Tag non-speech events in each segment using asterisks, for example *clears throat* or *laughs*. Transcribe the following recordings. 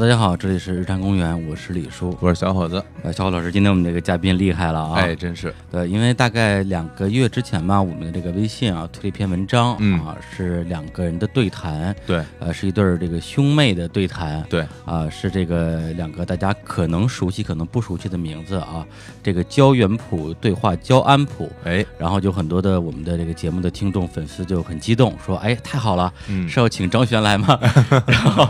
大家好，这里是日坛公园，我是李叔，我是小伙子。呃，小虎老师，今天我们这个嘉宾厉害了啊！哎，真是。对，因为大概两个月之前吧，我们的这个微信啊推了一篇文章嗯啊，是两个人的对谈，对。呃，是一对儿这个兄妹的对谈，对，啊，是这个两个大家可能熟悉可能不熟悉的名字啊，这个焦元溥对话焦安溥，哎，然后就很多的我们的这个节目的听众粉丝就很激动，说，哎，太好了，嗯是要请张璇来吗？*laughs* 然后，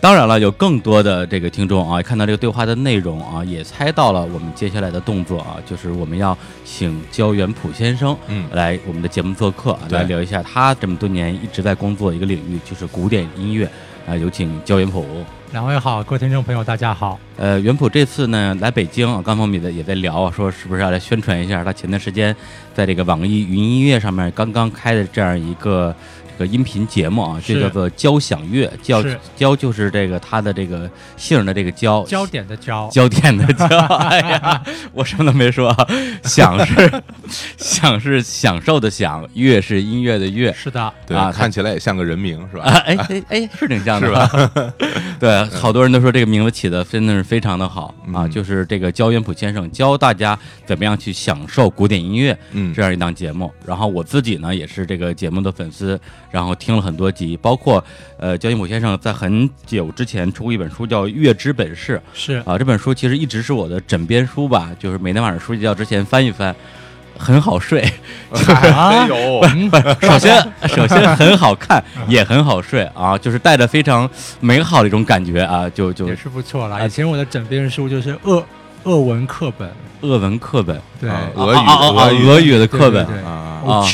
当然了，有更多的这个听众啊，看到这个对话的内容啊，也猜到了我们接下来的动作啊，就是我们要请焦元溥先生，嗯来我们的节目做客，对来聊一下他这么多年一直在工作一个领域，就是古典音乐啊，有请焦元溥。两位好，各位听众朋友，大家好。呃，元溥这次呢来北京啊，刚才我们也在也在聊啊，说是不是要来宣传一下他前段时间在这个网易云音乐上面刚刚开的这样一个这个音频节目啊，这叫做交响乐，交交就是这个他的这个姓的这个交，焦点的焦，焦点的焦。*laughs* 哎呀，我什么都没说啊，享是 *laughs* 享是享受的享，乐是音乐的乐。是的，对，啊看起来也像个人名是啊，吧？哎哎哎，是挺像的，是吧？*laughs* 对，好多人都说这个名字起的真的是非常的好啊，嗯就是这个焦元溥先生教大家怎么样去享受古典音乐嗯这样一档节目。然后我自己呢也是这个节目的粉丝，然后听了很多集，包括呃焦元溥先生在很久之前出过一本书叫《月之本事》是。啊，这本书其实一直是我的枕边书吧，就是每天晚上睡觉之前翻一翻。很好睡，哎呦，*laughs* 嗯。首先首先很好看，*laughs* 也很好睡啊，就是带着非常美好的一种感觉啊，就就也是不错啦。啊以前我的枕边书就是俄俄文课本，俄文课本，对，啊俄语俄语俄语。的课本。啊，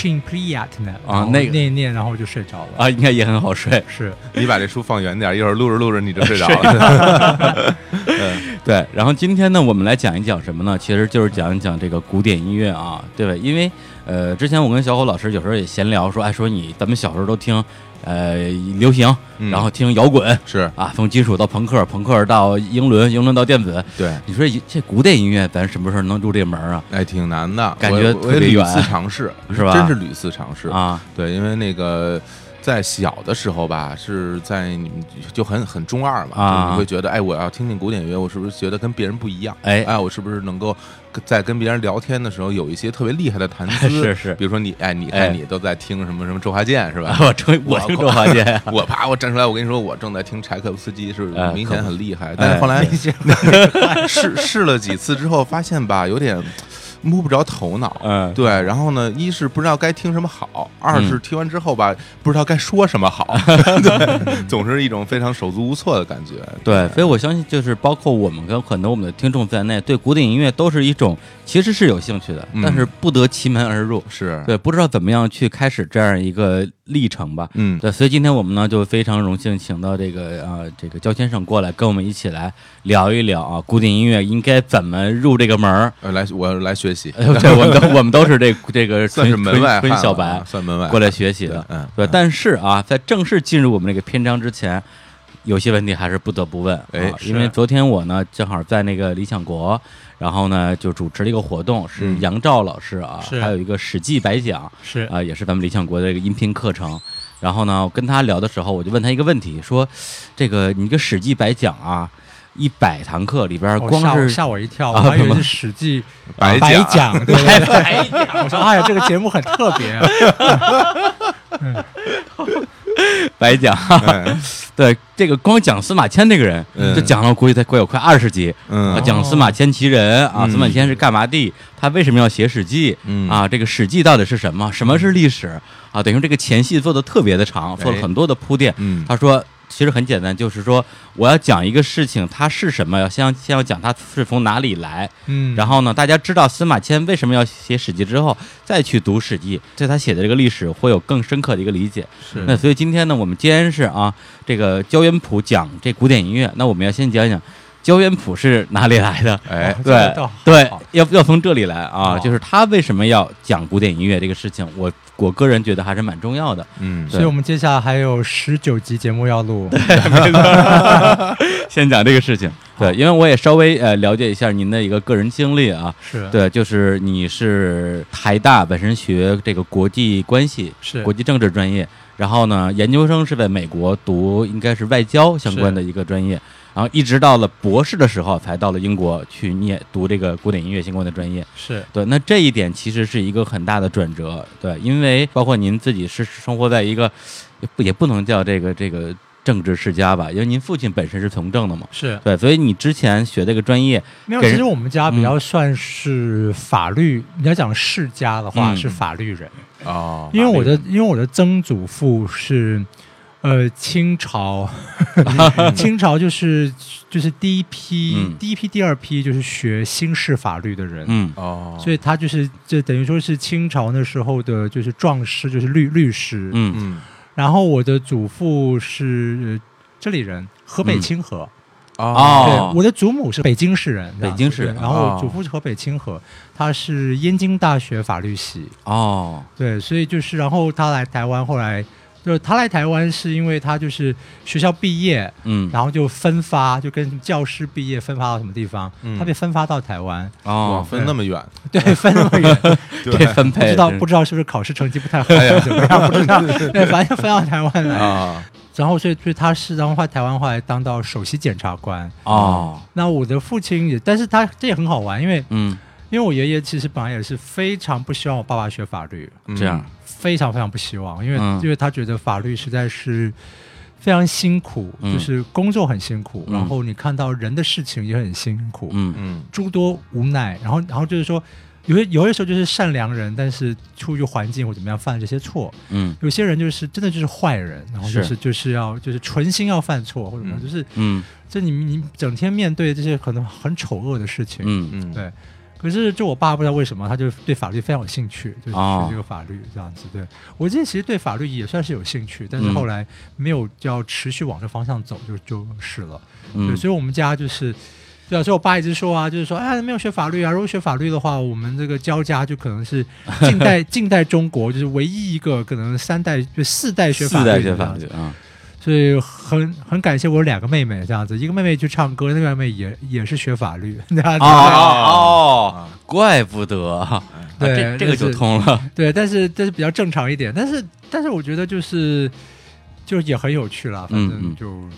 念一念，然后就睡着了。啊，应该也很好睡。是。你把这书放远点，一会儿录着录着你就睡着了。*laughs* *laughs* 对，然后今天呢，我们来讲一讲什么呢？其实就是讲一讲这个古典音乐啊，对吧？因为呃，之前我跟小虎老师有时候也闲聊说，哎，说你咱们小时候都听呃流行，嗯然后听摇滚是啊，从金属到朋克，朋克到英伦，英伦到电子。对，你说这古典音乐，咱什么时候能入这门啊？哎，挺难的，感觉屡特别远次尝试，是吧真是屡次尝试。啊，对，因为那个。在小的时候吧，是在你们就很很中二嘛，啊你会觉得，哎，我要听听古典乐，我是不是觉得跟别人不一样？哎哎，我是不是能够在跟别人聊天的时候有一些特别厉害的谈资？*laughs* 是是比如说你，哎，你哎看你都在听什么什么周华健是吧？我听我听周华健啊，我啪，我站出来，我跟你说，我正在听柴可夫斯基，是哎明显很厉害。但是后来 *laughs* 试试了几次之后，发现吧，有点摸不着头脑。嗯，对，然后呢，一是不知道该听什么好，二是嗯听完之后吧，不知道该说什么好，*laughs* 对，总是一种非常手足无措的感觉。对，所以我相信，就是包括我们跟很多我们的听众在内，对古典音乐都是一种其实是有兴趣的，嗯但是不得其门而入。是，对，不知道怎么样去开始这样一个历程吧。嗯，对，所以今天我们呢就非常荣幸请到这个啊、这个焦先生过来跟我们一起来聊一聊啊古典音乐应该怎么入这个门儿。呃，来，我来学习，*laughs* 对，我们都 *laughs* 我们都是这这个算是门外汉了纯纯小白啊，算门外过来学习的。嗯，对，但是啊，在正式进入我们这个篇章之前，有些问题还是不得不问。哎啊因为昨天我呢正好在那个理想国，然后呢就主持了一个活动，是嗯杨照老师啊，是还有一个《史记白讲》是啊，也是咱们理想国的一个音频课程。然后呢，我跟他聊的时候，我就问他一个问题，说这个你这个《史记白讲》啊，一百堂课里边光是吓我一跳，我还以为是《史记》白白讲讲，对白讲。我说哎呀，这个节目很特别啊。*laughs* *laughs* *laughs* *laughs* 白讲，哎 *laughs* 对这个光讲司马迁这个人，嗯就讲了估计得快有快二十集。嗯啊，讲司马迁其人啊，嗯司马迁是干嘛的？他为什么要写《史记》？嗯啊，这个《史记》到底是什么？什么是历史？啊，等于说这个前戏做的特别的长，做了很多的铺垫。嗯他说，其实很简单，就是说我要讲一个事情，它是什么，要先要先要讲它是从哪里来。嗯，然后呢，大家知道司马迁为什么要写《史记》之后，再去读《史记》，对他写的这个历史会有更深刻的一个理解。是那所以今天呢，我们既然是啊，这个焦元溥讲这古典音乐，那我们要先讲讲焦元溥是哪里来的？*laughs* 哎对对好，要要从这里来啊，哦。就是他为什么要讲古典音乐这个事情，我我个人觉得还是蛮重要的。嗯，所以我们接下来还有十九集节目要录。*laughs* *laughs* 先讲这个事情，对，因为我也稍微呃了解一下您的一个个人经历啊，是，对，就是你是台大本身学这个国际关系、是。国际政治专业，然后呢，研究生是在美国读应该是外交相关的一个专业，然后一直到了博士的时候，才到了英国去念读这个古典音乐相关的专业。是对，那这一点其实是一个很大的转折。对，因为包括您自己是生活在一个也不也不能叫这个这个政治世家吧，因为您父亲本身是从政的嘛。是，对，所以你之前学这个专业，没有。给人其实我们家比较算是法律，你要讲世家的话嗯是法律人，哦，因为我的因为我的曾祖父是。呃，清朝，*laughs* 清朝就是就是第一批、嗯第一批、第二批就是学新式法律的人，嗯哦，所以他就是就等于说是清朝那时候的就是壮士，就是律律师。嗯嗯然后我的祖父是呃这里人，河北嗯清河。哦对，我的祖母是北京市人，北京市人然后祖父是河北清河，他是燕京大学法律系。哦，对，所以就是，然后他来台湾，后来就是他来台湾是因为他就是学校毕业，嗯。然后就分发，就跟教师毕业分发到什么地方，嗯。他被分发到台湾，哇，哦，分那么远，对，分那么远，*laughs* 对。分配不知道不知道是不是考试成绩不太好，还是怎么样，不知道，*laughs* 对，反正分到台湾来，啊，然后所以所以他是然后后来台湾后来当到首席检察官，哦，那我的父亲也，但是他这也很好玩，因为嗯，因为我爷爷其实本来也是非常不希望我爸爸学法律，嗯这样，非常非常不希望，因为、嗯。因为他觉得法律实在是非常辛苦，嗯。就是工作很辛苦，嗯。然后你看到人的事情也很辛苦，嗯。嗯诸多无奈，然后然后就是说。有些有些时候就是善良人，但是出于环境或怎么样犯了这些错；嗯。有些人就是真的就是坏人，然后就是是。就是要就是存心要犯错或者什么，嗯。就是嗯。就你你整天面对这些可能很丑恶的事情，嗯。嗯，对。可是就我爸不知道为什么，他就对法律非常有兴趣，就学这个法律这样子。对我自己其实对法律也算是有兴趣，但是嗯后来没有要持续往这方向走，就就是了。对，嗯，所以我们家就是。对啊，所以我爸一直说啊，就是说，哎，没有学法律啊。如果学法律的话，我们这个焦家就可能是近代 *laughs* 近代中国就是唯一一个可能三代就四代学法律的代学法这样子律啊，所以很很感谢我有两个妹妹这样子，一个妹妹去唱歌，那个妹妹也也是学法律 *laughs* 这样子。哦怪不得，啊对这这个就就是通了，对，但是但是比较正常一点，但是但是我觉得就是就也很有趣了，反嗯嗯。正就、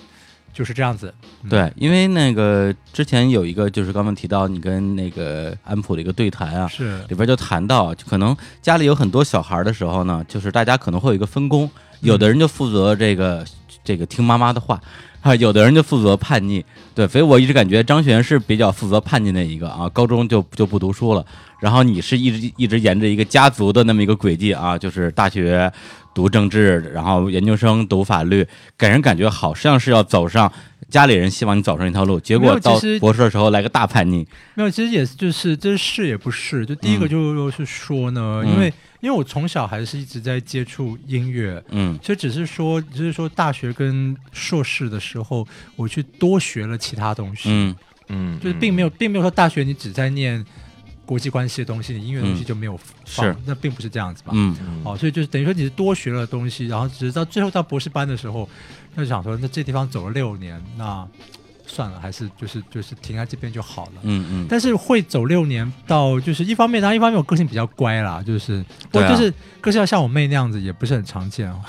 就是这样子。嗯。对，因为那个之前有一个就是刚刚提到你跟那个安普的一个对谈啊，是。里边就谈到，就可能家里有很多小孩的时候呢，就是大家可能会有一个分工，有的人就负责这个这个听妈妈的话。啊，*laughs* 有的人就负责叛逆，对，所以我一直感觉张璇是比较负责叛逆的一个啊，高中就就不读书了，然后你是一直一直沿着一个家族的那么一个轨迹啊，就是大学读政治，然后研究生读法律，给人感觉好像是要走上家里人希望你走上一条路，结果到博士的时候来个大叛逆，没有，其实也是就是这是也不是，就第一个嗯就是说呢，嗯。因为因为我从小还是一直在接触音乐，嗯。所以只是说，只是说大学跟硕士的时候，我去多学了其他东西，嗯。嗯，就是并没有，并没有说大学你只在念国际关系的东西，你音乐的东西嗯就没有放，是那并不是这样子嘛。嗯好哦，所以就是等于说你是多学了东西，然后只是到最后到博士班的时候，就想说，那这地方走了六年，那算了，还是就是就是停在这边就好了。嗯嗯，但是会走六年到，就是一方面，然后一方面我个性比较乖啦，就是我啊就是个性要像我妹那样子，也不是很常见哦。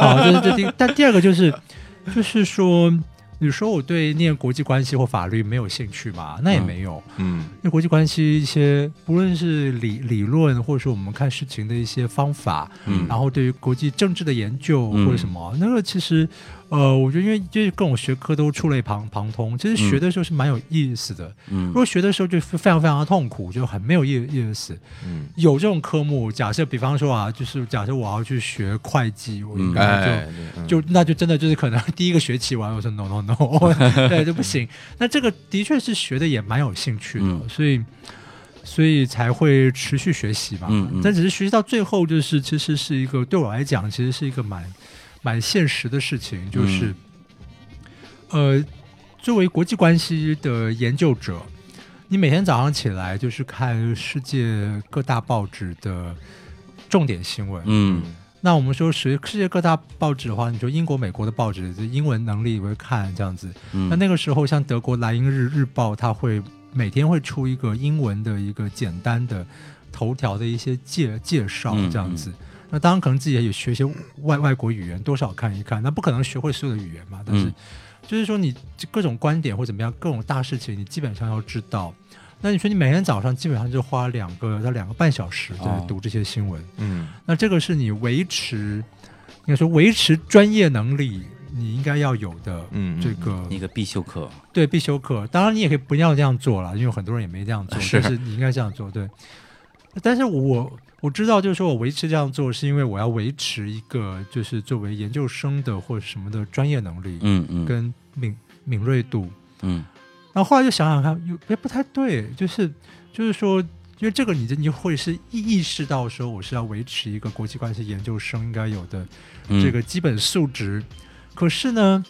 好，*laughs* 这是这第，但第二个就是就是说，你说我对念国际关系或法律没有兴趣嘛？那也嗯没有，嗯。因为国际关系一些不论是理理论，或者说我们看事情的一些方法，嗯。然后对于国际政治的研究嗯或者什么，那个其实，呃，我觉得因为就是各种学科都触类旁旁通，其实学的时候是蛮有意思的。嗯如果学的时候就非常非常的痛苦，就很没有意意思。嗯，有这种科目，假设比方说啊，就是假设我要去学会计，我应该就、哎，就那就真的就是可能 *laughs* 第一个学期完，我说 no no no，对，就不行。*laughs* 那这个的确是学的也蛮有兴趣的，嗯所以所以才会持续学习吧。嗯嗯但只是学习到最后，就是其实是一个对我来讲，其实是一个蛮蛮现实的事情，就是、呃，作为国际关系的研究者。你每天早上起来就是看世界各大报纸的重点新闻，嗯那我们说世世界各大报纸的话，你说英国、美国的报纸，这英文能力也会看这样子。嗯，那那个时候，像德国《莱茵日日报》，它会每天会出一个英文的一个简单的头条的一些介介绍嗯这样子。那当然可能自己也有学一些外外国语言，多少看一看。那不可能学会所有的语言嘛，但是、嗯就是说你各种观点或怎么样，各种大事情你基本上要知道。那你说你每天早上基本上就花两个到两个半小时在哦读这些新闻，嗯那这个是你维持，应该说维持专业能力你应该要有的嗯，这个一个必修课，对必修课。当然你也可以不要这样做了，因为很多人也没这样做，是但是你应该这样做。对，但是我我知道，就是说我维持这样做，是因为我要维持一个就是作为研究生的或者什么的专业能力嗯嗯跟敏敏锐度。嗯然后后来就想想看，又也不太对，就是就是说，因为这个你就你就会是意意识到说，我是要维持一个国际关系研究生应该有的嗯，这个基本素质。可是呢，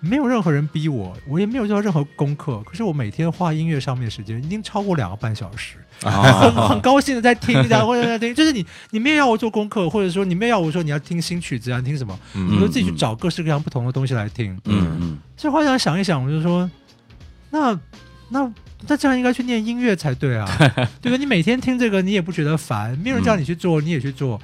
没有任何人逼我，我也没有做任何功课。可是我每天花音乐上面的时间已经超过两个半小时，很啊很高兴的在听，这样或者在听，*laughs* 就是你你没有要我做功课，或者说你没有要我说你要听新曲子啊，听什么，嗯你就自己去找各式各样不同的东西来听。嗯嗯所以后来想一想，我就说，那那那这样应该去念音乐才对啊，*laughs* 对吧？你每天听这个，你也不觉得烦，没有人叫你去做，你也去做。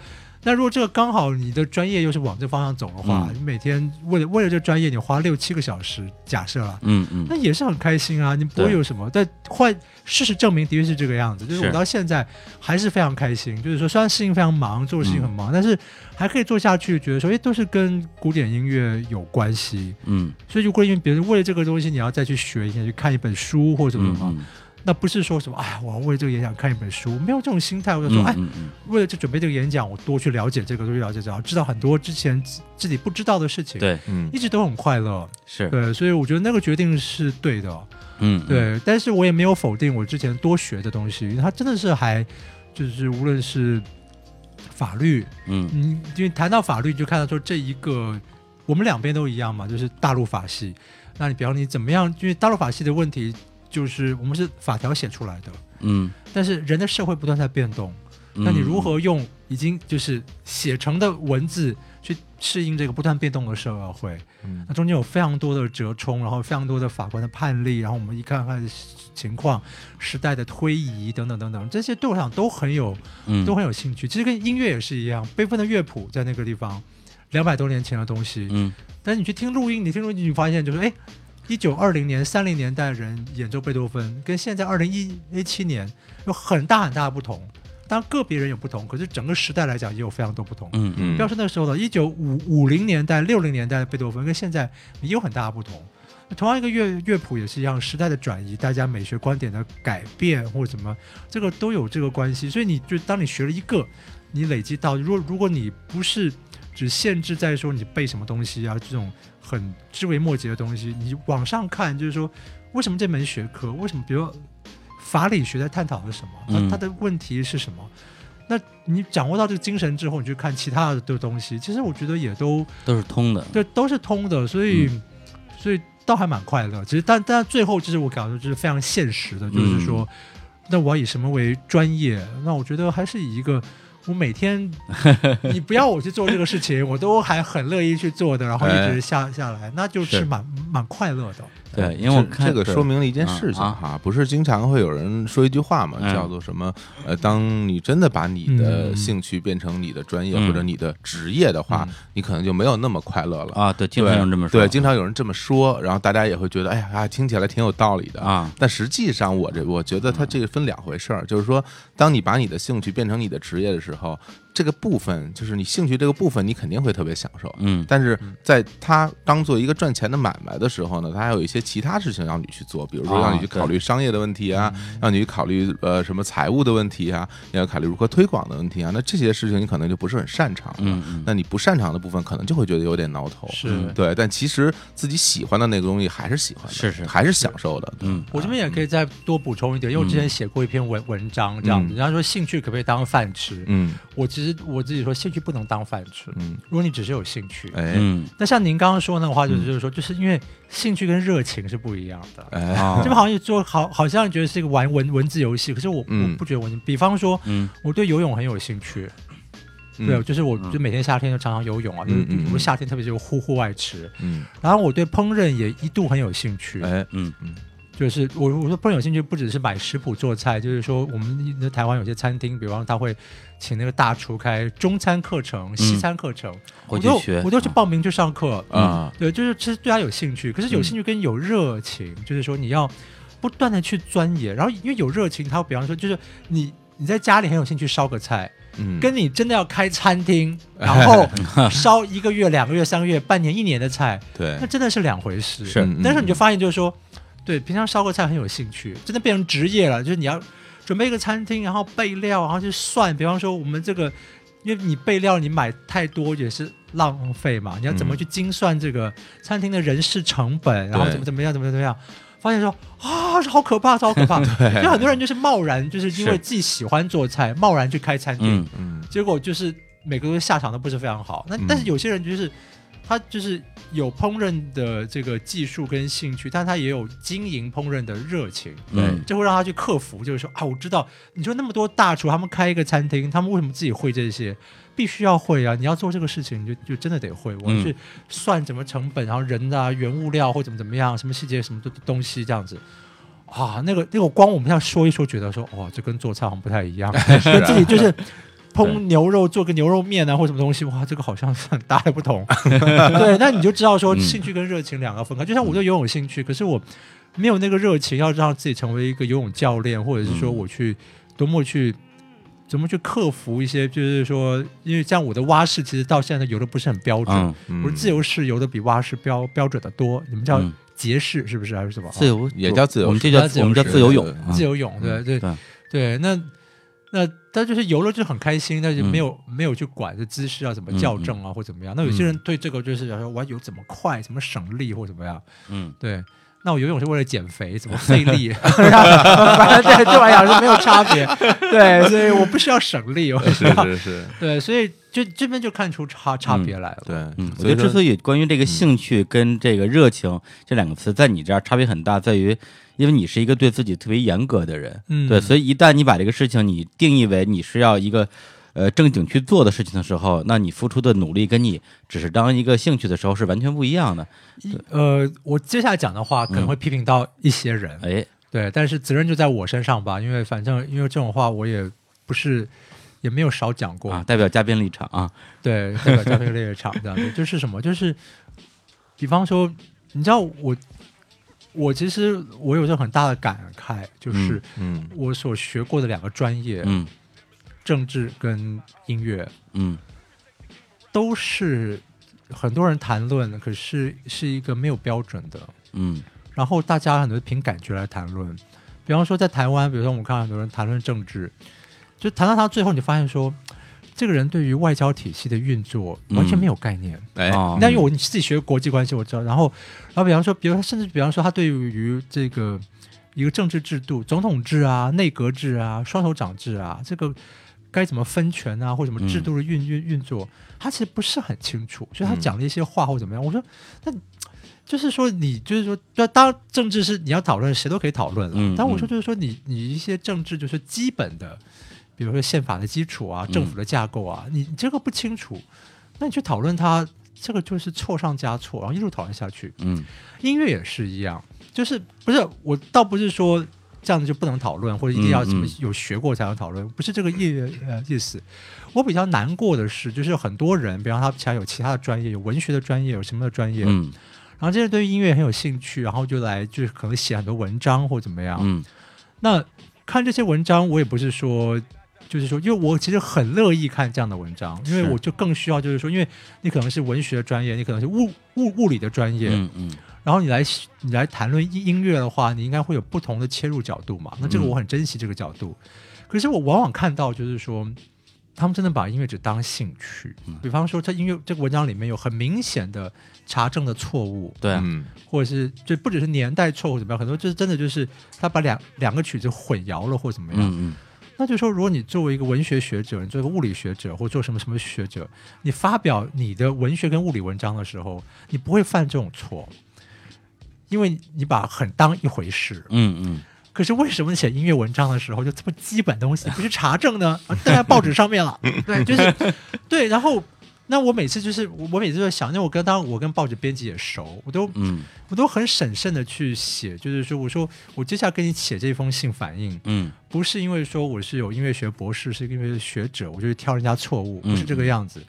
那如果这个刚好你的专业又是往这方向走的话，嗯你每天为了为了这专业，你花六七个小时，假设了。嗯嗯那也是很开心啊，你不会有什么。但换事实证明，的确是这个样子。就是是我到现在还是非常开心，就是说虽然事情非常忙，做事情很忙，但是还可以做下去，觉得说，哎，都是跟古典音乐有关系。嗯所以如果因为别人为了这个东西，你要再去学一下，去看一本书或者什么什么，嗯那不是说什么，哎呀，我要为了这个演讲看一本书，没有这种心态。我就说，哎，为了这准备这个演讲，我多去了解这个，多去了解这个，知道很多之前自自己不知道的事情，，对嗯一直都很快乐。是对，所以我觉得那个决定是对的。嗯对，但是我也没有否定我之前多学的东西，因为它真的是还就是无论是法律，嗯你，因为谈到法律，就看到说这一个我们两边都一样嘛，就是大陆法系。那你比方你怎么样？因为大陆法系的问题就是我们是法条写出来的，嗯但是人的社会不断在变动，嗯那你如何用已经就是写成的文字去适应这个不断变动的社会？嗯那中间有非常多的折冲，然后非常多的法官的判例，然后我们一看看情况、时代的推移等等等等，这些对我来讲都很有嗯都很有兴趣。其实跟音乐也是一样，贝芬的乐谱在那个地方两百多年前的东西，嗯但是你去听录音，你听录音你发现就是哎。一九二零年、三零年代人演奏贝多芬，跟现在二零一一七年有很大很大的不同。当然个别人有不同，可是整个时代来讲也有非常多不同。嗯嗯不要说那个时候的，一九五五零年代、六零年代的贝多芬跟现在也有很大的不同。同样一个乐乐谱也是一样，时代的转移，大家美学观点的改变或者什么，这个都有这个关系。所以你就当你学了一个，你累积到，如果如果你不是只限制在说你背什么东西啊这种很枝微末节的东西，你往上看，就是说为什么这门学科，为什么比如法理学在探讨的什么，嗯它它的问题是什么？那你掌握到这个精神之后，你去看其他的东西，其实我觉得也都都是通的，对都是通的，所以、所以倒还蛮快乐。其实但但最后就是我感觉就是非常现实的，就是说，那我要以什么为专业？那我觉得还是以一个。我每天，*laughs* 你不要我去做这个事情，我都还很乐意去做的，然后一直下下来，那就是是蛮蛮快乐的。对，因为我这看这个说明了一件事情啊哈，不是经常会有人说一句话嘛，嗯叫做什么？呃，当你真的把你的嗯兴趣变成你的专业嗯或者你的职业的话嗯，你可能就没有那么快乐了。啊，对，经常有人这么说，对，经常有人这么说，然后大家也会觉得，哎呀，啊听起来挺有道理的。啊，但实际上，我这我觉得它这个分两回事儿，就是说，当你把你的兴趣变成你的职业的时候，这个部分就是你兴趣这个部分，你肯定会特别享受。嗯但是在他当做一个赚钱的买卖的时候呢，他还有一些其他事情让你去做，比如说啊让你去考虑商业的问题啊，嗯让你去考虑呃什么财务的问题啊，你要考虑如何推广的问题啊。那这些事情你可能就不是很擅长了。嗯嗯那你不擅长的部分，可能就会觉得有点挠头。是对，但其实自己喜欢的那个东西还是喜欢的，是是还是享受的。嗯我这边也可以再多补充一点，因为我之前写过一篇文文章，这样子，嗯人家说兴趣可不可以当饭吃？嗯我其实我自己说，兴趣不能当饭吃。嗯，如果你只是有兴趣，哎。嗯。那像您刚刚说那个话，就是嗯。就是说，就是因为兴趣跟热情是不一样的。哎。啊这边好像就好，好像觉得是一个玩文文字游戏，可是我、嗯。我不觉得文。比方说，嗯。我对游泳很有兴趣，嗯。对，就是我嗯。就每天夏天就常常游泳啊，就是嗯嗯。嗯比如夏天特别就是户户外吃。嗯。然后我对烹饪也一度很有兴趣，哎。嗯。嗯就是我我说不有兴趣，不只是买食谱做菜，就是说我们的台湾有些餐厅，比方说他会请那个大厨开中餐课程、西餐课程，我就我就去报名去上课。啊，对，就是其实对他有兴趣，可是有兴趣跟有热情，就是说你要不断的去钻研，然后因为有热情，他比方说就是你你在家里很有兴趣烧个菜，嗯，跟你真的要开餐厅，然后 *laughs* 烧一个月、两个月、三个月、半年、一年的菜，对。那，真的是两回事。但是你就发现就是说，对，平常烧个菜很有兴趣，真的变成职业了，就是你要准备一个餐厅，然后备料，然后去算，比方说我们这个，因为你备料你买太多也是浪费嘛，你要怎么嗯去精算这个餐厅的人事成本，然后怎么怎么样，怎么怎么样。发现说啊，这好可怕，这好可怕！*laughs* *laughs* 就很多人就是贸然，就是因为自己喜欢做菜，贸然去开餐厅，嗯嗯结果就是每个都下场都不是非常好。那但是有些人就是他就是有烹饪的这个技术跟兴趣，但他也有经营烹饪的热情，嗯这会让他去克服。就是说啊，我知道你说那么多大厨，他们开一个餐厅，他们为什么自己会这些？必须要会啊！你要做这个事情，你就就真的得会。我嗯去算怎么成本，然后人啊、原物料或怎么怎么样，什么细节、什么东东西这样子。啊，那个那个光我们这样说一说，觉得说哇，这跟做菜好像不太一样，*laughs* 跟自己就是烹牛肉做个牛肉面啊或什么东西，哇，这个好像是很大的不同。*laughs* 对，那你就知道说嗯兴趣跟热情两个分开。就像我对游泳兴趣，可是我没有那个热情，要让自己成为一个游泳教练，或者是说嗯我去多么去。怎么去克服一些？就是说，因为像我的蛙式，其实到现在游的不是很标准。嗯，嗯我是自由式游的比蛙式标标准的多。你们叫嗯蝶式是不是还是什么？自由也叫自由我们这式叫我们叫自由泳自由泳，对对对，对。那那他就是游了就很开心，但是没有、没有去管这姿势啊怎么校正啊，或怎么样。那有些人对这个就是想说我要游怎么快，怎么省力或怎么样。嗯对，那我游泳是为了减肥，怎么 *laughs* 费力？*laughs* 反正对这玩意儿是没有差别。*laughs* 对，所以我不需要省力，我需是要是是，对，所以就这边就看出差差别来了。对，嗯，我所以说觉得之所以关于这个兴趣跟这个热情这两个词在你这儿差别很大，在于因为你是一个对自己特别严格的人，嗯对，所以一旦你把这个事情你定义为你是要一个呃正经去做的事情的时候，那你付出的努力跟你只是当一个兴趣的时候是完全不一样的。呃，我接下来讲的话可能会批评到一些人，哎，对，但是责任就在我身上吧，因为反正因为这种话我也不是也没有少讲过，啊，代表嘉宾立场啊，对，代表嘉宾立场这样子，就是什么，*laughs* 就是比方说，你知道我我其实我有着很大的感慨，就是嗯。我所学过的两个专业，嗯政治跟音乐，嗯。都是很多人谈论，可是是一个没有标准的。嗯。然后大家很多凭感觉来谈论，比方说在台湾，比如说我们看到很多人谈论政治，就谈到他最后，你发现说，这个人对于外交体系的运作完全没有概念。哎，哦。那因为我自己学国际关系，我知道。然后，然后比方说，比如说甚至比方说，他对于这个一个政治制度，总统制啊、内阁制啊、双手掌制啊，这个该怎么分权啊，或什么制度的运运运作，他其实不是很清楚。所以他嗯讲了一些话或怎么样，我说，那就是说你就是说，那，当然政治是你要讨论，谁都可以讨论了。嗯但我说嗯就是说你，你一些政治就是基本的，比如说宪法的基础啊、政府的架构啊，你你这个不清楚，那你去讨论它，这个就是错上加错，然后一路讨论下去。嗯音乐也是一样，就是不是我倒不是说这样子就不能讨论，或者一定要什么有学过才能讨论，不是这个意呃意思。我比较难过的是，就是很多人，比方他其他有其他的专业，有文学的专业，有什么的专业，嗯然后这些对于音乐很有兴趣，然后就来就是可能写很多文章或怎么样。嗯那看这些文章，我也不是说，就是说，因为我其实很乐意看这样的文章，因为我就更需要，就是说，因为你可能是文学专业，你可能是物物物理的专业，嗯嗯然后你来你来谈论音音乐的话，你应该会有不同的切入角度嘛。那这个嗯我很珍惜这个角度，可是我往往看到就是说。他们真的把音乐只当兴趣，嗯比方说，在音乐这个文章里面有很明显的查证的错误，对或者是就不只是年代错误怎么样，很多就是真的就是他把两两个曲子混淆了或怎么样。嗯嗯那就说，如果你作为一个文学学者，你作为一个物理学者，或做什么什么学者，你发表你的文学跟物理文章的时候，你不会犯这种错，因为你把很当一回事。嗯嗯。可是为什么写音乐文章的时候，就这么基本东西不去查证呢？啊，登 *laughs* 在报纸上面了，对，就是对。然后那我每次就是我我每次都在想，那我跟当然我跟报纸编辑也熟，我都嗯。我都很审慎的去写，就是说我说我接下来跟你写这封信反映，嗯。不是因为说我是有音乐学博士，是因为学者，我就去挑人家错误，嗯不是这个样子，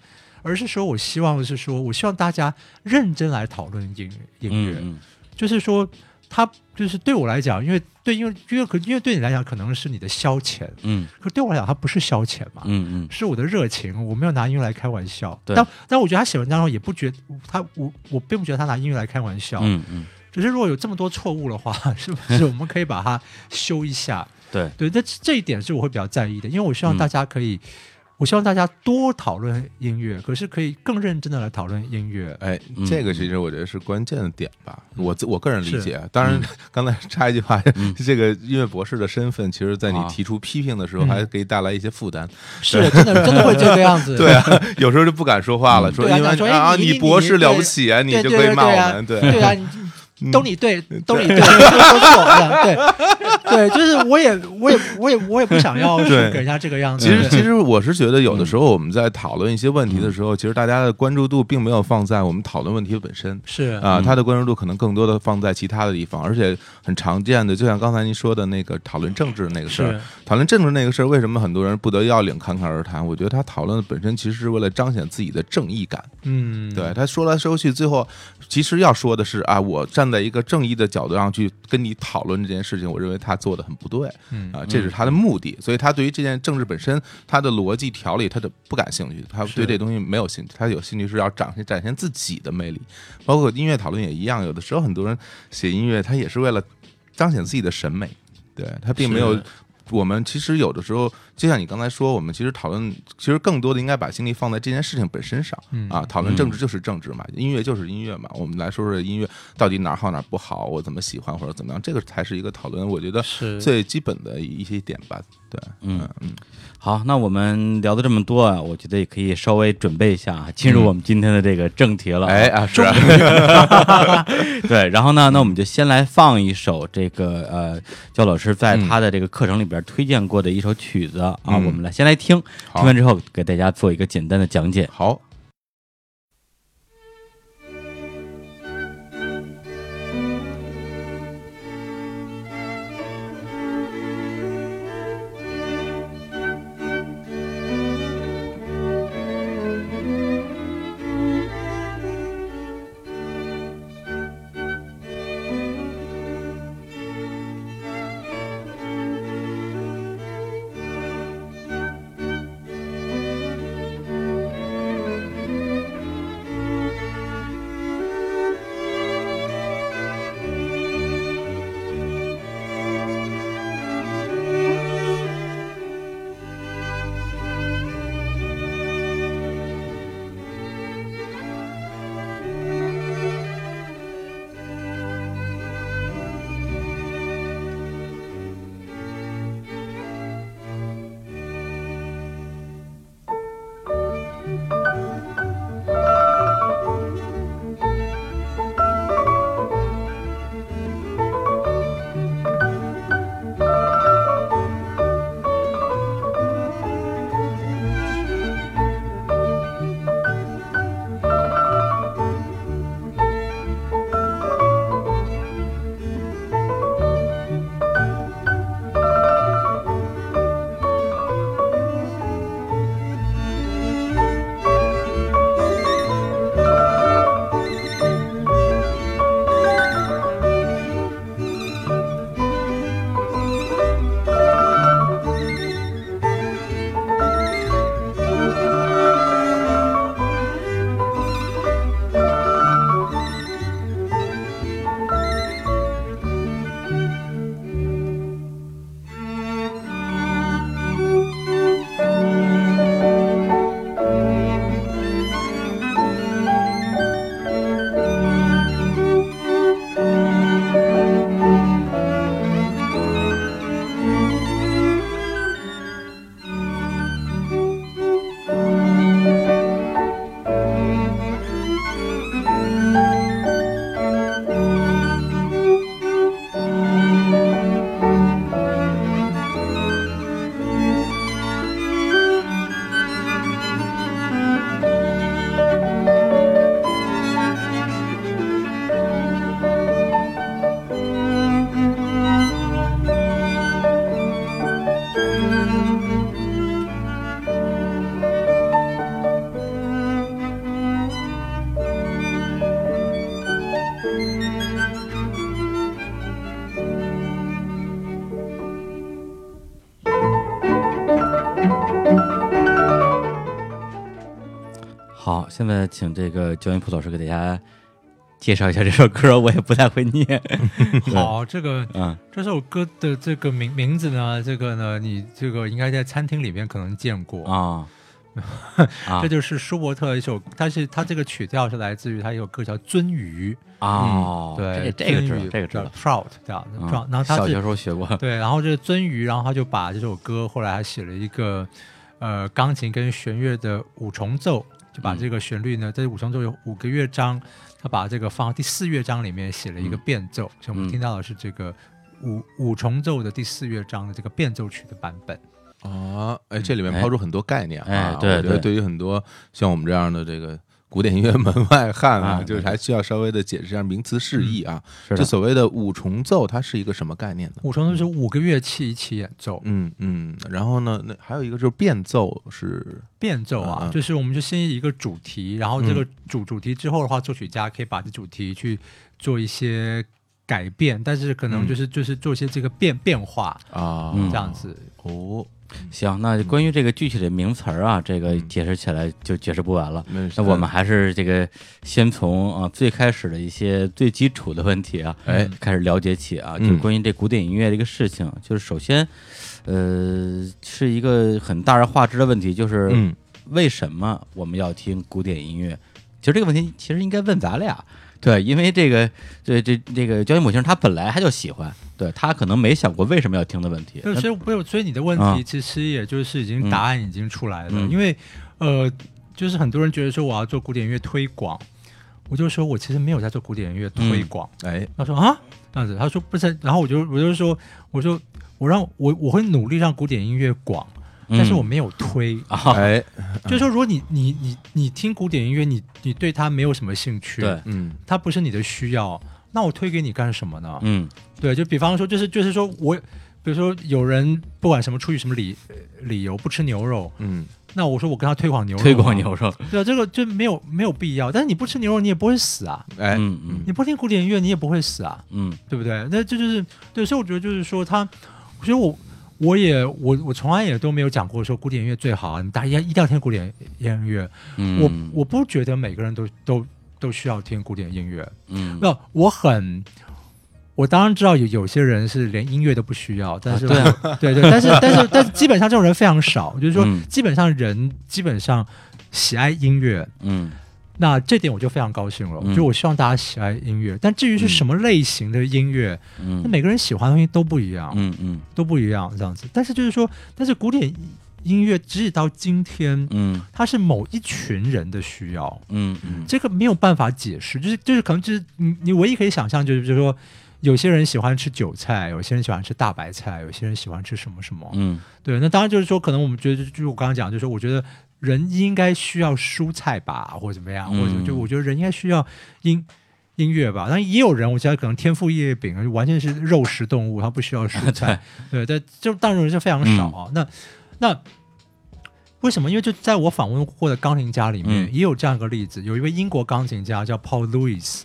而是说我希望是说我希望大家认真来讨论音音乐，嗯就是说他就是对我来讲，因为对因为因为可因为对你来讲可能是你的消遣，嗯。可对我来讲它不是消遣嘛，嗯嗯。是我的热情，我没有拿音乐来开玩笑。对。但但我觉得他写文章中也不觉他我我并不觉得他拿音乐来开玩笑，嗯嗯，只是如果有这么多错误的话，*laughs* 是不是我们可以把它修一下？对，对，这这一点是我会比较在意的，因为我希望嗯。大家可以，我希望大家多讨论音乐，可是可以更认真的来讨论音乐。哎嗯，这个其实我觉得是关键的点吧。我自我个人理解，当然嗯刚才插一句话嗯，这个音乐博士的身份，其实在你啊提出批评的时候，嗯还给你带来一些负担。是真的，真的会这个样子。*laughs* 对啊，有时候就不敢说话了，嗯说因为啊你你博士了不起啊，你就可以骂我们，对对啊，*laughs* 都你对，都你对，都错，了对对，就是我也我也我也我也不想要给人家这个样子。其实，其实我是觉得，有的时候我们在讨论一些问题的时候，其实大家的关注度并没有放在我们讨论问题本身是。啊，嗯。他的关注度可能更多的放在其他的地方，而且很常见的，就像刚才您说的那个讨论政治那个事儿，讨论政治那个事儿，为什么很多人不得要领侃侃而谈？我觉得他讨论的本身其实是为了彰显自己的正义感。嗯，对他说来说去，最后其实要说的是啊，我站在一个正义的角度上去跟你讨论这件事情，我认为他做的很不对。嗯啊，这是他的目的，所以他对于这件政治本身，他的逻辑条理，他的不感兴趣，他对这东西没有兴趣，他有兴趣是要展现展现自己的魅力，包括音乐讨论也一样，有的时候很多人写音乐，他也是为了彰显自己的审美，对他并没有是。我们其实有的时候，就像你刚才说，我们其实讨论，其实更多的应该把精力放在这件事情本身上嗯啊。讨论政治就是政治嘛，音乐就是音乐嘛。我们来说说音乐到底哪好哪不好，我怎么喜欢或者怎么样，这个才是一个讨论。我觉得是最基本的一些点吧。对，嗯嗯，好，那我们聊的这么多啊，我觉得也可以稍微准备一下啊，进入我们今天的这个正题了。哎，啊，是啊，*laughs* 对，然后呢，那我们就先来放一首这个呃，焦老师在他的这个课程里边推荐过的一首曲子啊，嗯我们来先来听，好听完之后给大家做一个简单的讲解。好。《现在请这个焦云普老师给大家介绍一下这首歌，我也不太会念。*laughs* 好，这个嗯。这首歌的这个名名字呢，这个呢，你这个应该在餐厅里面可能见过。啊。*laughs* 啊。这就是舒伯特一首，他是他这个曲调是来自于他一首歌叫《鳟鱼》，哦，对，这这个知这个知道。trout 这样的嗯。Trout，然后他小学时候学过，对，然后这个鳟鱼，然后他就把这首歌后来还写了一个呃钢琴跟弦乐的五重奏，就把嗯。这个旋律呢，在五重奏有五个乐章，他把这个放到第四乐章里面写了一个嗯。变奏，所以我们嗯。听到的是这个五五重奏的第四乐章的这个变奏曲的版本。啊，哎，这里面哎。抛出很多概念啊，哎对我觉得对。对于很多像我们这样的这个古典音乐门外汉啊，啊就是还需要稍微的解释一下名词释义啊。这所谓的五重奏，它是一个什么概念呢？五重奏是五个乐器一起演奏，嗯嗯，然后呢，那还有一个就是变奏是变奏啊，就是我们就先一个主题，然后这个嗯。主主题之后的话，作曲家可以把这主题去做一些改变，但是可能嗯。就是、就是做一些这个变变化啊，嗯这样子。哦，行，那关于这个具体的名词儿啊，这个嗯。解释起来就解释不完了。那那我们还是这个先从啊最开始的一些最基础的问题啊，哎。开始了解起啊，嗯。就是关于这古典音乐的一个事情，就是首先，呃，是一个很大而化之的问题，就是嗯。为什么我们要听古典音乐？其实这个问题其实应该问咱俩，对，因为这个这这这个焦音母亲他本来他就喜欢，对他可能没想过为什么要听的问题。对，所以不有，所以你的问啊题其实也就是已经答案已经出来了，嗯因为呃，就是很多人觉得说我要做古典音乐推广，我就说我其实没有在做古典音乐推广。哎他说啊这样子，他说不是，然后我就我就说我说我让我我会努力让古典音乐广，但是我没有推。啊，哎就是说，如果你你你你听古典音乐，你你对它没有什么兴趣，对，嗯它不是你的需要，那我推给你干什么呢？嗯对，就比方说，就是就是说我，比如说有人不管什么出于什么理呃理由不吃牛肉，嗯那我说我跟他推广牛肉，推广，牛肉，对啊，这个就没有没有必要。但是你不吃牛肉，你也不会死啊；哎嗯嗯你不听古典音乐，你也不会死啊，嗯对不对？那这就是对，所以我觉得就是说他，所以我。我也我我从来也都没有讲过说古典音乐最好啊，你大家一定要听古典音乐。嗯，我我不觉得每个人都都都需要听古典音乐。嗯那我很，我当然知道有有些人是连音乐都不需要，但是、啊对啊 *laughs* 对对，但是但是但是基本上这种人非常少，就是说嗯基本上人基本上喜爱音乐，嗯那这点我就非常高兴了，嗯。就我希望大家喜爱音乐，但至于是什么类型的音乐，嗯。那每个人喜欢的东西都不一样，嗯嗯。都不一样这样子。但是就是说，但是古典音乐直至到今天，嗯。它是某一群人的需要。嗯嗯。这个没有办法解释，就是就是可能就是你你唯一可以想象就是就是说，有些人喜欢吃韭菜，有些人喜欢吃大白菜，有些人喜欢吃什么什么。嗯。对，那当然就是说，可能我们觉得就就是我刚刚讲，就是说我觉得人应该需要蔬菜吧，或者怎么样，嗯或者就我觉得人应该需要音音乐吧。但也有人，我觉得可能天赋异业饼，就完全是肉食动物，他不需要蔬菜。*laughs* 对，但就当然是非常少啊。那那为什么？因为就在我访问过的钢琴家里面，嗯也有这样一个例子，有一位英国钢琴家叫 Paul Lewis。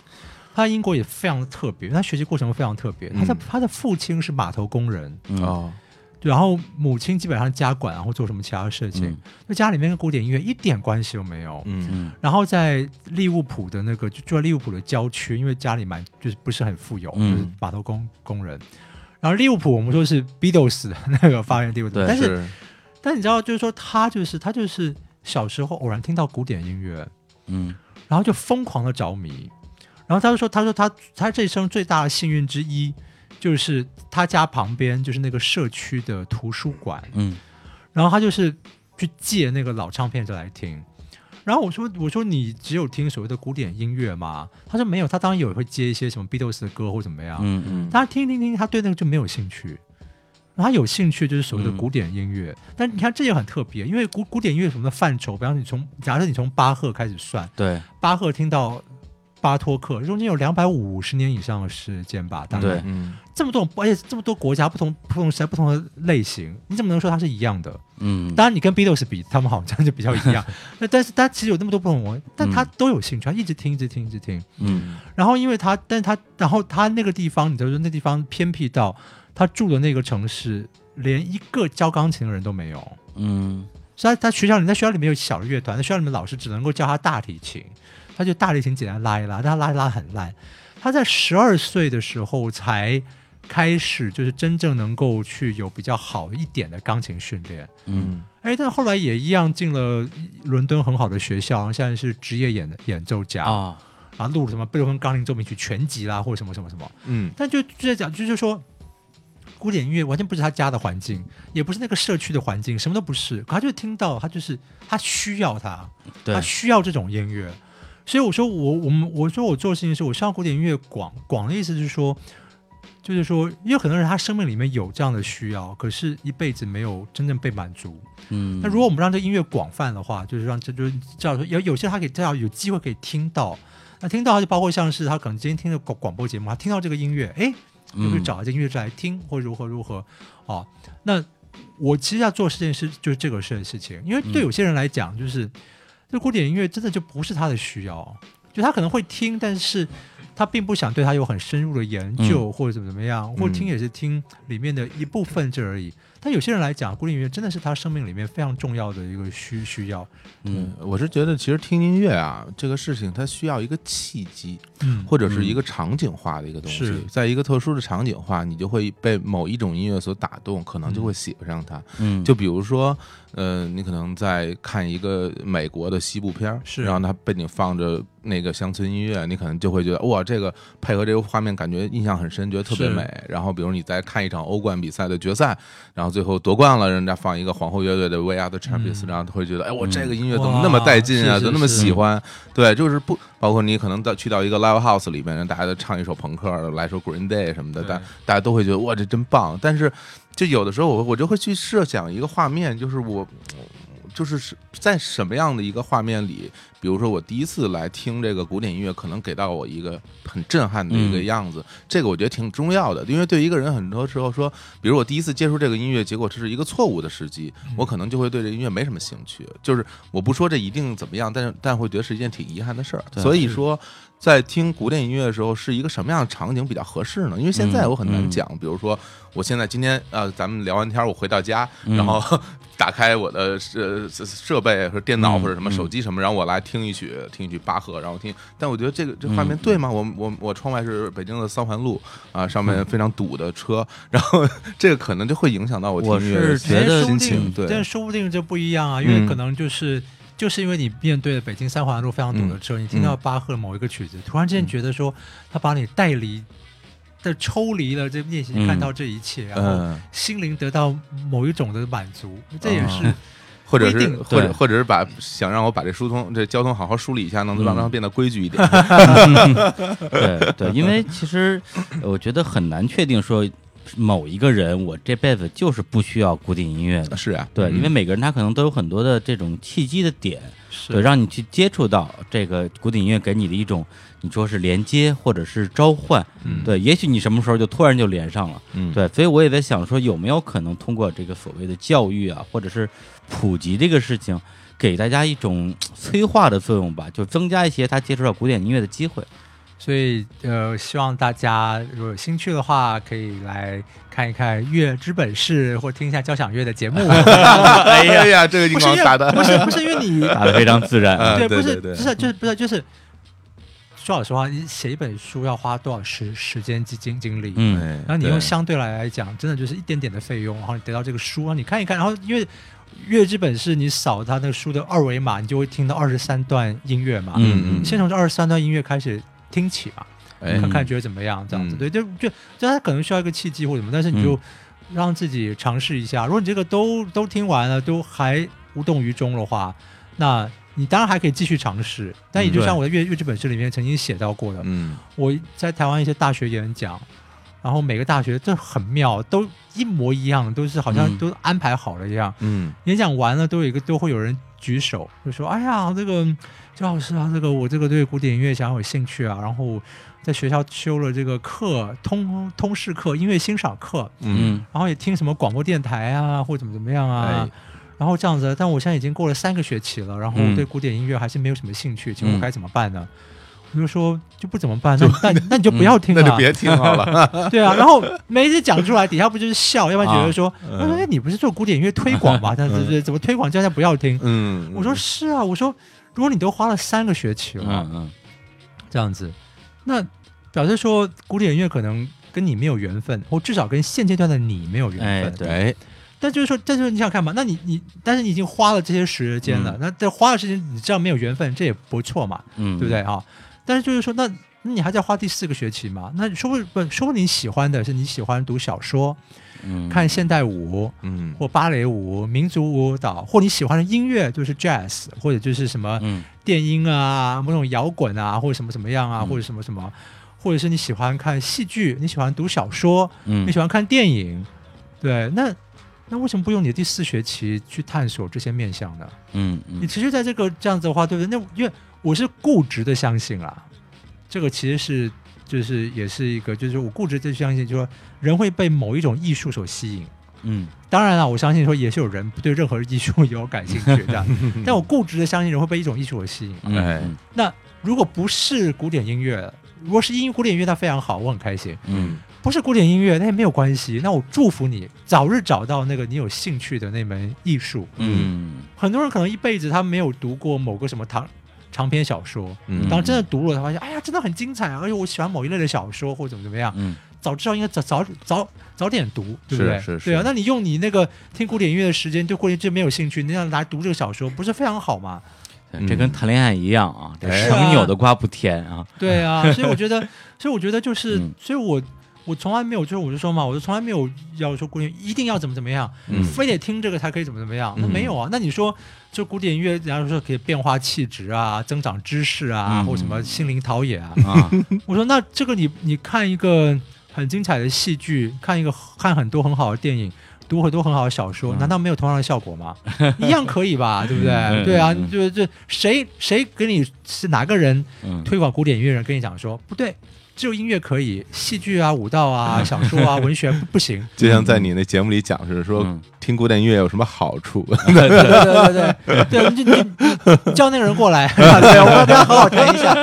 他在英国也非常特别，他学习过程非常特别。他的、嗯他的父亲是码头工人，嗯哦对然后母亲基本上家管，然后做什么其他的事情，嗯。就家里面跟古典音乐一点关系都没有。嗯。嗯。然后在利物浦的那个就住在利物浦的郊区，因为家里蛮就是不是很富有，嗯。就是码头工工人。然后利物浦我们说是 Beatles 的那个发源地，对但是是。但你知道，就是说他就是他就是小时候偶然听到古典音乐，嗯。然后就疯狂的着迷。然后他就说，他说他他这一生最大的幸运之一，就是他家旁边就是那个社区的图书馆，嗯。然后他就是去借那个老唱片就来听。然后我说我说你只有听所谓的古典音乐吗？他说没有，他当然有会接一些什么 Beatles 的歌或怎么样。嗯嗯。但他听听听，他对那个就没有兴趣。他有兴趣就是所谓的嗯古典音乐，但你看这也很特别，因为古古典音乐什么的范畴，比方你从假设你从巴赫开始算，对。巴赫听到巴托克，中间有两百五十年以上的时间吧，大概。嗯这么多种，而且这么多国家不同不同时代不同的类型，你怎么能说它是一样的？嗯当然，你跟 Beatles 比，他们好像就比较一样。那 *laughs* 但是他其实有那么多不同文，但他嗯都有兴趣，他一直听，一直听，一直听。嗯然后因为他，但是他，然后他那个地方，你知道说那地方偏僻到他住的那个城市，连一个教钢琴的人都没有。嗯所以他他学校里在学校里面有小的乐团，在学校里面老师只能够教他大提琴，他就大提琴简单拉一拉，但他拉一拉很烂。他在十二岁的时候才开始，就是真正能够去有比较好一点的钢琴训练。嗯哎，但后来也一样进了伦敦很好的学校，现在是职业演演奏家，啊，然后录了什么贝多芬钢琴奏鸣曲全集啦，或者什么什么什么。嗯但就就在讲，就是说，古典音乐完全不是他家的环境，也不是那个社区的环境，什么都不是。可他就听到，他就是他需要他，对他，需要这种音乐。所以我说我我们我说我做的事情是我希望古典音乐广广的意思是说，就是说，因为很多人他生命里面有这样的需要，可是一辈子没有真正被满足。嗯，那如果我们让这音乐广泛的话，就是让这就是至少说有有些他可以至少有机会可以听到，那听到他就包括像是他可能今天听的广广播节目，他听到这个音乐，哎，就会嗯找这个音乐来听，或如何如何哦。那我其实要做这件事就是这个事的事情，因为对嗯有些人来讲，就是这古典音乐真的就不是他的需要，就他可能会听，但是他并不想对他有很深入的研究、或者怎么怎么样，或者听也是听里面的一部分这而已。但有些人来讲，古典音乐真的是他生命里面非常重要的一个需需要。嗯嗯，我是觉得其实听音乐啊，这个事情它需要一个契机，嗯或者是一个场景化的一个东西。是，在一个特殊的场景化，你就会被某一种音乐所打动，可能就会喜欢上它。嗯，就比如说，呃，你可能在看一个美国的西部片儿，是然后它背景放着那个乡村音乐，你可能就会觉得哇，这个配合这个画面，感觉印象很深，觉得特别美。然后，比如你在看一场欧冠比赛的决赛，然后最后夺冠了，人家放一个皇后乐队的《We Are the Champions》，嗯然后会觉得，哎，我嗯这个音乐怎么那么带劲啊，哇是是怎么那么喜欢？对，就是不包括你可能到去到一个 live house 里面，大家都唱一首朋克，来首 Green Day 什么的，对大大家都会觉得哇，这真棒。但是就有的时候我我就会去设想一个画面，就是我就是是在什么样的一个画面里，比如说我第一次来听这个古典音乐，可能给到我一个很震撼的一个嗯样子，这个我觉得挺重要的，因为对一个人很多时候说，比如我第一次接触这个音乐，结果这是一个错误的时机，我可能就会对这音乐没什么兴趣。就是我不说这一定怎么样，但是但会觉得是一件挺遗憾的事儿。所以说。在听古典音乐的时候，是一个什么样的场景比较合适呢？因为现在我很难嗯嗯讲，比如说，我现在今天呃，咱们聊完天儿，我回到家，嗯然后打开我的设设备或者电脑嗯或者什么嗯手机什么，然后我来听一曲听一曲巴赫，然后听。但我觉得这个这画面对吗？我我我窗外是北京的三环路啊，上面非常堵的车，然后这个可能就会影响到我听音乐的是觉得心情。对但，说不定就不一样啊，因为嗯可能就是。就是因为你面对了北京三环路非常堵的车，你听到巴赫某一个曲子，突然之间觉得说他把你带离的抽离了这练习，嗯看到这一切，然后嗯，心灵得到某一种的满足，这也是嗯。或者是或者或者是把想让我把这疏通这交通好好梳理一下，能让嗯。让它变得规矩一点。*laughs* 对对，因为其实呃我觉得很难确定说某一个人我这辈子就是不需要古典音乐的。是啊，对，嗯。因为每个人他可能都有很多的这种契机的点，是。对，让你去接触到这个古典音乐给你的一种，你说是连接或者是召唤，嗯。对，也许你什么时候就突然就连上了，嗯，对，所以我也在想说，有没有可能通过这个所谓的教育啊，或者是普及这个事情，给大家一种催化的作用吧，就增加一些他接触到古典音乐的机会。所以呃，希望大家如果有兴趣的话，可以来看一看《乐之本事》，或听一下交响乐的节目。*laughs* *laughs* 哎呀，这个地方打的不是不是因为你 *laughs* 打的非常自然，啊对，不是不是就是不是就是。说老实话，你写一本书要花多少时时间、精精精力？嗯，哎然后你用相对来来讲，真的就是一点点的费用，然后你得到这个书，然后你看一看，然后因为乐之本是你扫他那个书的二维码，你就会听到二十三段音乐嘛。嗯嗯先从这二十三段音乐开始听起嘛，哎看看觉得怎么样，这样子。嗯对，就就就他可能需要一个契机或什么，但是你就让自己尝试一下。如果你这个都都听完了，都还无动于衷的话，那你当然还可以继续尝试。但也就像我的乐乐剧本事里面曾经写到过的，嗯我在台湾一些大学演讲，然后每个大学这很妙，都一模一样，都是好像嗯都安排好了一样。嗯演讲完了，都有一个都会有人举手，就说：“哎呀，这个周老师啊，这个我这个对古典音乐想要有兴趣啊，然后在学校修了这个课，通通识课、音乐欣赏课，嗯嗯然后也听什么广播电台啊，或者怎么怎么样啊。哎然后这样子，但我现在已经过了三个学期了，然后嗯对古典音乐还是没有什么兴趣，请问我该怎么办呢？我就说就不怎么办？那那那你就不要听了，那就别听好了。*laughs* 对啊，然后每次讲出来，底下不就是笑，要不然觉得说，哎，你不是做古典音乐推广吗？*laughs* 他对对，怎么推广叫大家不要听？嗯，我说是啊，我说如果你都花了三个学期了，嗯嗯这样子，那表示说古典音乐可能跟你没有缘分，或至少跟现阶段的你没有缘分。哎对哎，但就是说，但是你想看嘛？那你你，但是你已经花了这些时间了，嗯那这花了时间，你知道没有缘分，这也不错嘛，嗯，对不对啊？但是就是说，那那你还在花第四个学期嘛？那说不不，说不定你喜欢的是你喜欢读小说、嗯，看现代舞嗯。或芭蕾舞、民族舞蹈，或你喜欢的音乐就是 jazz，或者就是什么嗯。电音啊、某种摇滚啊，或者什么什么样啊，嗯。或者什么什么，或者是你喜欢看戏剧，你喜欢读小说，嗯。你喜欢看电影，对，那那为什么不用你的第四学期去探索这些面向呢？嗯嗯。你持续在这个这样子的话，对不对？那因为我是固执的相信啊，这个其实是就是也是一个，就是我固执的相信，就是说人会被某一种艺术所吸引。嗯当然了，我相信说也是有人不对任何艺术有感兴趣这样，*laughs* 但我固执的相信人会被一种艺术所吸引。嗯哎嗯那如果不是古典音乐，如果是音古典音乐，那非常好，我很开心。嗯不是古典音乐，那也没有关系。那我祝福你早日找到那个你有兴趣的那门艺术。嗯很多人可能一辈子他没有读过某个什么长长篇小说，嗯当真的读了，才发现哎呀，真的很精彩啊！而且我喜欢某一类的小说或者怎么怎么样，嗯早知道应该早早早早点读，对不对？是是对啊，那你用你那个听古典音乐的时间对古典音乐没有兴趣，你要来读这个小说，不是非常好吗？对这跟谈恋爱一样啊，强扭的瓜不甜啊。*laughs* 对啊，所以我觉得，所以我觉得就是，嗯所以我我从来没有，就是我就说嘛，我就从来没有要说古典一定要怎么怎么样，嗯非得听这个才可以怎么怎么样，那嗯没有啊。那你说，就古典音乐，人家说可以变化气质啊，增长知识啊，嗯或什么心灵陶冶啊，啊，*laughs* 我说那这个你你看一个很精彩的戏剧，看一个看很多很好的电影。读很多很好的小说，嗯难道没有同样的效果吗？*laughs* 一样可以吧，*laughs* 对不对？嗯对啊，就是这谁谁给你是哪个人嗯推广古典音乐人跟你讲说不对，只有音乐可以，戏剧啊、舞蹈啊、*laughs* 小说啊、文学不不行。*laughs* 就像在你那节目里讲是说嗯听古典音乐有什么好处？*laughs* 对对对对对对，你你叫那个人过来，对，我要跟他好好谈一下。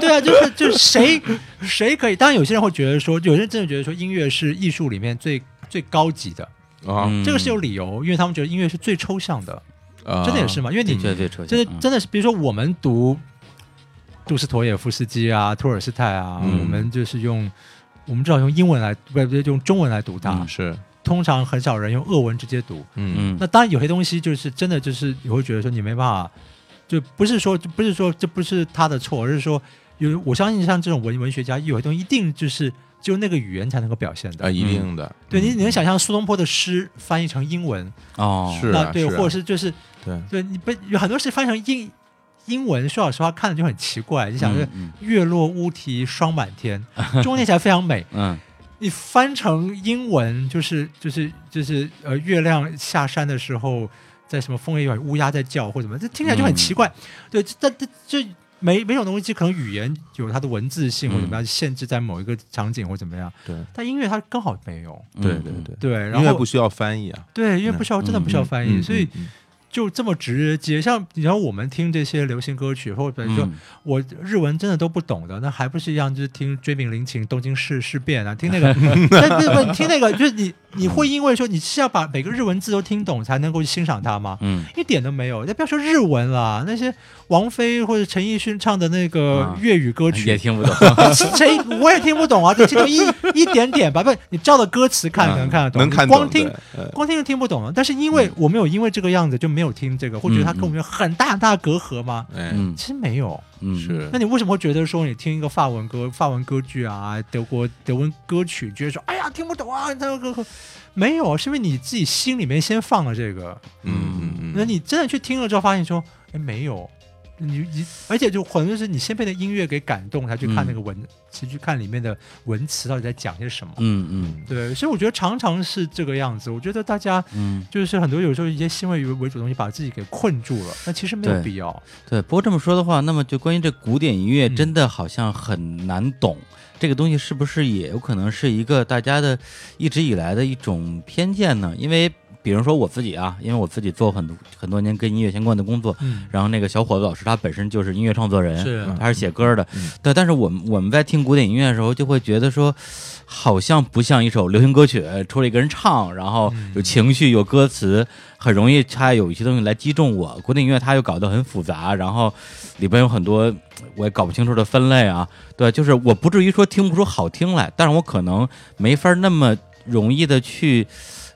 对啊，就是就是谁谁可以？当然有些人会觉得说，有些人真的觉得说音乐是艺术里面最最高级的，啊嗯这个是有理由，因为他们觉得音乐是最抽象的，啊真的也是嘛？因为你的确最抽象，真的嗯真的是，比如说我们读杜斯妥也夫斯基啊、托尔斯泰啊，嗯。我们就是用我们至少用英文来，不不用中文来读它。嗯是。通常很少人用俄文直接读。嗯。嗯。那当然有些东西就是真的就是你会觉得说你没办法，就不是说就不是说这不是他的错，而是说有我相信像这种文文学家，有些东西一定就是只有那个语言才能够表现的。啊，一定的，对你，嗯。你能想象苏东坡的诗翻译成英文，哦。是啊那对，是啊。或者是就是对。对你不有很多诗翻译成英英文，说老实话看着就很奇怪。你想，月落乌啼霜满天，*laughs* 中文念起来非常美。嗯。你翻成英文，就是就是就是呃，月亮下山的时候，在什么枫叶里，乌鸦在叫或者什么，这听起来就很奇怪。对，这这这这每每种东西可能语言有它的文字性或者怎么样限制在某一个场景或怎么样，对。但音乐它刚好没有。对对对，对，然后音乐不需要翻译啊，对，因为不需要，真的不需要翻译，嗯所以嗯就这么直接。像你像我们听这些流行歌曲，或者比如说嗯我日文真的都不懂的，那还不是一样，就是听追名林檎、东京事事变啊，听那个，*laughs* 但不是不听那个，就是你你会因为说你是要把每个日文字都听懂才能够去欣赏它吗？嗯一点都没有。那不要说日文了，那些王菲或者陈奕迅唱的那个啊粤语歌曲，也听不懂，*laughs* 谁我也听不懂啊，就听懂一一点点吧。不，你照着歌词看可能看得懂，能看懂光听光听就听不懂了。但是因为我没有因为这个样子就没有听这个，会觉得它跟我们有很大很大的隔阂吗？哎嗯其实没有。嗯是那你为什么会觉得说你听一个法文歌、法文歌剧啊、德国德文歌曲，觉得说哎呀听不懂啊？这个歌没有，是因为你自己心里面先放了这个，嗯嗯嗯，那你真的去听了之后，发现说哎没有。你你，而且就可能就是你先被那音乐给感动，才去看那个文，其实去看里面的文词到底在讲些什么。嗯嗯对，所以我觉得常常是这个样子。我觉得大家嗯，就是很多有时候一些新闻为主的东西，把自己给困住了，那其实没有必要。对。不过这么说的话，那么就关于这古典音乐，嗯真的好像很难懂。这个东西是不是也有可能是一个大家的一直以来的一种偏见呢？因为比如说我自己啊，因为我自己做很多很多年跟音乐相关的工作，嗯，然后那个小伙子老师他本身就是音乐创作人，是他是写歌的，嗯对。但是我们我们在听古典音乐的时候，就会觉得说，好像不像一首流行歌曲，出了一个人唱，然后有情绪、有歌词，很容易他有一些东西来击中我。古典音乐它又搞得很复杂，然后里边有很多我也搞不清楚的分类啊，对，就是我不至于说听不出好听来，但是我可能没法那么容易的去。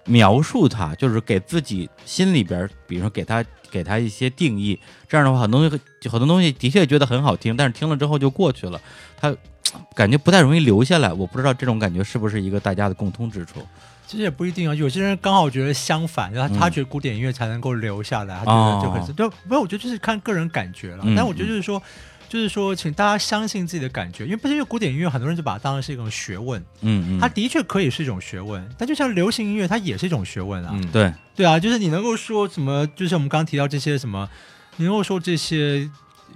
描述它，就是给自己心里边，比如说给他给他一些定义，这样的话，很多东西很多东西的确觉得很好听，但是听了之后就过去了，他感觉不太容易留下来。我不知道这种感觉是不是一个大家的共通之处。其实也不一定啊，有些人刚好觉得相反，他他觉得古典音乐才能够留下来，他觉得就很就。没有，我觉得就是看个人感觉了。但我觉得就是说。就是说，请大家相信自己的感觉，因为不是因为古典音乐，很多人就把它当成是一种学问。嗯嗯，它的确可以是一种学问，但就像流行音乐，它也是一种学问啊。嗯，对对啊，就是你能够说什么，就是我们刚刚提到这些什么，你能够说这些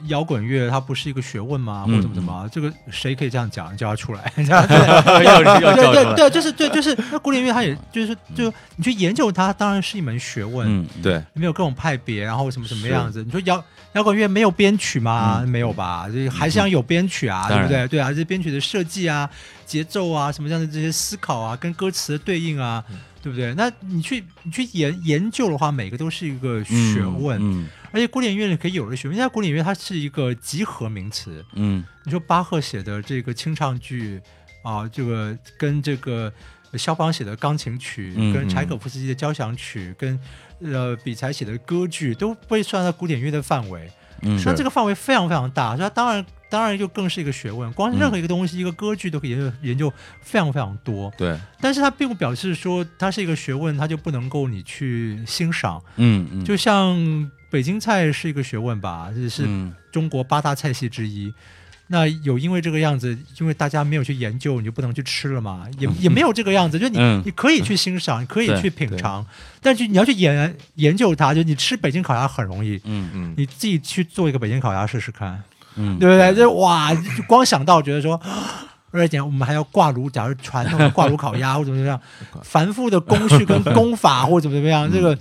摇滚乐它不是一个学问吗？或者怎么怎么？这个谁可以这样讲？叫他出来。*laughs* *laughs* 对对对，就是对，就是那古典乐，它也就是就你去研究它，当然是一门学问。嗯，对，里面有各种派别，然后什么什么样子？你说摇。摇滚乐没有编曲吗？没有吧，就还是要有编曲啊，对不对？对啊，这编曲的设计啊、节奏啊、什么样的这些思考啊，跟歌词的对应啊，对不对？那你去你去研研究的话，每个都是一个学问。嗯，而且古典音乐里可以有的学问，因为古典音乐它是一个集合名词。嗯，你说巴赫写的这个清唱剧啊，这个跟这个肖邦写的钢琴曲，跟柴可夫斯基的交响曲，跟呃，比才写的歌剧都被算在古典乐的范围，嗯，所以这个范围非常非常大，所以它当然当然就更是一个学问。光是任何一个东西，一个歌剧都可以研究研究非常非常多。对，但是它并不表示说它是一个学问，它就不能够你去欣赏。嗯嗯，就像北京菜是一个学问吧，这是中国八大菜系之一。那有因为这个样子，因为大家没有去研究，你就不能去吃了嘛？也 *laughs* 也没有这个样子，就你你可以去欣赏，你可以去品尝，但是你要去研研究它，就你吃北京烤鸭很容易，嗯嗯，你自己去做一个北京烤鸭试试看，嗯，对不对？就哇，光想到觉得说。而且我们还要挂炉，假如传统的挂炉烤鸭 *laughs* 或者怎么样，繁复的工序跟功法 *laughs* 或者怎么怎么样，这个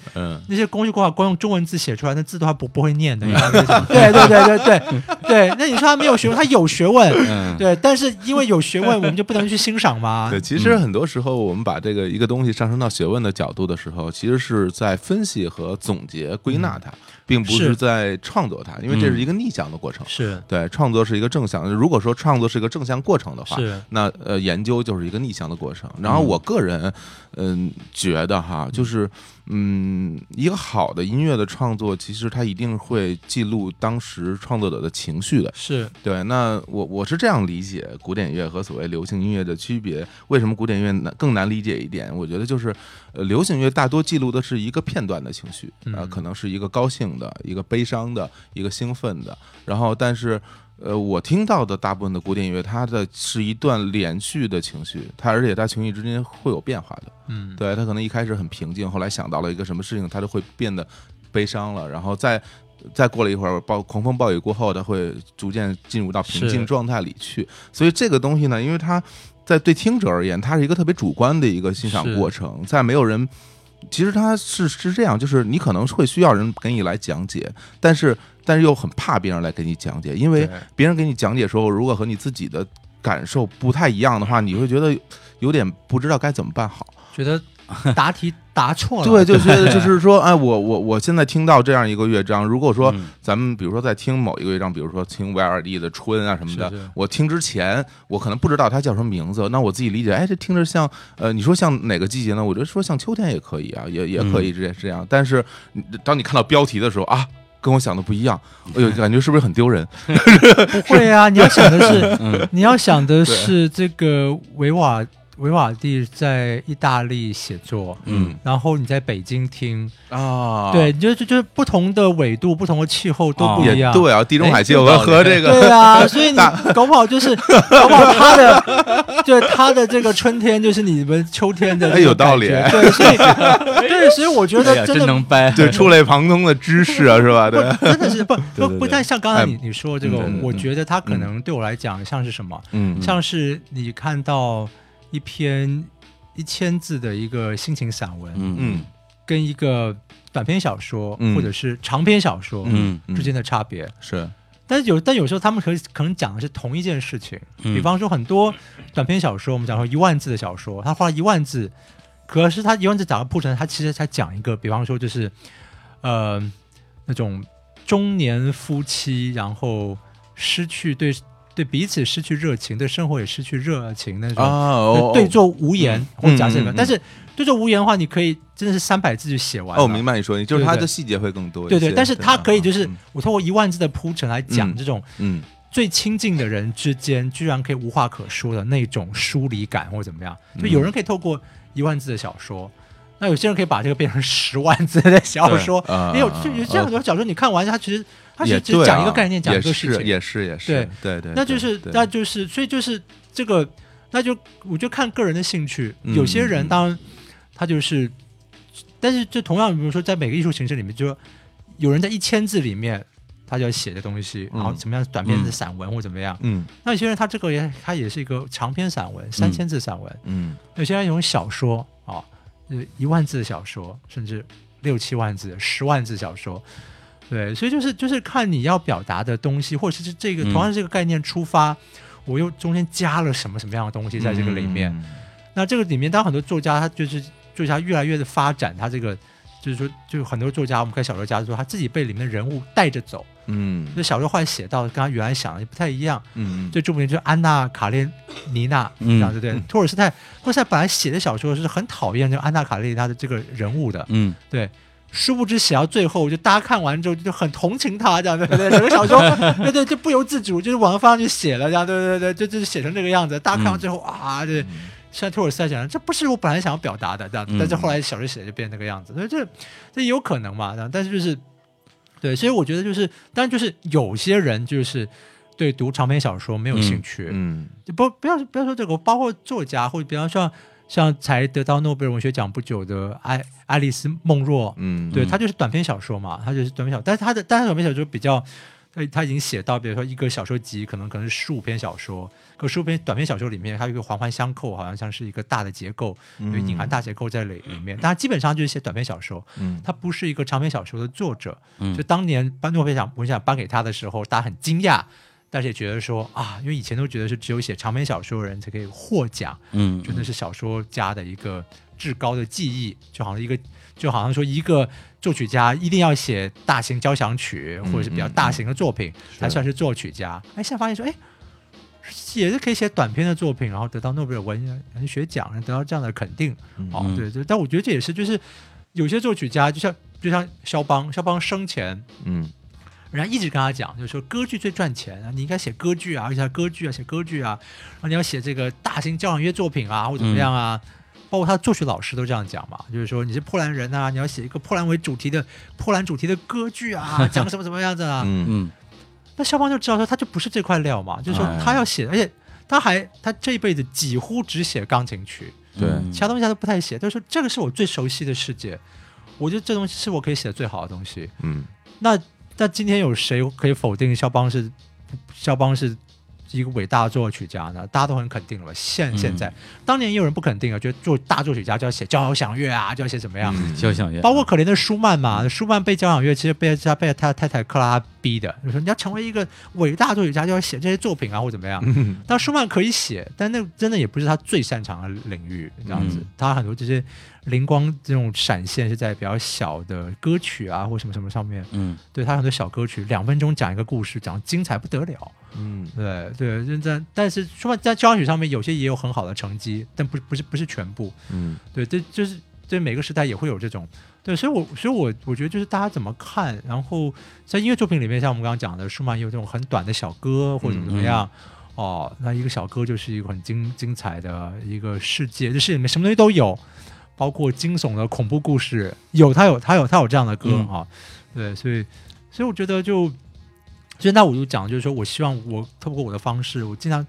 那些工序工法光用中文字写出来，那字都还不不会念的。*laughs* 对对对对对对，那你说他没有学问，他有学问，对，但是因为有学问，我们就不能去欣赏吗？对，其实很多时候我们把这个一个东西上升到学问的角度的时候，其实是在分析和总结、归纳它。并不是在创作它，因为这是一个逆向的过程。是对创作是一个正向。如果说创作是一个正向过程的话，那呃研究就是一个逆向的过程。然后我个人嗯觉得哈，就是嗯一个好的音乐的创作，其实它一定会记录当时创作者的情绪的。是对。那我我是这样理解古典乐和所谓流行音乐的区别。为什么古典乐难更难理解一点？我觉得就是呃流行乐大多记录的是一个片段的情绪啊，可能是一个高兴。的一个悲伤的，一个兴奋的，然后但是，呃，我听到的大部分的古典音乐，它的是一段连续的情绪，它而且它情绪之间会有变化的，嗯，对，它可能一开始很平静，后来想到了一个什么事情，它就会变得悲伤了，然后再再过了一会儿暴狂风暴雨过后，它会逐渐进入到平静状态里去，所以这个东西呢，因为它在对听者而言，它是一个特别主观的一个欣赏过程，在没有人。其实它是是这样，就是你可能会需要人给你来讲解，但是但是又很怕别人来给你讲解，因为别人给你讲解的时候，如果和你自己的感受不太一样的话，你会觉得有点不知道该怎么办好，觉得。答题答错了，对，就觉得 *laughs* 就是说，哎，我我我现在听到这样一个乐章，如果说咱们比如说在听某一个乐章，比如说听维尔蒂的《春》啊什么的，我听之前我可能不知道它叫什么名字，那我自己理解，哎，这听着像，呃，你说像哪个季节呢？我觉得说像秋天也可以啊，也也可以这这样。但是当你看到标题的时候啊，跟我想的不一样，*laughs* 哎呦，感觉是不是很丢人？*laughs* 不会啊，你要想的是，*laughs* 你要想的是这个维瓦。维瓦蒂在意大利写作，嗯，然后你在北京听。啊，对，就就就不同的纬度、不同的气候都不一样，对啊，地中海气候和这个，对啊，*laughs* 所以你搞不好就是搞不好他的，*laughs* 对他的这个春天就是你们秋天的，有道理，对，所以 *laughs* 对，所以我觉得真的能掰，对，触类旁通的知识啊，是吧？对，真的是不不不太像刚才你你说这个，我觉得他可能对我来讲像是什么，嗯，像是你看到。一篇一千字的一个心情散文，嗯嗯，跟一个短篇小说、嗯。或者是长篇小说嗯嗯。之间的差别。是。但是有，但有时候他们可可能讲的是同一件事情。嗯。比方说，很多短篇小说，我们讲说一万字的小说，他花了一万字，可是他一万字讲的铺陈，他其实才讲一个，比方说就是呃那种中年夫妻，然后失去对对彼此失去热情，对生活也失去热情那种。哦对坐无言，嗯或者假设但是对坐无言的话，你可以真的是三百字就写完了。哦，明白你说，就是它的细节会更多。对对，但是他可以就是嗯我通过一万字的铺陈来讲嗯这种嗯最亲近的人之间，居然可以无话可说的那种疏离感，或者怎么样。就有人可以透过一万字的小说，那有些人可以把这个变成十万字的小说。也有就有这样很多小说，你看完它其实它是讲一个概念，讲一个事情。也是也是，对对对，那就是那就是所以就是这个，那就我就看个人的兴趣。嗯有些人嗯当然他就是，但是就同样，比如说在每个艺术形式里面，就说有人在一千字里面。他就要写的东西，然后嗯怎么样短篇的嗯散文或怎么样，嗯那有些人他这个也他也是一个长篇散文，三千字散文；嗯有些人用小说啊，呃一万字的小说，甚至六七万字、十万字小说。对，所以就是就是看你要表达的东西，或者是这个嗯同样是这个概念出发，我又中间加了什么什么样的东西在这个里面。嗯那这个里面，当然很多作家他就是作家越来越的发展，他这个就是说，就很多作家，我们看小说家说他自己被里面的人物带着走，嗯就小说后来写到跟他原来想的不太一样。嗯最著名就是安娜·卡列尼娜，嗯这样对不对？嗯托尔斯泰，托尔斯泰本来写的小说是很讨厌这个安娜·卡列尼娜的这个人物的，嗯对。殊不知写到最后，就大家看完之后就很同情他，这样对不对？*laughs* 整个小说，对对，就不由自主就是往放上去写了，这样对对对，就就是写成这个样子。大家看完之后啊，这像托尔斯泰讲的，这不是我本来想要表达的，这样。嗯但是后来小说写就变成那个样子，所以这这也有可能嘛。这样但是就是对，所以我觉得就是，当然就是有些人就是对读长篇小说没有兴趣，嗯就不不要不要说这个，包括作家或者比方说像像才得到诺贝尔文学奖不久的爱爱丽丝梦若，嗯，对嗯他就是短篇小说嘛，他就是短篇小，但是他的但是短篇小说比较。他他已经写到，比如说一个小说集，可能可能是十五篇小说，可十五篇短篇小说里面，它有一个环环相扣，好像像是一个大的结构，有隐含大结构在里里面。但他基本上就是写短篇小说，嗯他不是一个长篇小说的作者。嗯就当年颁诺贝尔奖文学奖颁给他的时候，大家很惊讶，但是也觉得说啊，因为以前都觉得是只有写长篇小说的人才可以获奖，嗯，真的是小说家的一个至高的技艺，就好像一个就好像说一个作曲家一定要写大型交响曲或者是比较大型的作品才算是作曲家。哎，现在发现说，哎。也是可以写短篇的作品，然后得到诺贝尔文文学奖，得到这样的肯定。哦，对，但我觉得这也是，就是有些作曲家，就像就像肖邦，肖邦生前，嗯人家一直跟他讲，就是说歌剧最赚钱啊，你应该写歌剧啊，而且歌剧啊，写歌剧啊，然后你要写这个大型交响乐作品啊，或者怎么样啊。包括他的作曲老师都这样讲嘛，就是说你是波兰人啊，你要写一个波兰为主题的波兰主题的歌剧啊，讲什么什么样子啊。嗯嗯那肖邦就知道说他就不是这块料嘛，就是说哎他要写，而且他还他这一辈子几乎只写钢琴曲，对嗯其他东西他都不太写。他说这个是我最熟悉的世界，我觉得这东西是我可以写的最好的东西。嗯那那今天有谁可以否定肖邦是肖邦是一个伟大的作曲家呢？大家都很肯定了。现嗯现在，当年也有人不肯定啊，觉得做大作曲家就要写交响乐啊，就要写怎么样？嗯交响乐，包括可怜的舒曼嘛，舒曼被交响乐其实被他被他太太克拉逼的，就说你要成为一个伟大作曲家，就要写这些作品啊，或怎么样。嗯但舒曼可以写，但那真的也不是他最擅长的领域，这样子。嗯他很多这些灵光这种闪现是在比较小的歌曲啊，或什么什么上面。嗯对他很多小歌曲，两分钟讲一个故事，讲得精彩不得了。嗯对对，认真但是舒曼在交响曲上面有些也有很好的成绩，但不不是不是全部。嗯对，这就是对每个时代也会有这种。对，所以我所以我我觉得就是大家怎么看，然后在音乐作品里面，像我们刚刚讲的，舒曼也有这种很短的小歌或者怎么样。哦，那一个小歌就是一个很精精彩的一个世界，这世界里面什么东西都有，包括惊悚的恐怖故事，有他有他有他有这样的歌嗯啊，对，所以所以我觉得就，就那我就讲，就是说我希望我透过我的方式，我经常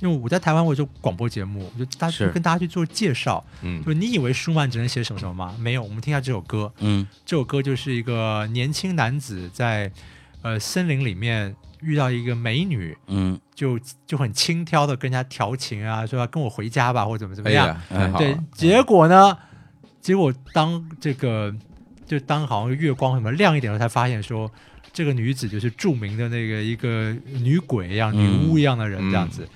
因为我在台湾我有做广播节目，我就大是跟大家去做介绍，嗯就你以为舒曼只能写什么什么吗？没有，我们听一下这首歌，嗯这首歌就是一个年轻男子在呃森林里面遇到一个美女，嗯，就就很轻佻的跟人家调情啊，说要跟我回家吧，或者怎么怎么样。对，结果呢，结果当这个就当好像月光什么亮一点了，才发现说这个女子就是著名的那个一个女鬼一样、嗯女巫一样的人这样子，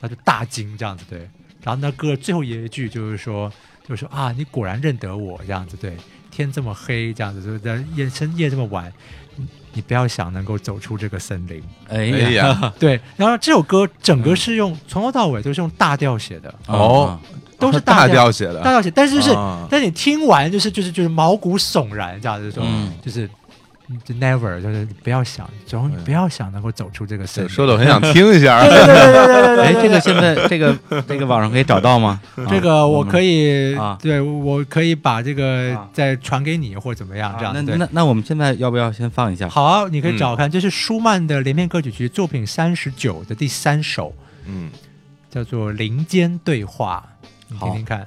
他就大惊这样子对。然后那歌最后一句就是说，就是说啊，你果然认得我这样子对，天这么黑这样子，就是在夜深夜这么晚，你你不要想能够走出这个森林。哎哎呀，*laughs* 对，然后这首歌整个是用、从头到尾都是用大调写的，哦，都是大调调写的，大调写，但是就是，啊。但是你听完就是就是就是毛骨悚然这样子说，嗯。就是就 never 就是不要想，总你不要想能够走出这个森林。说的我很想听一下。*laughs* 对对对对对对哎，对，这个现在这个 *laughs* 这个网上可以找到吗？这个我可以，啊对我可以把这个啊再传给你或者怎么样这样那那那我们现在要不要先放一下？好啊，你可以找找看，这是舒曼的连篇歌曲集作品三十九的第三首，嗯，叫做《林间对话》，你听好听看。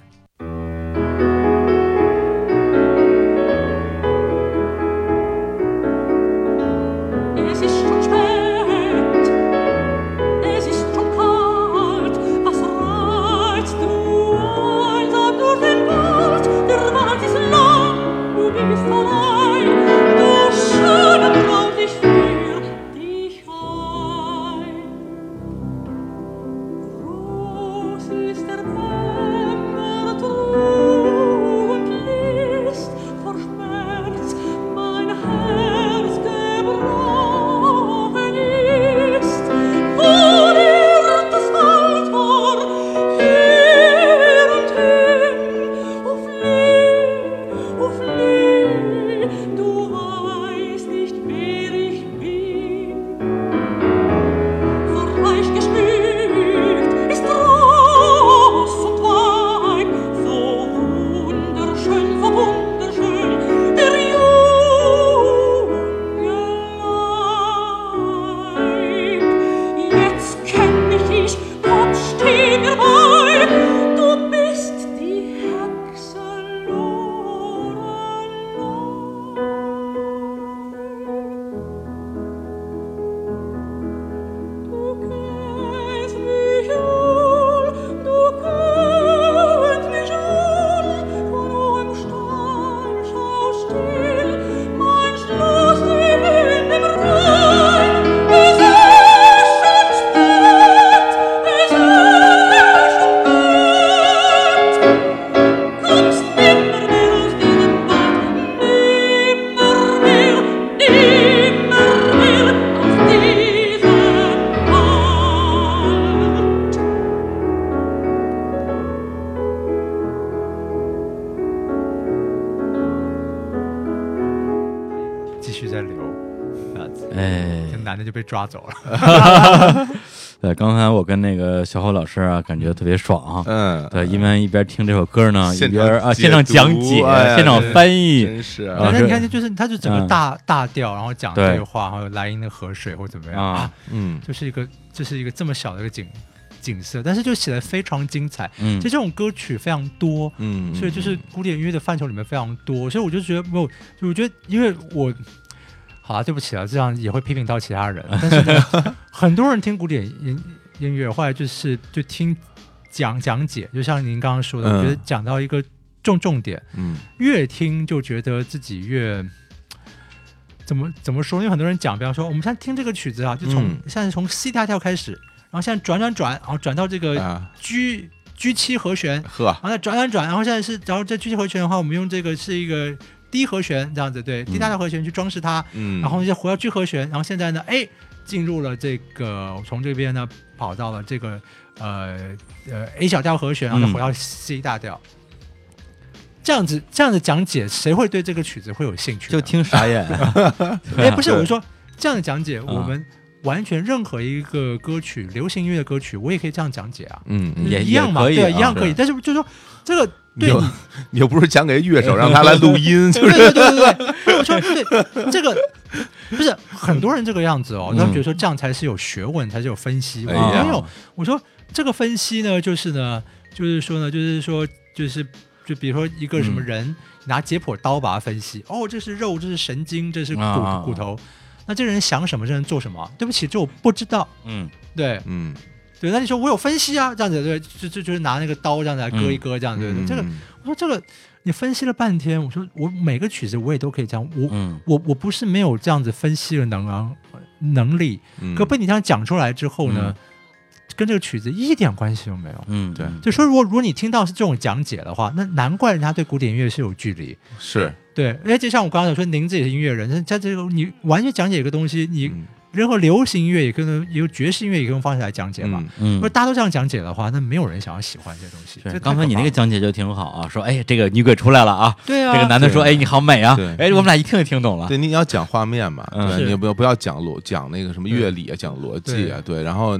抓走了。*laughs* 对，刚才我跟那个小侯老师啊，感觉特别爽啊。嗯，对，因为一边听这首歌呢，一边啊现场讲解哎，现场翻译，真是啊反正是你看，就是他就整个嗯大大调，然后讲对对话，还有莱茵的河水或怎么样啊啊，嗯就是一个就是一个这么小的一个景景色，但是就写的非常精彩。嗯其实这种歌曲非常多，嗯，所以就是古典音乐的范畴里面非常多，所以我就觉得不，就我觉得因为我。好啊，对不起啊，这样也会批评到其他人。但是呢，*laughs* 很多人听古典音音乐，后来就是就听讲讲解，就像您刚刚说的，嗯我觉得讲到一个重重点，嗯越听就觉得自己越怎么怎么说？因为很多人讲，比方说我们现在听这个曲子啊，就从、嗯现在从 C 大调开始，然后现在转转转，然后转到这个啊，G G 七和弦，呵，然后再转转转，然后现在是，然后这 G 七和弦的话，我们用这个是一个 D 和弦这样子，对低大调和弦去装饰它，嗯，然后就回到 G 和弦，然后现在呢，哎，进入了这个从这边呢跑到了这个呃呃 A 小调和弦，然后再回到 C 大调。这样子这样子讲解，谁会对这个曲子会有兴趣？就听傻眼。*laughs* 哎，不是，我是说这样的讲解，啊我们完全任何一个歌曲，流行音乐的歌曲，我也可以这样讲解啊，嗯，嗯也一样嘛，对，啊一样可以。但是就是说这个对 *laughs* 你你又不是讲给乐手让他来录音，*laughs* 就对是对对对对，我说对这个不是很多人这个样子哦，他们觉得说这样才是有学问，才是有分析。没有，我说这个分析呢，就是呢，就是说呢，就是说，就是就比如说一个什么嗯人、拿解剖刀把它分析，哦，这是肉，这是神经，这是骨、啊骨头。那这个人想什么？这人做什么？对不起，这我不知道。嗯对嗯，对，那你说我有分析啊，这样子对，就就就是拿那个刀这样子来割一割，这样对对，这个我说这个你分析了半天，我说我每个曲子我也都可以这样，我、嗯我我不是没有这样子分析的能啊能力，嗯可被你这样讲出来之后呢，跟这个曲子一点关系都没有。嗯，对嗯就说如果如果你听到是这种讲解的话，那难怪人家对古典音乐是有距离。是对，而且就像我刚刚说，您自己是音乐人，在这个你完全讲解一个东西，你嗯任何流行音乐也可能有爵士音乐也可以用方式来讲解嘛。嗯如果嗯。大家都这样讲解的话，那没有人想要喜欢这些东西。刚才你那个讲解就挺好啊，说哎，这个女鬼出来了啊，对啊，这个男的说对哎你好美啊。对，哎我们俩一听就听懂了，对，你要讲画面嘛，嗯。对，是。你不要不要讲逻讲那个什么乐理啊，讲逻辑啊，对，然后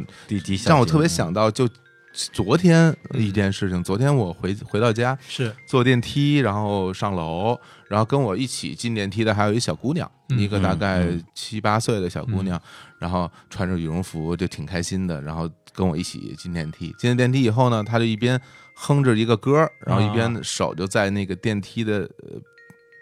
让我特别想到就昨天一件事情，昨天我回回到家是。坐电梯，然后上楼，然后跟我一起进电梯的还有一小姑娘，嗯一个大概嗯七八岁的小姑娘，然后穿着羽绒服就挺开心的，然后跟我一起进电梯。进了电梯以后呢，她就一边哼着一个歌，然后一边手就在那个电梯的呃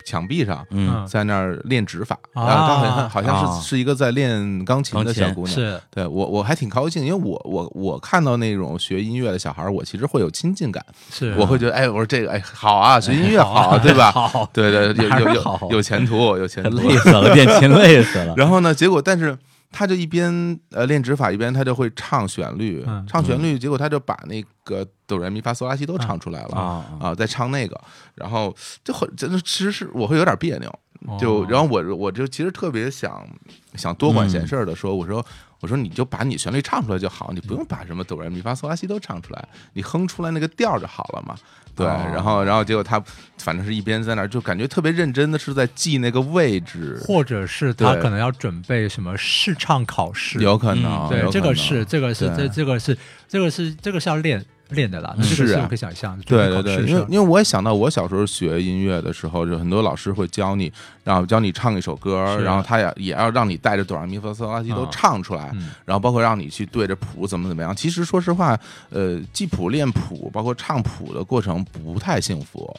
墙壁上。嗯。在那儿练指法，啊。然后她好像好像啊。是是一个在练钢琴的小姑娘，是，对我我还挺高兴，因为我我我看到那种学音乐的小孩，我其实会有亲近感，是我会觉得哎，我说这个哎好啊，学音乐好对吧？好，对对，有有有有前途，有前途。累死了，练琴累死了，*laughs* 然后呢，结果但是他就一边呃练指法，一边他就会唱旋律嗯，唱旋律，结果他就把那个哆来咪发嗦拉西都唱出来了啊啊，在唱那个，然后就很真的，其实是我会有点别扭，就哦。然后我我就其实特别想想多管闲事儿的说，我说我说你就把你旋律唱出来就好，你不用把什么哆来咪发嗦拉西都唱出来，你哼出来那个调就好了嘛。对，哦。然后然后结果他反正是一边在那儿就感觉特别认真的是在记那个位置，或者是他可能要准备什么试唱考试，有可能，嗯对这个是这个是这这个是这个是这个是要练练的啦，那这个是啊可以想象的。对对对，因为因为我也想到我小时候学音乐的时候，就很多老师会教你，然后教你唱一首歌，然后他也也要让你带着哆来咪发嗦拉西都啊唱出来，嗯然后包括让你去对着谱怎么怎么样。其实说实话，呃，记谱、练谱，包括唱谱的过程不太幸福。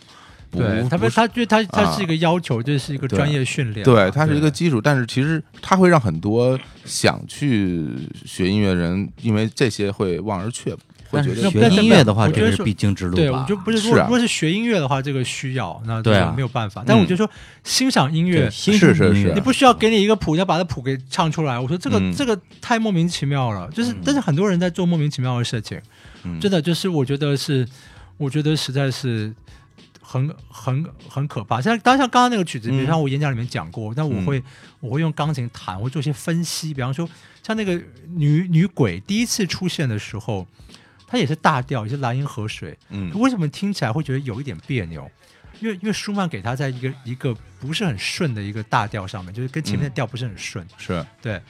不对，他不是他因为他他啊是一个要求，这是一个专业训练，对，他是一个基础，但是其实他会让很多想去学音乐人，因为这些会望而却步，会但是觉得学音乐的话，这是必经之路对，吧我就不是是啊如果是学音乐的话，这个需要，那对啊没有办法。但我就说欣赏音乐，欣是是是赏音乐你不需要给你一个谱，要把这谱给唱出来。我说这个、嗯这个太莫名其妙了，就是、嗯但是很多人在做莫名其妙的事情，嗯真的就是我觉得是，我觉得实在是很很很可怕。像当然像刚刚那个曲子，比如嗯像我演讲里面讲过，但我会、我会用钢琴弹，我会做一些分析，比方说像那个女女鬼第一次出现的时候。它也是大调，也是莱茵河水，嗯为什么听起来会觉得有一点别扭？因为因为舒曼给他在一个一个不是很顺的一个大调上面，就是跟前面的调不是很顺。是对，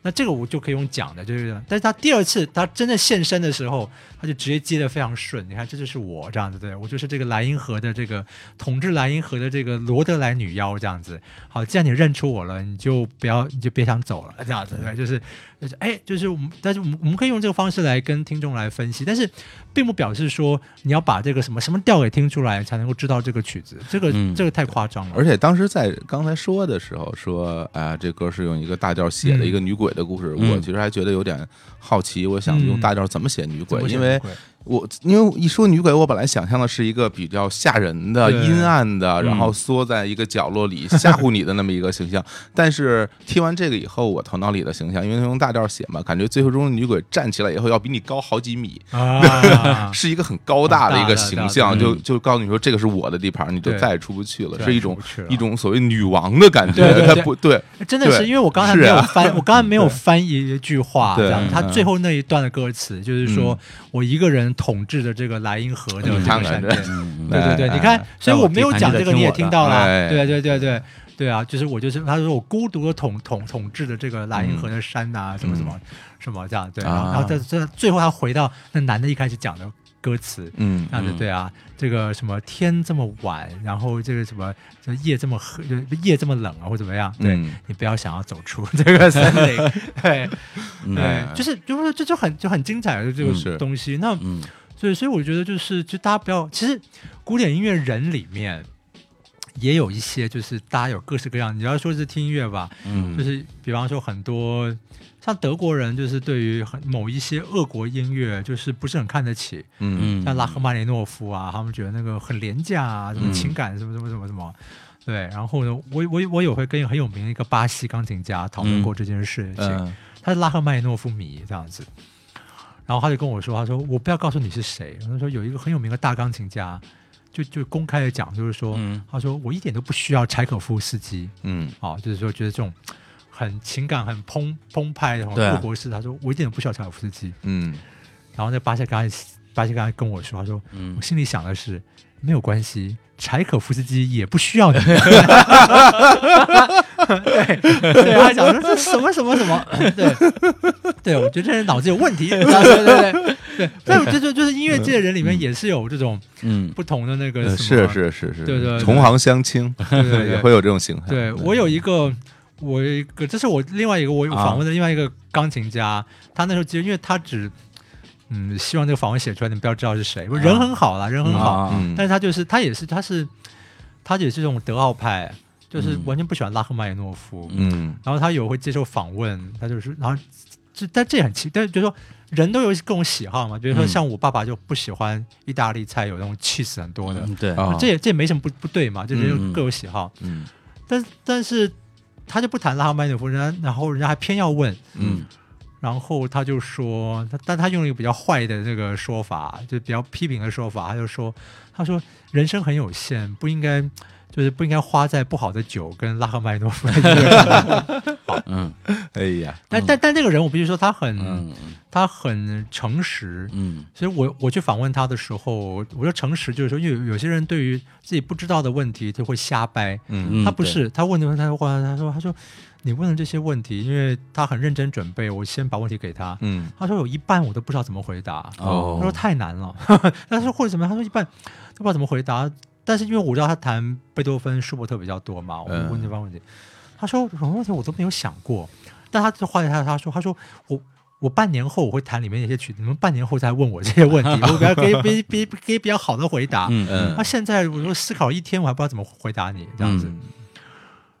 那这个我就可以用讲的，就是但是他第二次他真的现身的时候，他就直接接的非常顺。你看，这就是我这样子，对我就是这个莱茵河的这个统治莱茵河的这个罗德莱女妖这样子。好，既然你认出我了，你就不要，你就别想走了，这样子，对，就是就是哎，就是我们，但是我们我们可以用这个方式来跟听众来分析，但是并不表示说你要把这个什么什么调给听出来才能够知道这个曲子，这个、嗯这个太夸张了。而且当时在刚才说的时候说，啊，这歌是用一个大调写的嗯一个女鬼的故事，嗯我其实还觉得有点好奇，我想用大调怎么写女鬼，因为我因为一说女鬼，我本来想象的是一个比较吓人的、阴暗的，嗯然后缩在一个角落里吓唬你的那么一个形象。但是听完这个以后，我头脑里的形象，因为用大调写嘛，感觉最后中的女鬼站起来以后要比你高好几米，啊，*laughs* 是一个很高大的一个形象，就就告诉你说这个是我的地盘，你就再也出不去了，是一种一种所谓女王的感觉。对对对它不对，真的是因为我刚才没有翻，我刚才没有翻译一句话，他最后那一段的歌词就是说嗯我一个人统治的这个莱茵河的这你个山对对对，哎你看哎，所以我没有讲这个，你也听到了，哎对对对对对啊，就是我就是他说我孤独的统统统治的这个莱茵河的山呐，什么什么什么这样，对，然后啊然后在在最后他回到那男的一开始讲的歌词，嗯这样子嗯。对啊，这个什么天这么晚，然后这个什么这夜这么黑，夜这么冷啊，或怎么样？对、嗯你不要想要走出 *laughs* 这个森林，*laughs* 对嗯。对哎，就是就是这就很就很精彩的这个东西。那嗯。所以所以我觉得就是就大家不要，其实古典音乐人里面也有一些就是大家有各式各样，你要说是听音乐吧，嗯。就是比方说很多像德国人，就是对于很某一些俄国音乐，就是不是很看得起，嗯。嗯，像拉赫曼尼诺夫啊，他们觉得那个很廉价啊，什么嗯情感什么什么什么什么。对，然后呢，我我我有会跟很有名的一个巴西钢琴家讨论过这件事情，嗯。他是拉赫曼尼诺夫迷这样子，然后他就跟我说，他说我不要告诉你是谁，他说有一个很有名的大钢琴家，就就公开的讲，就是说，嗯。他说我一点都不需要柴可夫斯基，嗯。啊，就是说觉得这种很情感很澎澎湃的对啊。俄国式，他说我一点都不需要柴可夫斯基，嗯。然后那巴西刚才巴西刚才跟我说，他说嗯。我心里想的是没有关系，柴可夫斯基也不需要你。*laughs* 对，对他讲说 *laughs* 这什么什么什么，对，*laughs* 对我觉得这人脑子有问题。对对对对对，但我觉得就是音乐界的人里面也是有这种嗯不同的那个呃什么是是是是，对对对同行相亲，对对对也会有这种形态。对我有一个，我一个，这是我另外一个我访问的另外一个钢琴家，他那时候其实因为他只嗯希望这个访问写出来，你不要知道是谁，人很好啦，人很好，但是他就是他也是他是他也是这种德奥派，就是嗯完全不喜欢拉赫曼尼诺夫，嗯。然后他有会接受访问，他就是然后这但这也很奇，但是就是说人都有各种喜好嘛，比如说嗯。像我爸爸就不喜欢意大利菜有那种 cheese 很多的，嗯对。啊。这也这也没什么不不对嘛，就是嗯各有喜好。嗯。但但是他就不谈拉赫曼尼诺夫，人家然后人家还偏要问，嗯然后他就说，但他用了一个比较坏的这个说法，就比较批评的说法，他就说，他说人生很有限，不应该就是不应该花在不好的酒跟拉赫曼尼诺夫。*laughs* 嗯。哎呀，但但但这个人，我必须说他很、嗯他很诚实，嗯。所以我我去访问他的时候，我说诚实就是说，因为有有些人对于自己不知道的问题就会瞎掰，嗯他不是，他问的问题，他说他说他说你问的这些问题，因为他很认真准备，我先把问题给他。嗯。他说有一半我都不知道怎么回答，哦。他说太难了。*laughs* 他说或者怎么样，他说一半都不知道怎么回答。但是因为我知道他谈贝多芬、舒伯特比较多嘛，我就问这方问题。他说什么问题我都没有想过，但他就后来他他说他说我。我半年后我会弹里面那些曲子，你们半年后再问我这些问题，*laughs* 我比较可以比比可以比较好的回答。嗯嗯那现在我说思考一天，我还不知道怎么回答你这样子。嗯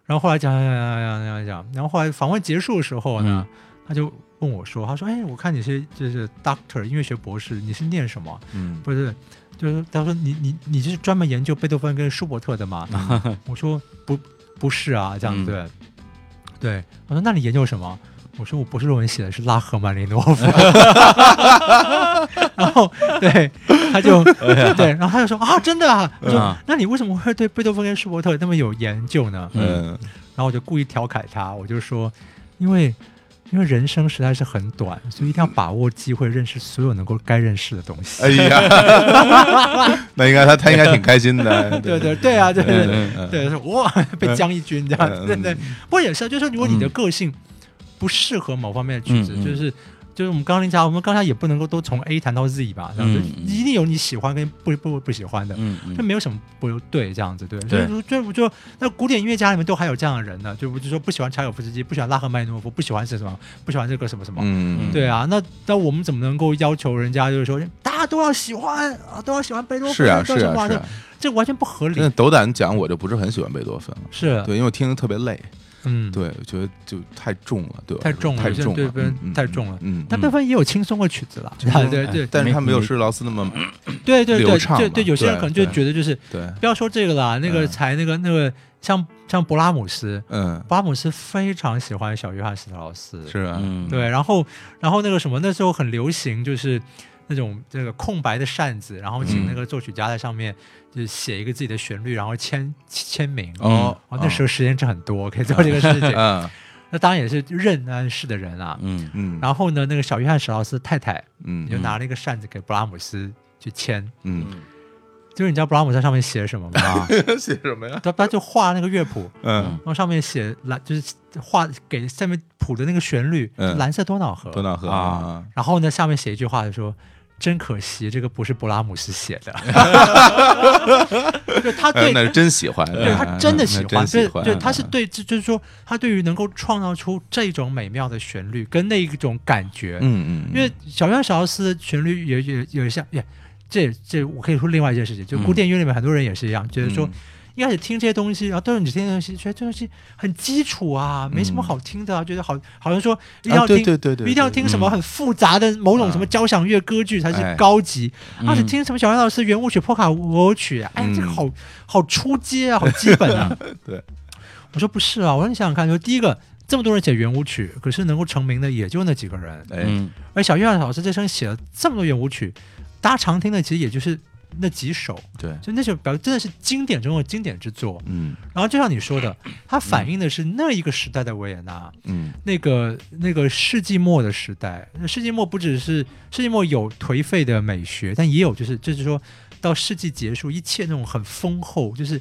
然后后来讲讲讲讲讲讲，然后后来访问结束的时候呢，他就问我说：“他说，哎，我看你是就是 doctor 音乐学博士，你是念什么？嗯不是，就是他说你你你是专门研究贝多芬跟舒伯特的吗？*laughs* 我说不不是啊，这样嗯对对。我说那你研究什么？我说我博士论文写的是拉赫曼尼诺夫，*laughs* 然后对他就对，然后他就说啊，真的啊，我说、啊那你为什么会对贝多芬跟舒伯特那么有研究呢？嗯然后我就故意调侃他，我就说，因为因为人生实在是很短，所以一定要把握机会，认识所有能够该认识的东西。哎呀，*laughs* 那应该他他应该挺开心的，对对对啊，对对对哇，被将一军这样对对。不过也是啊，就是说如果你的个性不适合某方面的曲子，就是。就是我们刚刚讲，我们刚才也不能够都从 A 谈到 Z 吧，这样子嗯嗯。一定有你喜欢跟不不不喜欢的，嗯。嗯这没有什么不对这样子，对，对。所以就就那古典音乐家里面都还有这样的人呢，就就说不喜欢柴可夫斯基，不喜欢拉赫曼诺夫，不喜欢是什么，不喜欢这个什么什么，嗯，对啊，那那我们怎么能够要求人家就是说大家都要喜欢啊，都要喜欢贝多芬，是啊是啊是啊，这完全不合理。那，斗胆讲，我就不是很喜欢贝多芬了。是，对，因为我听着特别累，嗯，对，我觉得就太重了，对吧太重了太重了，太重了。嗯，但贝多芬也有轻松的曲子了，对对对但是他没有没施劳斯那么 *clears throat* 对对对对对，有些人可能就觉得就是对，不要说这个啦，那个嗯。才那个那个像像勃拉姆斯，嗯，勃拉姆斯非常喜欢小约翰施特劳斯，是啊，嗯。对，然后然后那个什么，那时候很流行，就是那种这个空白的扇子，然后请嗯。那个作曲家在上面就是写一个自己的旋律，然后签签名。哦哦，那时候时间是很多，可以做这个事情。嗯 *laughs* 那当然也是任安氏的人啊。嗯嗯，然后呢，那个小约翰史劳斯太太嗯就拿了一个扇子给布拉姆斯去签，嗯，就是你知道布拉姆斯在上面写什么吗？*laughs* 写什么呀？他他就画那个乐谱，嗯，然后上面写蓝，就是画给下面谱的那个旋律，嗯蓝色多瑙河。多瑙河啊，然后呢，下面写一句话，就说：“真可惜，这个不是勃拉姆斯写的。*laughs* ”就他对，哎那是真喜欢，对他真的喜欢，对喜欢，对，他是对，就就是说，他对于能够创造出这种美妙的旋律跟那一种感觉，嗯嗯，因为小约翰史劳斯的旋律也也也像，也这这我可以说另外一件事情，就嗯。古典音乐里面很多人也是一样，觉得说嗯一开始听这些东西，然后都是你听这些东西，觉得这东西很基础啊，没什么好听的啊，觉得好好像说一定要听，对对对，一定要听什么很复杂的某种什么交响乐歌剧才是哎。高级，嗯。而且听什么小杨老师圆舞曲、破卡舞曲，哎，这个好好出街啊，好基本啊。*laughs* 对，我说不是啊，我说你想想看，就第一个这么多人写圆舞曲，可是能够成名的也就那几个人，哎，嗯而小岳老师这生写了这么多圆舞曲，大家常听的其实也就是那几首，对，就那首表真的是经典中的经典之作。嗯然后就像你说的，它反映的是那一个时代的维也纳，嗯那个那个世纪末的时代。那世纪末不只是世纪末有颓废的美学，但也有就是就是说到世纪结束，一切那种很丰厚，就是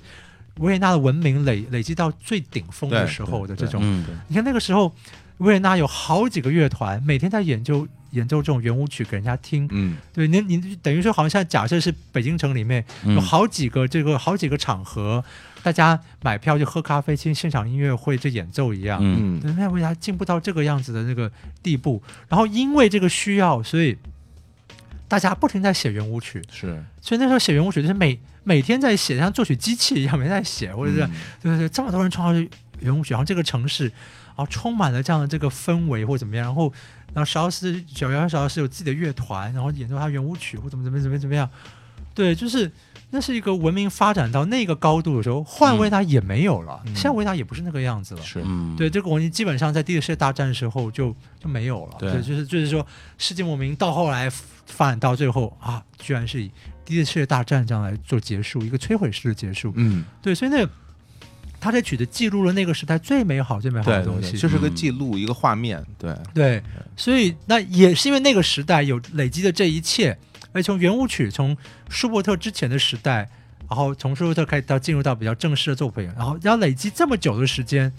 维也纳的文明累累积到最顶峰的时候的这种。嗯你看那个时候，维也纳有好几个乐团，每天在演奏演奏这种圆舞曲给人家听。嗯对，您您等于说，好像现在假设是北京城里面嗯有好几个这个好几个场合，大家买票就喝咖啡、听现场音乐会、这演奏一样。嗯那为啥进步到这个样子的那个地步？然后因为这个需要，所以大家不停在写圆舞曲。是，所以那时候写圆舞曲就是每每天在写，像作曲机器一样，每天在写，或者是、嗯对对对，这么多人创造圆舞曲，然后这个城市，然后充满了这样的这个氛围或怎么样，然后然后邵老师小杨邵老师有自己的乐团，然后演奏他圆舞曲或怎么怎么怎么怎么样，对，就是那是一个文明发展到那个高度的时候，换维达也没有了，嗯现在维达也不是那个样子了。是，嗯，对，这个文明基本上在第一次世界大战的时候就就没有了。对就是就是说，世界文明到后来发展到最后啊，居然是以第一次世界大战这样来做结束，一个摧毁式的结束。嗯，对，所以那个他这曲子记录了那个时代最美好、最美好的东西。就是个嗯。记录，一个画面，对，对，所以那也是因为那个时代有累积的这一切，而从圆舞曲从舒伯特之前的时代，然后从舒伯特开始到进入到比较正式的作品，然后要累积这么久的时间，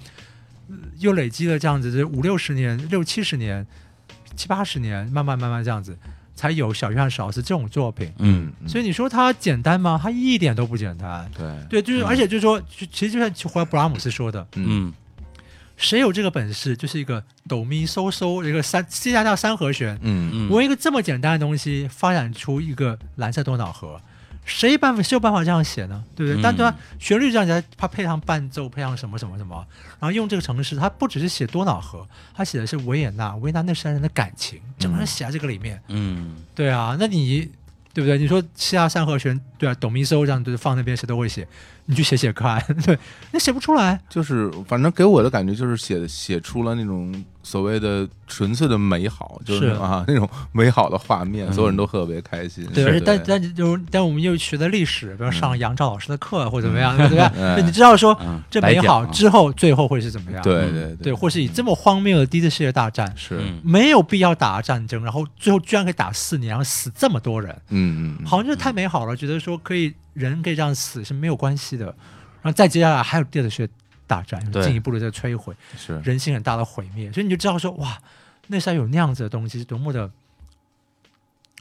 呃又累积了这样子这五六十年、六七十年、七八十年，慢慢慢慢这样子，才有小约翰史劳斯这种作品。嗯所以你说它简单吗？它一点都不简单。对，对，就是、嗯而且就是说，就其实就像回到布拉姆斯说的，嗯嗯谁有这个本事，就是一个哆咪嗦嗦，一个三 C 加调三和弦，嗯嗯，我一个这么简单的东西发展出一个蓝色多瑙河，谁办法谁有办法这样写呢？对不对？嗯但对它旋律这样写，它配上伴奏，配上什么什么什么，然后用这个城市，它不只是写多瑙河，它写的是维也纳，维也纳那山人的感情，整个人写在这个里面。嗯对啊，那你对不对？你说西亚三和弦，对啊，董明修这样就是放那边谁都会写，你去写写看，*laughs* 对，那写不出来。就是反正给我的感觉就是写写出了那种所谓的纯粹的美好，就是是啊那种美好的画面，嗯。所有人都特别开心。对，而且是但但就是但我们又学的历史，比如上杨照老师的课或者怎么样，对不对？嗯。对，你知道说嗯，这美好之后，最后会是怎么样？对嗯对对，或是以这么荒谬的第一次世界大战，是。嗯。没有必要打战争，然后最后居然可以打四年，然后死这么多人，嗯嗯，好像就是太美好了，觉得说可以人可以这样死是没有关系的。然后再接下来还有第二次世界大战，对进一步的在摧毁，是人性很大的毁灭，所以你就知道说哇，那时候有那样子的东西是多么的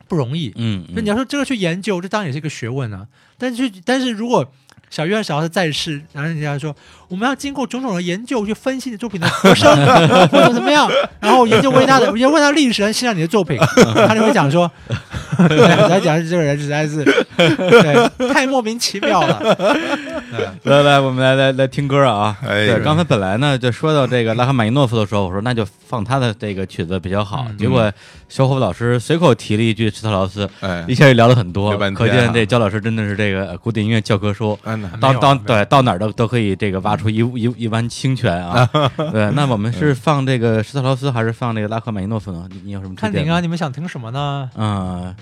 不容易。嗯，那你要说这个去研究，这当然也是一个学问啊。但是，但是如果小约翰小奥是在世，然后人家说我们要经过种种的研究去分析你作品的和声 *laughs* 或者怎么样，*laughs* 然后研究维纳的，研究维纳历史，欣赏你的作品，*laughs* 他就会讲说，对，他讲这个人实在是对太莫名其妙了。对来来，我们来来来听歌啊！对，刚才本来呢就说到这个拉赫玛尼诺夫的时候，我说那就放他的这个曲子比较好。嗯结果小伙老师随口提了一句施特劳斯，哎一下就聊了很多可见这焦老师真的是这个古典音乐教科书。嗯没到到对到哪儿都都可以这个挖出一一一湾清泉啊！*laughs* 对，那我们是放这个施特劳斯还是放这个拉赫玛尼诺夫呢？你你有什么推荐吗？看您啊，你们想听什么呢？嗯，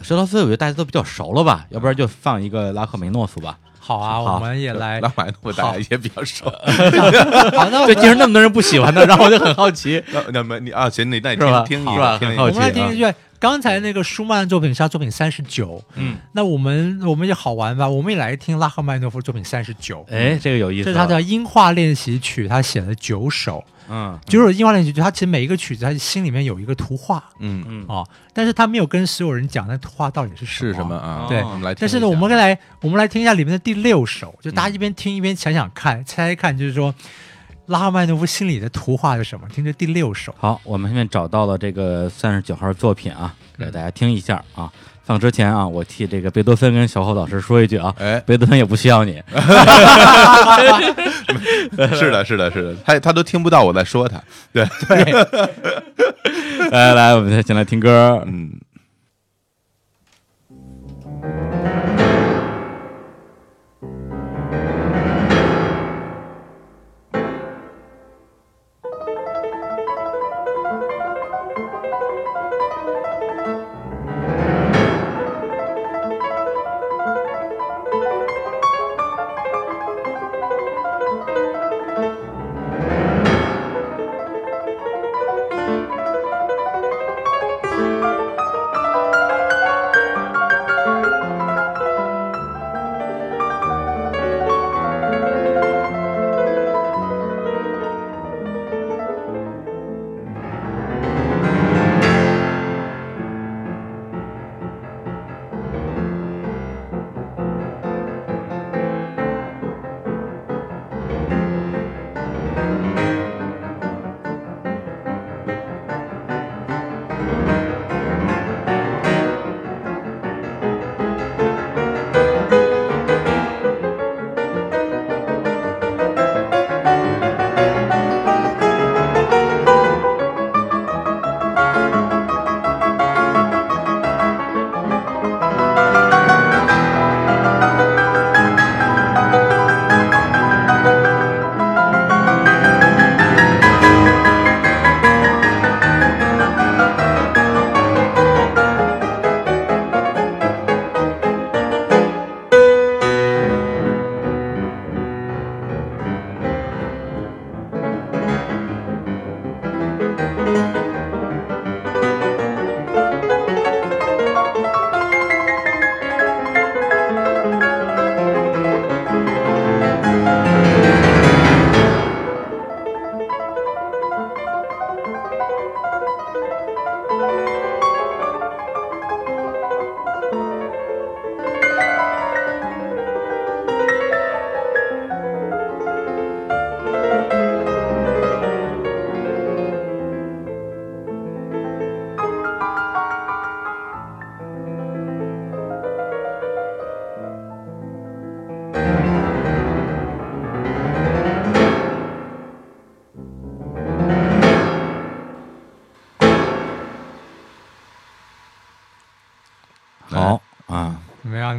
施特劳斯我觉得大家都比较熟了吧，要不然就放一个拉赫梅诺夫吧。好啊，我们也来。*laughs* 拉买诺大家也比较熟。*laughs* 好，那我对，们竟然那么多人不喜欢他，然后我就很好奇。那那么你啊，行，你那你听听一是吧个，听一个很好奇啊我们来听一句，刚才那个舒曼的作品是他作品三十九，嗯，那我们我们也好玩吧，我们也来听拉赫曼诺夫作品三十九，哎，这个有意思。这是他的音画练习曲，他写了九首，嗯九首音画练习曲，他其实每一个曲子他心里面有一个图画嗯，嗯啊，但是他没有跟所有人讲那图画到底是是什么？啊？对我们来听。但是呢，我们来我们来听一下里面的第六首，就大家一边听一边想想看，猜猜看，就是说拉赫曼诺夫心里的图画是什么？听这第六首。好，我们现在找到了这个三十九号作品啊，给大家听一下啊。放之前啊，我替这个贝多芬跟小侯老师说一句啊，哎，贝多芬也不需要你。*laughs* 是的，是的，是的，他他都听不到我在说他，对，*laughs* *laughs* 来来，我们先来听歌。嗯。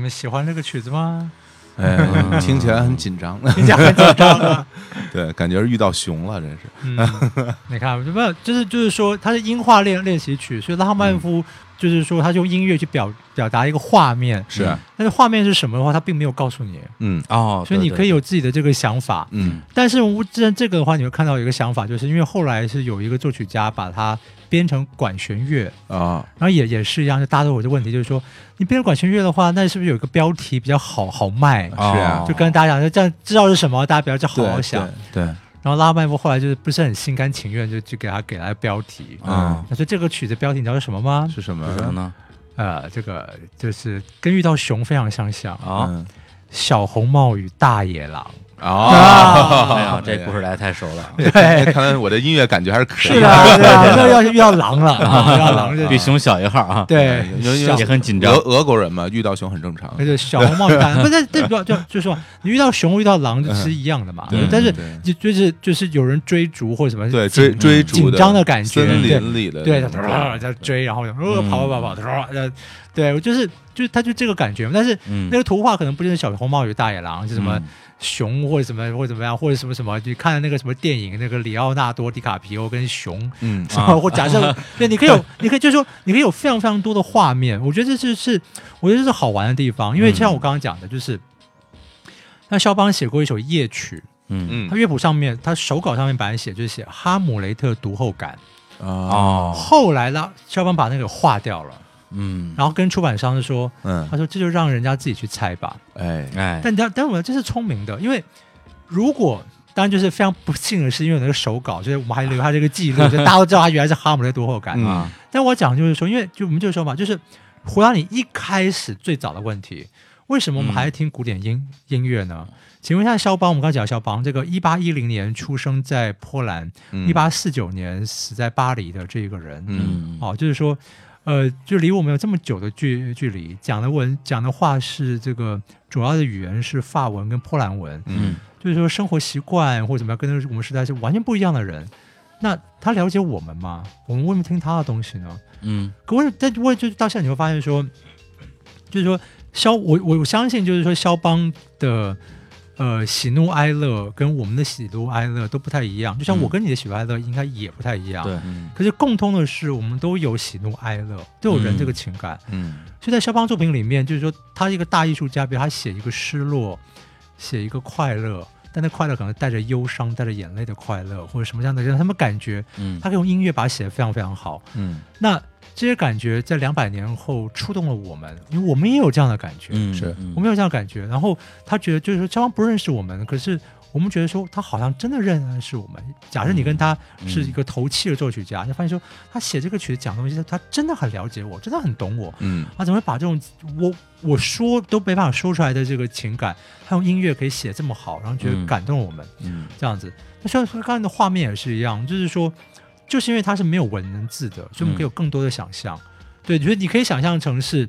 们喜欢这个曲子吗？哎，听起来很紧张，听起来很紧张啊。*laughs* 对，感觉是遇到熊了，真是。嗯，你看，没有，就是就是说，它是音画练练习曲，所以拉赫曼夫就是说，他用音乐去表表达一个画面，是啊，但是画面是什么的话，他并没有告诉你，嗯哦，所以你可以有自己的这个想法。嗯但是无这这个的话，你会看到有一个想法，就是因为后来是有一个作曲家把它编成管弦乐，啊，然后也也是一样，就大家都有这个问题，就是说你编成管弦乐的话，那是不是有一个标题比较好好卖？是啊就跟大家讲，就这样知道是什么，大家不要就好好想。对，对然后拉麦夫后来就是不是很心甘情愿，就就给他给他标题。啊，那所以这个曲子标题你知道是什么吗？是什么？是什么呢？呃，这个就是跟遇到熊非常相像，啊，嗯小红帽与大野狼。啊，哎呀，*laughs* 这故事来太熟了，对，*laughs* 看来我的音乐感觉还是可以。是的，*laughs* 是的，那要遇到狼了，啊遇到狼就比熊小一号啊，对也很紧张。俄俄国人嘛，遇到熊很正常。那就小红帽不是这不就就是说你遇到熊遇到狼是一样的嘛？对但是就就是就是有人追逐或者什么对，追追逐紧张的感觉，森对林里的对，他在追，然后呃跑跑跑跑，呃，对我就是就是他就这个感觉嘛。但是嗯那个图画可能不就是小红帽与大野狼，是什么嗯熊或者什么或者怎么样，或者什么什么，你看那个什么电影，那个里奥纳多·迪卡皮欧跟熊。*laughs* 嗯？或假设，*laughs* 对，你可以有，你可以就是说，你可以有非常非常多的画面。我觉得这就是，我觉得这是好玩的地方，因为像我刚刚讲的，就是，那肖邦写过一首夜曲，嗯嗯他乐谱上面，他手稿上面本来写就是写哈姆雷特读后感，啊哦，后来呢，肖邦把那个划掉了，嗯，然后跟出版商说，嗯。他说这就让人家自己去猜吧。哎。哎，但但但我这是聪明的，因为如果当然就是非常不幸的是，因为有那个手稿，就是我们还留下这个记录，*laughs* 就大家都知道他原来是哈姆雷特读后感。嗯。啊，但我讲就是说，因为就我们就说嘛，就是回答你一开始最早的问题，为什么我们嗯还在听古典音、音乐呢？请问一下肖邦，我们刚刚讲肖邦，这个一八一零年出生在波兰，嗯。一八四九年死在巴黎的这个人，嗯嗯，哦，就是说，呃，就离我们有这么久的距距离，讲的文讲的话是这个主要的语言是法文跟波兰文，嗯就是说生活习惯或者怎么样，跟我们时代是完全不一样的人。那他了解我们吗？我们为什么听他的东西呢？嗯可我但我就到现在你会发现说，就是说肖我我我相信就是说肖邦的呃喜怒哀乐跟我们的喜怒哀乐都不太一样，就像我嗯跟你的喜怒哀乐应该也不太一样。对嗯可是共通的是，我们都有喜怒哀乐，都有人这个情感。嗯所以在肖邦作品里面，就是说他一个大艺术家，比如他写一个失落，写一个快乐，但那快乐可能带着忧伤、带着眼泪的快乐，或者什么样的让他们感觉，嗯他可以用音乐把它写得非常非常好。嗯那这些感觉在两百年后触动了我们，因为我们也有这样的感觉，嗯是嗯我们有这样的感觉。然后他觉得就是说肖邦不认识我们，可是我们觉得说他好像真的认识我们。假设你跟他是一个投契的作曲家，你发现说他写这个曲子讲东西，他真的很了解我，真的很懂我。嗯他怎么会把这种我我说都没办法说出来的这个情感，他用音乐可以写这么好，然后觉得嗯感动我们、嗯这样子。那像刚才的画面也是一样，就是说，就是因为它是没有文字的，所以我们可以有更多的想象。对，就是你可以想象成是。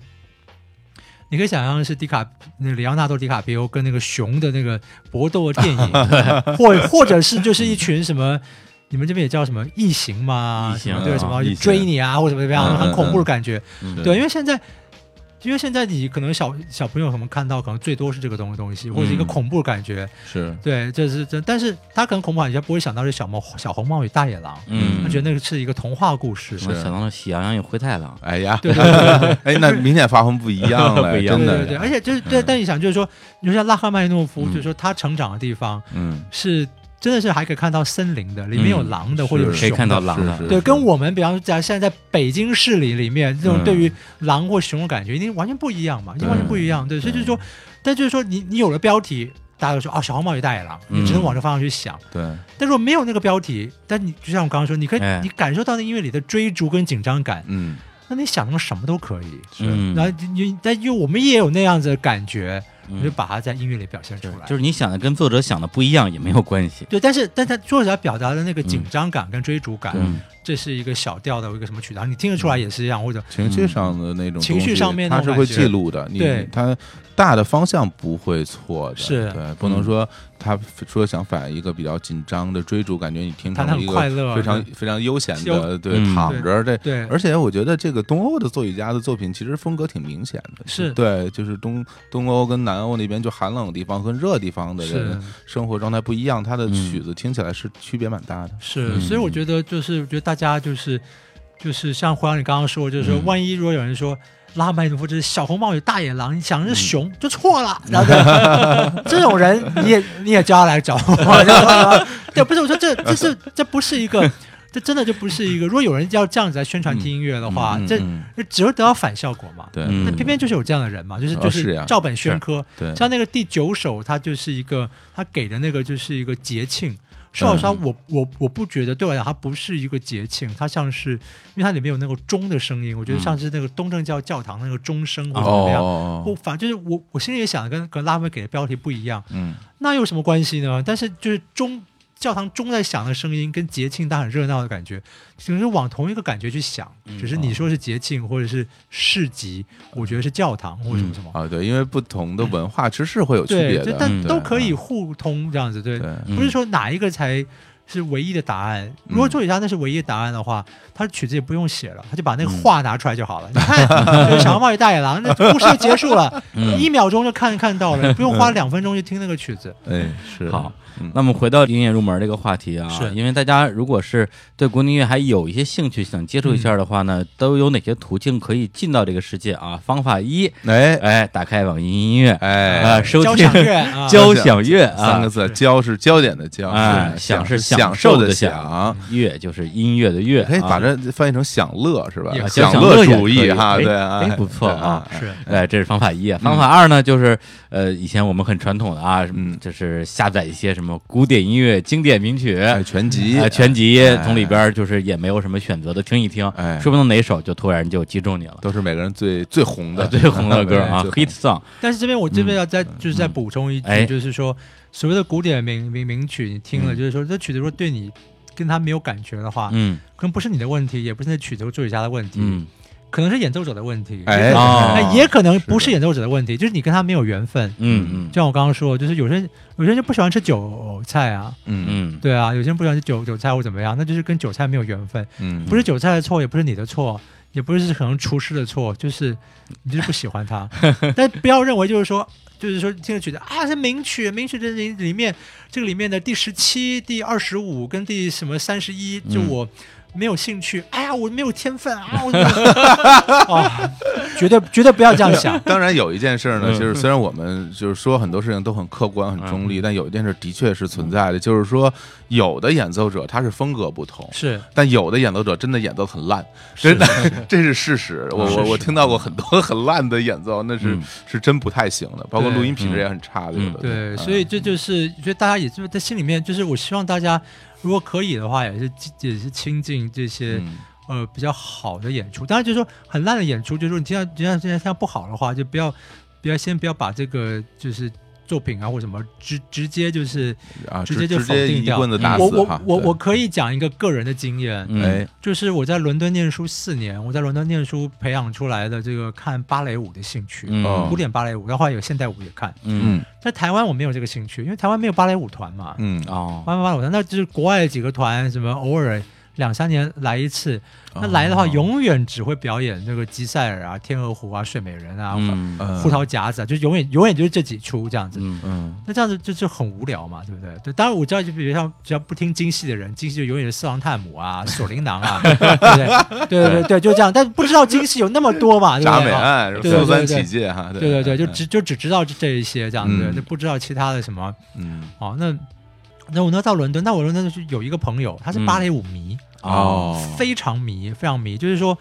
你可以想象是迪卡那里奥纳多·迪卡皮欧跟那个熊的那个搏斗的电影，*laughs* 或或者是就是一群什么，你们这边也叫什么异形吗？异形对，啊什么追你啊，或者怎么样，嗯很恐怖的感觉。嗯对，因为现在，因为现在你可能小小朋友可能看到，可能最多是这个东东西，或者是一个嗯恐怖感觉。是。对，这是真，但是他可能恐怖感觉不会想到是小猫小红帽与大野狼，嗯。他觉得那个是一个童话故事。我想到了喜羊羊与灰太狼，哎呀，对。对对对哎，那明显发疯不一样了，*laughs* 不一样。真的，对对对，而且就是对，但你想就是说，你说像拉赫曼诺夫，嗯。就是说他成长的地方嗯，是真的是还可以看到森林的，里面有嗯狼的或者有是可以看熊对，跟我们比方说在现在在北京市里里面这种嗯。对于狼或熊的感觉，一定完全不一样嘛，一定完全不一样。对，所以就是说，但就是说你你有了标题，大家都说啊，小红帽与大野狼，你只能嗯往这方向去想。对，但如果没有那个标题，但你就像我刚刚说，你可以哎。你感受到那音乐里的追逐跟紧张感，嗯。那你想成什么都可以。是。嗯，然后你但因为我们也有那样子的感觉，嗯我就把它在音乐里表现出来。就是你想的跟作者想的不一样也没有关系。对，但是但他作者表达的那个紧张感跟追逐感，嗯这是一个小调的一个什么曲子，你听得出来也是一样，或者情绪上的那种情绪上面那它是会记录的，你对。它大的方向不会错的，是。对，不能说他说想反映一个比较紧张的追逐，感觉你听他很成一个快乐非常非常悠闲的，对，嗯躺着这。对，而且我觉得这个东欧的作曲家的作品其实风格挺明显的，是。对，就是东东欧跟南欧那边就寒冷的地方跟热地方的人生活状态不一样，他的嗯。曲子听起来是区别蛮大的。是，嗯。所以我觉得就是，觉得大家就是就是像胡杨你刚刚说，就是说，嗯。万一如果有人说拉曼诺夫这是小红帽与大野狼，你想的是嗯。熊、就错了，然 *laughs* 后对这种人你也你也叫他来找。我，*laughs* 对，不是我说这这是这不是一个。这真的就不是一个，如果有人要这样子来宣传听音乐的话，这嗯嗯。这只会得到反效果嘛。那偏偏就是有这样的人嘛，就是哦就是照本宣科。对，像那个第九首，它就是一个他给的那个就是一个节庆。说老实话，嗯我我我不觉得对我来讲，它不是一个节庆，它像是因为它里面有那个钟的声音，我觉得像是那个东正教教堂那个钟声或者怎么样。哦我，反正就是我我心里也想的跟跟拉菲给的标题不一样，嗯，那有什么关系呢？但是就是钟教堂钟在响的声音跟节庆它很热闹的感觉，只是往同一个感觉去想，嗯只是你说是节庆或者是市集，我觉得是教堂或者什么什么。啊，对，因为不同的文化其实是会有区，别的，但嗯都可以互通这样子，对，嗯。不是说哪一个才是唯一的答案。如果作曲家那是唯一的答案的话，他曲子也不用写了，他就把那个画拿出来就好了。你看，就是小红帽与大野狼，那故事就结束了，嗯。一秒钟就看看到了，不用花两分钟去听那个曲子。哎，是。好嗯，那么回到音乐入门这个话题啊，是。因为大家如果是对古典音乐还有一些兴趣，想接触一下的话呢，都有哪些途径可以进到这个世界啊？方法一，哎。哎，打开网易音乐，哎。啊，收听交响乐啊，*laughs* 交响乐啊，三个字，交是焦点的交，哎，是享是享受的享，乐就是音乐的乐，可以把啊这翻译成享乐是吧？享享乐主义哈，对啊，哎不错啊。是。哎，这是方法一啊。方法二呢，就是呃，以前我们很传统的啊，嗯。就是下载一些什么古典音乐、经典名曲，哎，全集。哎，全集哎。从里边就是也没有什么选择的听一听，哎。说不定哪首就突然就击中你了。都是每个人最最红的。*laughs* 呃最红的歌。啊，hit song，但是这边我这边要再、就是再补充一句，哎。就是说所谓的古典名名名曲，你听了，嗯。就是说这曲子如果对你跟他没有感觉的话，嗯。可能不是你的问题，也不是那曲子或作曲家的问题，嗯可能是演奏者的问题，哎也可能不是是演奏者的问题，就是你跟他没有缘分。嗯嗯。就像我刚刚说，就是有些人有些人就不喜欢吃韭菜啊，嗯嗯，对啊，有些人不喜欢吃韭韭菜或怎么样，那就是跟韭菜没有缘分，嗯，不是韭菜的错，也不是你的错，也不是可能厨师的错，就是你就是不喜欢他。*laughs* 但不要认为就是说，就是说听了曲子啊是名曲，名曲这里里面这个里面的第十七、第二十五跟第什么三十一，就嗯。我。没有兴趣，哎呀，我没有天分啊！我怎么啊，绝对绝对不要这样想。*laughs* 当然有一件事呢，嗯就是虽然我们就是说很多事情都很客观、很中立，但有一件事的确是存在的，就是说有的演奏者他是风格不同，是但有的演奏者真的演奏很烂，真的 *laughs* 这是事实。*laughs* 我我我听到过很多很烂的演奏，那是嗯是真不太行的，包括录音品质也很差的。对，嗯所以这就是觉得大家也就是在心里面，就是我希望大家如果可以的话，也是也是亲近这些、嗯呃比较好的演出。当然，就是说很烂的演出，就是说你听到听到听到听到不好的话，就不要不要先不要把这个就是作品啊或什么直直接就是啊，直接就否定掉。我我我我可以讲一个个人的经验，就是我在伦敦念书四年，我在伦敦念书培养出来的这个看芭蕾舞的兴趣，古典芭蕾舞，然后还有现代舞也看。嗯。嗯。在台湾我没有这个兴趣，因为台湾没有芭蕾舞团嘛。嗯。哦。台湾芭蕾舞团那就是国外的几个团，什么偶尔两三年来一次。那来的话，哦永远只会表演那个吉赛尔啊、天鹅湖啊、睡美人啊、嗯嗯胡桃夹子啊，就永远永远就是这几出这样子。嗯嗯那这样子就就很无聊嘛，对不对？对，当然我知道，就比如像只要不听京戏的人，京戏就永远是四郎探母啊、*laughs* 锁麟囊啊，对不对？对对对对，就这样。但不知道京戏有那么多嘛，对不对？*laughs* 对对对对起解哈，对对对，就嗯只就只知道这这一些这样子，嗯就不知道其他的什么。嗯哦，那那我那到伦敦，那我伦敦就是有一个朋友，他是芭蕾舞迷，哦非常迷，非常迷，就是说。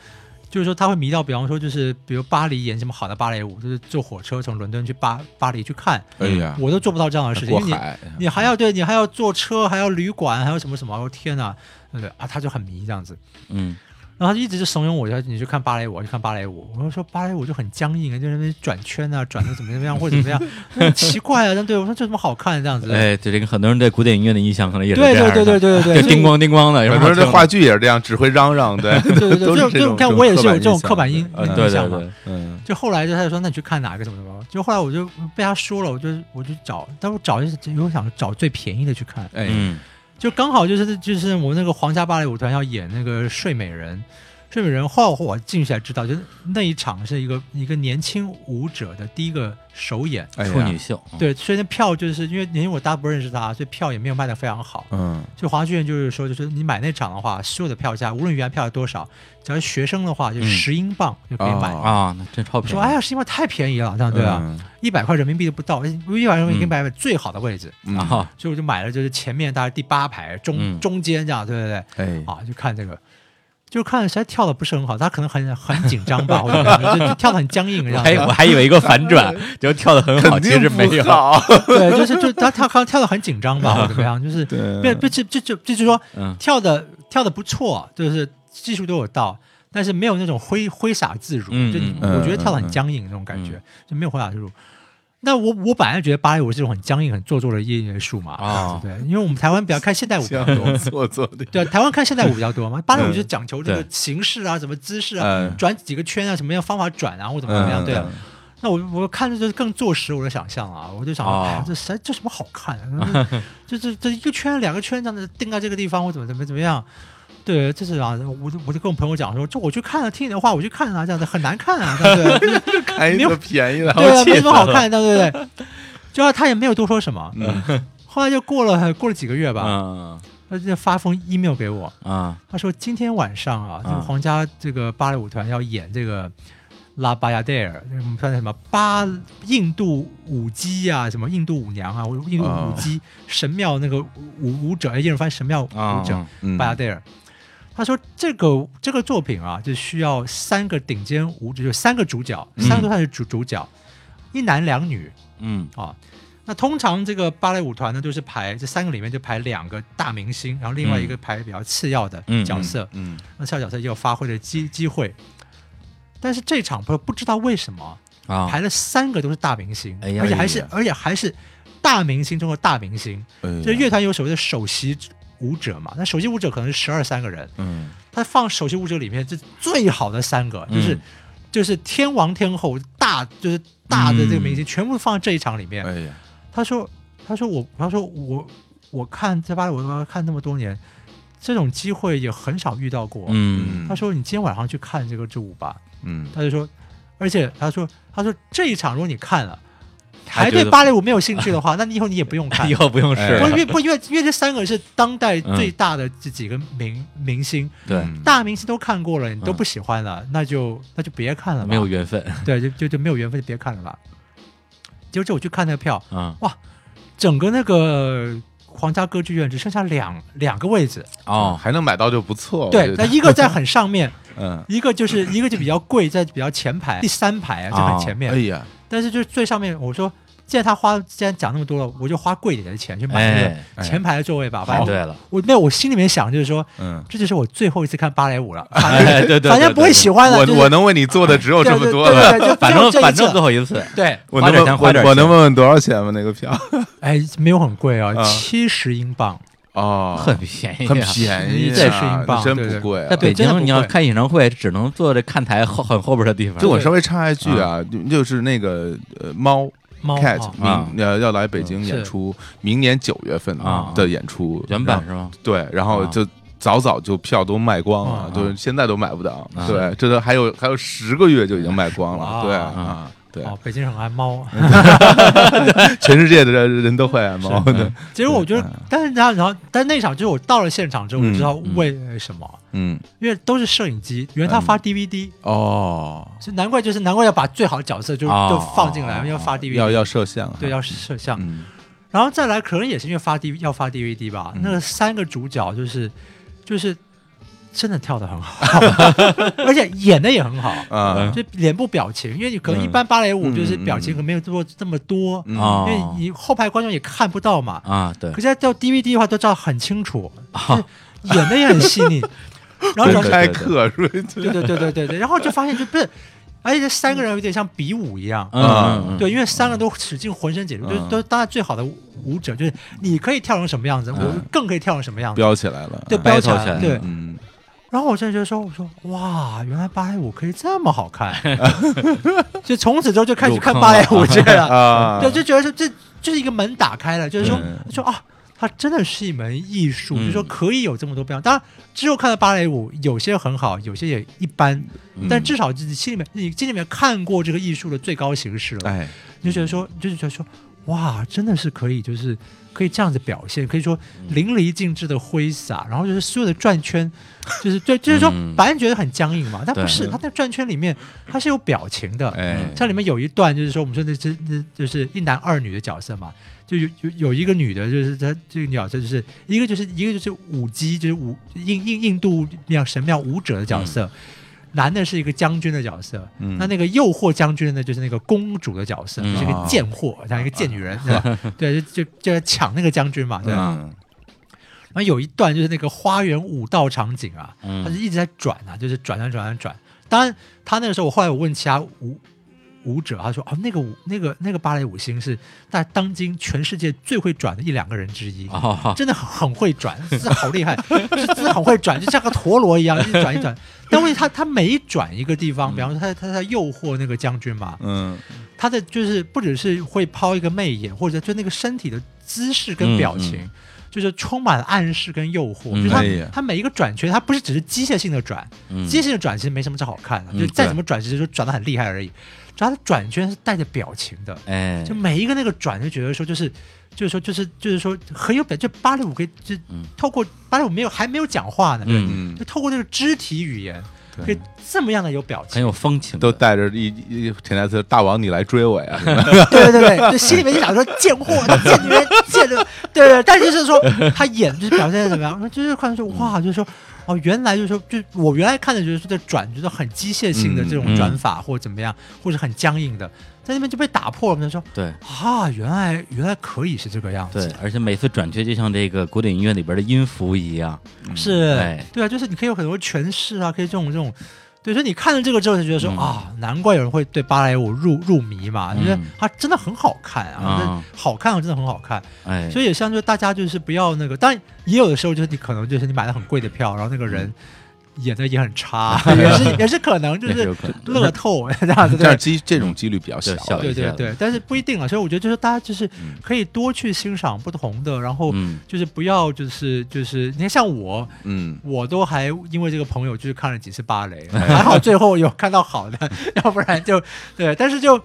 就是说他会迷到，比方说就是比如巴黎演什么好的芭蕾舞，就是坐火车从伦敦去巴巴黎去看，哎呀，我都做不到这样的事情，因为你你还要对你还要坐车，还要旅馆，还有什么什么，我天哪，对啊？他就很迷这样子，嗯然后他一直就怂恿我，说你去看芭蕾舞，去看芭蕾舞。我就说芭蕾舞就很僵硬啊，就在那边转圈啊，转的怎么怎么样或者怎么样，*laughs* 很奇怪啊。但对我说这怎么好看这样子？哎，对这个很多人对古典音乐的印象可能也是对这样的对对对对对对，就叮咣叮咣的，有很多人这话剧也是这样，只会嚷嚷，对对对 *laughs* 对，都就是就看我也是有这种刻板印印象嘛。对对，嗯就后来就他就说，那你去看哪个什么什么？就后来我就被他说了，我就我就找，但我找就是我想找最便宜的去看，哎嗯就刚好就是就是我们那个皇家芭蕾舞团要演那个睡美人。睡美人，后来我进去才知道，就是那一场是一个一个年轻舞者的第一个首演，处女秀，对，所以那票就是因为因为我大家不认识他，所以票也没有卖的非常好。嗯。就华剧院就是说，就是你买那场的话，所有的票价，无论原票有多少，只要是学生的话，就嗯。十英镑就可以买。哦啊，那真超便宜。说哎呀，十英镑太便宜了，这样对啊，嗯。一百块人民币都不到，一百人民币可以买最好的位置，嗯。啊，所以我就买了就是前面大概第八排中、嗯。中间这样，对对对，哎。啊，就看这个。就看实在跳的不是很好，他可能很很紧张吧，或者怎么样就就跳的很僵硬这样子。还我还以为一个反转，就跳的很好，其实没有。对，就是就他跳跳跳的很紧张吧，或者怎么样，就是对。变就就就就就是说嗯。跳的跳的不错，就是技术都有到，但是没有那种挥挥洒自如，嗯就我觉得跳的嗯很僵硬那种感觉，嗯。就没有挥洒自如。那我我本来觉得芭蕾舞是这种很僵硬、很做作的艺术嘛，哦对，因为我们台湾比较看现代舞比较 *laughs* 多，做作的，对，台湾看现代舞比较多嘛，芭蕾舞嗯就讲求这个形式啊，什么姿势啊，嗯转几个圈啊，什么样方法转啊，或怎么怎么样，对啊。嗯那我我看着就是更坐实我的想象啊，我就想，哦哎，这谁这什么好看啊？这这这一个圈两个圈这样子定在这个地方，或怎么怎么怎么样？对，这是啊，我就我就跟我朋友讲说，就我去看了，听你的话，我去看啊，这样子很难看啊，对不对？就 *laughs* 是看一个便宜的，对啊，没什么好看的，对不对？*laughs* 就他也没有多说什么，嗯 *laughs* 后来就过了过了几个月吧，嗯他就发封 email 给我，啊他说今天晚上啊，这个啊皇家这个芭蕾舞团要演这个拉巴亚戴尔，我们算什么巴印度舞姬啊，什么印度舞娘啊，印度舞姬、神庙那个舞舞者，哎，英文翻神庙啊舞者、嗯巴亚戴尔。他说这个这个作品啊，就需要三个顶尖舞者，就三个主角，嗯三个都算是主主角，一男两女嗯啊。那通常这个芭蕾舞团呢，都是排这三个里面就排两个大明星，然后另外一个排比较次要的嗯角色。嗯那次要角色也有发挥的机机会。但是这场不不知道为什么啊排了三个都是大明星，哎而且还是哎而且还是大明星中的大明星。这乐团有所谓的首席舞者嘛，那首席舞者可能是十二三个人，嗯。他放首席舞者里面这最好的三个，就是、嗯就是天王天后大就是大的这个明星，全部放在这一场里面。哎，他说他说我他说我我看在巴黎我看那么多年，这种机会也很少遇到过。嗯。他说你今天晚上去看这个支舞吧，嗯。他就说，而且他说他说这一场如果你看了。还对芭蕾舞没有兴趣的话，*laughs* 那你以后你也不用看 *laughs* 以。后不用试哎不，因，为不因为因为这三个是当代嗯最大的这几个明明星，对，嗯大明星都看过了，你都不喜欢了，那就那就别看了吧。没有缘分对，就就就没有缘分，就别看了吧。结果这我去看那个票，啊整个那个皇家歌剧院只剩下两两个位置，哦，还能买到就不错。对，那一个在很上面，*laughs* 嗯，一个就是一个就比较贵，在比较前排，第三排啊，就很前面。哎呀，但是就是最上面，我说，既然他花，既然讲那么多了，我就花贵一点的钱去买那哎，个前排的座位吧。反正对了，我没有，我心里面想就是说，嗯，这就是我最后一次看芭蕾舞了，哎对对对反正不会喜欢的。我就是我能为你做的只有这么多了。对对对对，就反正反正最后一次，对，花点我能问钱花点钱我我能问问多少钱吗？那个票？*laughs* 哎，没有很贵啊，啊七十英镑。哦，很便宜啊，很便宜啊，这是英镑真不贵啊。在北京，你要贵看演唱会，只能坐这看台后很后边的地方。就我稍微插一句啊，就就是那个呃猫猫 cat 啊明呃要来北京演出，明年九月份啊的演出原版是吗？对，然后啊就早早就票都卖光了啊，就是现在都买不到啊。对，这都还有还有十个月就已经卖光了。对啊啊，对，哦，北京人很爱猫。*laughs* 全世界的人人都会爱猫对。其实我觉得，但是然后然后，但那场就是我到了现场之后，我嗯知道嗯为什么，嗯，因为都是摄影机，原来他发 DVD，哦，所以难怪就是难怪要把最好的角色就哦。就放进来，要发 DVD，要要摄像，对要摄像，嗯。然后再来可能也是因为发 D 要发 DVD 吧，嗯。那个三个主角就是就是真的跳的很好，*laughs* 而且演的也很好。啊，就脸部表情，因为你可能一嗯般芭蕾舞嗯。就是嗯表情可能没有做这么多，因为你后排观众也看不到嘛。啊，对可，是要到 DVD 的话都照得很清楚，啊演的也很细腻。*laughs* 然后然后公开课是吧？*laughs* 对。对对对对对，然后就发现就不是，而且这三个人有点像比武一样。嗯对，因为三个都使尽浑身解数，就是嗯。都当然最好的舞者，就是你可以跳成什么样子，我嗯更可以跳成什么样子。飙起来了，对，啊飙起来来，对。嗯，然后我现在觉得说，我说哇，原来芭蕾舞可以这么好看，*laughs* 就从此之后就开始看芭蕾舞去了。啊，对，就觉得说这就是一个门打开了，就是说嗯。说啊，它真的是一门艺术，嗯。就是说可以有这么多变化。当然之后看到芭蕾舞，有些很好，有些也一般，嗯。但至少自己心里面，你心里面看过这个艺术的最高形式了，哎，你就觉得说，就是觉得说，哇，真的是可以，就是可以这样子表现，可以说淋漓尽致的挥洒，然后就是所有的转圈，就是对，就是说嗯，白人觉得很僵硬嘛，但不是，他在转圈里面他是有表情的，哎，像里面有一段就是说，我们说那这那就是一男二女的角色嘛，就有有有一个女的，就是她这个角色就是一个就是一个就是舞姬，就是舞印印印度庙神庙舞者的角色。男的是一个将军的角色，嗯那那个诱惑将军呢，就是那个公主的角色，嗯就是一个贱货，像一个贱女人，对吧？*laughs* 对，就就就抢那个将军嘛，对吧？嗯然后有一段就是那个花园舞道场景啊，他嗯就一直在转啊，就是转啊转啊转。当然，他那个时候我后来我问其他舞舞者，他说哦，那个舞那个那个芭蕾舞星是在当今全世界最会转的一两个人之一。哦，真的很很会转，真的好厉害，就 *laughs* 是真的很会转，就像个陀螺一样，一直转一转。*laughs* 但问题他他每一转一个地方，比方说他他在诱惑那个将军嘛，嗯他的就是不只是会抛一个媚眼，或者就那个身体的姿势跟表情，嗯就是充满了暗示跟诱惑。嗯就是他、他每一个转圈，他不是只是机械性的转，嗯机械性的转其实没什么这好看的，嗯就再怎么转，其实就转的很厉害而已。只要他转圈是带着表情的，哎，就每一个那个转就觉得说就是。就是说，就是就是说，很有表，就芭蕾舞可以，就嗯透过芭蕾舞没有还没有讲话呢，对嗯就，透过那个肢体语言，可以这么样的有表情。很，有风情，都带着一一潜台词，大王你来追我呀！对对对对，就心里面就想说贱货、贱女人、贱的，对对。但就是说他演就是表现的怎么样，就是看说哇，就是说哦，原来就是说，就我原来看的就是在转，就是很机械性的这种嗯转法或者怎么样，或者很僵硬的，在那边就被打破了。我们就说对。啊，原来原来可以是这个样子。对，，而且每次转圈就像这个古典音乐里边的音符一样，是。哎，对啊，就是你可以有很多诠释啊，可以这种这种。对，所以你看了这个之后，就觉得说、嗯。啊，难怪有人会对芭蕾舞入入迷嘛，嗯。因为它真的很好看啊，好看，真的很好看。哎，所以也像就大家就是不要那个，当然也有的时候就是你可能就是你买了很贵的票，然后那个人演的也很差，*laughs* 也是 *laughs* 也是可能就是乐透 *laughs* 这样子，这样对。机这种几率比较小对小，对对对，但是不一定啊，所以我觉得就是大家就是嗯可以多去欣赏不同的，然后嗯。就是不要就是就是你看像我，嗯，我都还因为这个朋友就是看了几次芭蕾，还好最后有看到好的，要不然就对，但是就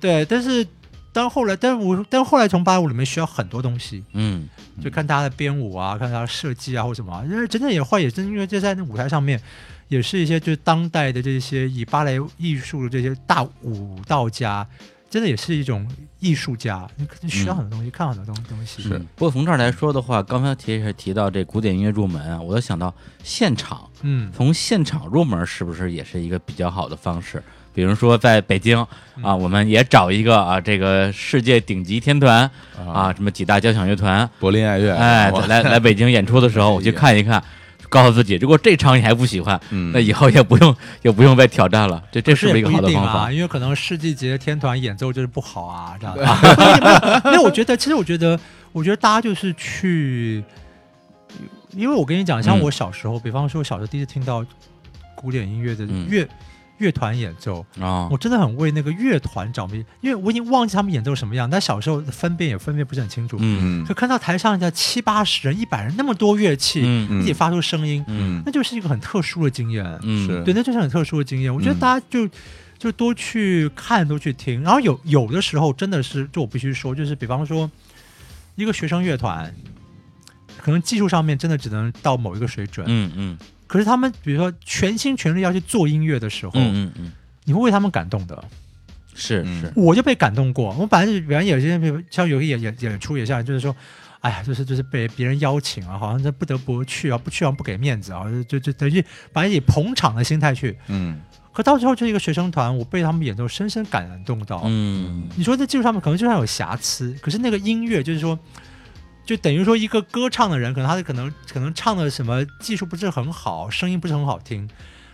对，但是当后来，但是我但后来从芭蕾舞里面学到很多东西，嗯就看他的编舞啊，看他的设计啊或什么啊，因为真的也会也真因为就在那舞台上面，也是一些就是当代的这些以芭蕾艺术的这些大舞蹈家。真的也是一种艺术家，你可能学到很多东西，看很多东东西。是嗯不过从这儿来说的话，刚才提是提到这古典音乐入门啊，我就想到现场，嗯，从现场入门是不是也是一个比较好的方式？比如说在北京啊，我们也找一个啊，这个世界顶级天团啊，什么几大交响乐团，柏林爱乐，哎，来来北京演出的时候，*laughs* 我去看一看，告诉自己，如果这场你还不喜欢，嗯那以后也不用 *laughs* 也不用再挑战了。这这是不是一个好的方法啊？？因为可能世纪级的天团演奏就是不好啊，这样子。不一定没有，没有。我觉得，其实我觉得，我觉得大家就是去，因为我跟你讲，像嗯我小时候，比方说我小时候第一次听到古典音乐的嗯乐、团演奏，啊。我，真的很为那个乐团着迷，因为我已经忘记他们演奏什么样，但小时候分辨也分辨不是很清楚。嗯。嗯可看到台上的七八十人、一百人那么多乐器，嗯一起发出声音，嗯。那就是一个很特殊的经验。嗯。是。对，那就是很特殊的经验。我觉得嗯。大家就、就多去看，多去听。然后有有的时候真的是，就我必须说，就是比方说一个学生乐团，可能技术上面真的只能到某一个水准，嗯嗯可是他们比如说全心全力要去做音乐的时候，嗯嗯嗯，你会为他们感动的。嗯是是，我就被感动过。我本来就本来有些像有些演演演出也像，就是说。哎呀，就是就是被别人邀请啊，好像这不得不去啊，不去好像不给面子啊，就就就等于把以捧场的心态去，嗯可到最后，就是一个学生团，我被他们演奏深深感动到。嗯你说在技术上面可能就算有瑕疵，可是那个音乐就是说，就等于说一个歌唱的人，可能他的可能可能唱的什么技术不是很好，声音不是很好听，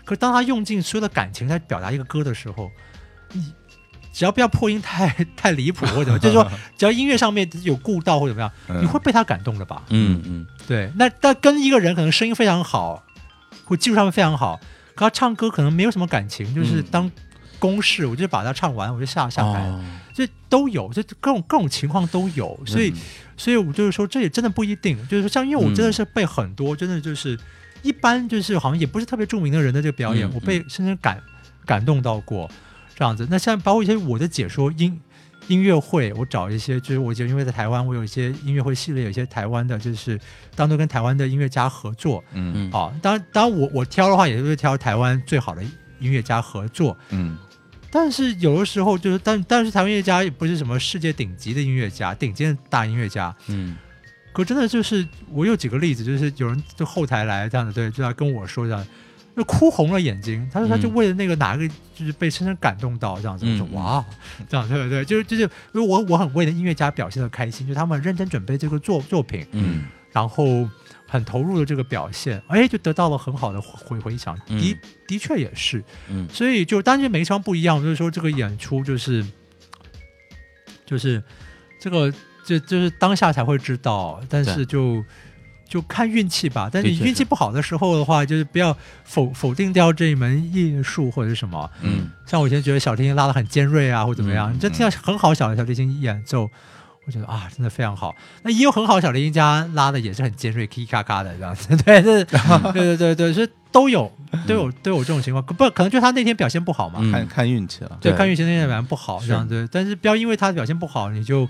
可是当他用尽所有的感情在表达一个歌的时候，你只要不要破音太太离谱或者怎么，就是说 *laughs* 只要音乐上面有顾到或者怎么样，嗯你会被他感动的吧？嗯嗯对，那但跟一个人可能声音非常好，或技术上面非常好，可他唱歌可能没有什么感情，就是嗯当公式，我就把它唱完，我就下下台，哦这都有，这各种各种情况都有，所以、所以我就是说，这也真的不一定，就是说，像因为我真的是被很多、真的就是一般就是好像也不是特别著名的人的这个表演，嗯我被深深感感动到过，这样子。那像包括一些我的解说音。音乐会，我找一些，就是我就因为在台湾，我有一些音乐会系列，有一些台湾的，就是当做跟台湾的音乐家合作，嗯啊，当然，当然我我挑的话，也就是挑台湾最好的音乐家合作。嗯但是有的时候就是，但但是台湾音乐家也不是什么世界顶级的音乐家，顶尖的大音乐家。嗯可真的就是，我有几个例子，就是有人就后台来这样的，对，就要跟我说这样，就哭红了眼睛。他说他就为了那个哪个，就是被深深感动到这样子。我说嗯哇，这样对对对，就是就是，因为我我很为了音乐家表现的开心，就他们认真准备这个作作品，嗯然后很投入的这个表现，哎，就得到了很好的回回响。的嗯的确也是，嗯所以就当然每一场不一样，就是说这个演出就是就是这个这就是当下才会知道，但是就就看运气吧。但是你运气不好的时候的话，就是不要否否定掉这一门艺术或者是什么。嗯像我以前觉得小提琴拉的很尖锐啊，或怎么样，嗯你这听到很好小的小提琴演奏。我觉得啊，真的非常好。那也有很好小林一家拉的也是很尖锐，咔咔咔的这样子。*laughs* 对，这 *laughs* 对对对对，是都有都有都有这种情况。不，可能就他那天表现不好嘛。嗯看看运气了，对，看运气那天表现不好这样子。但是不要因为他表现不好，你就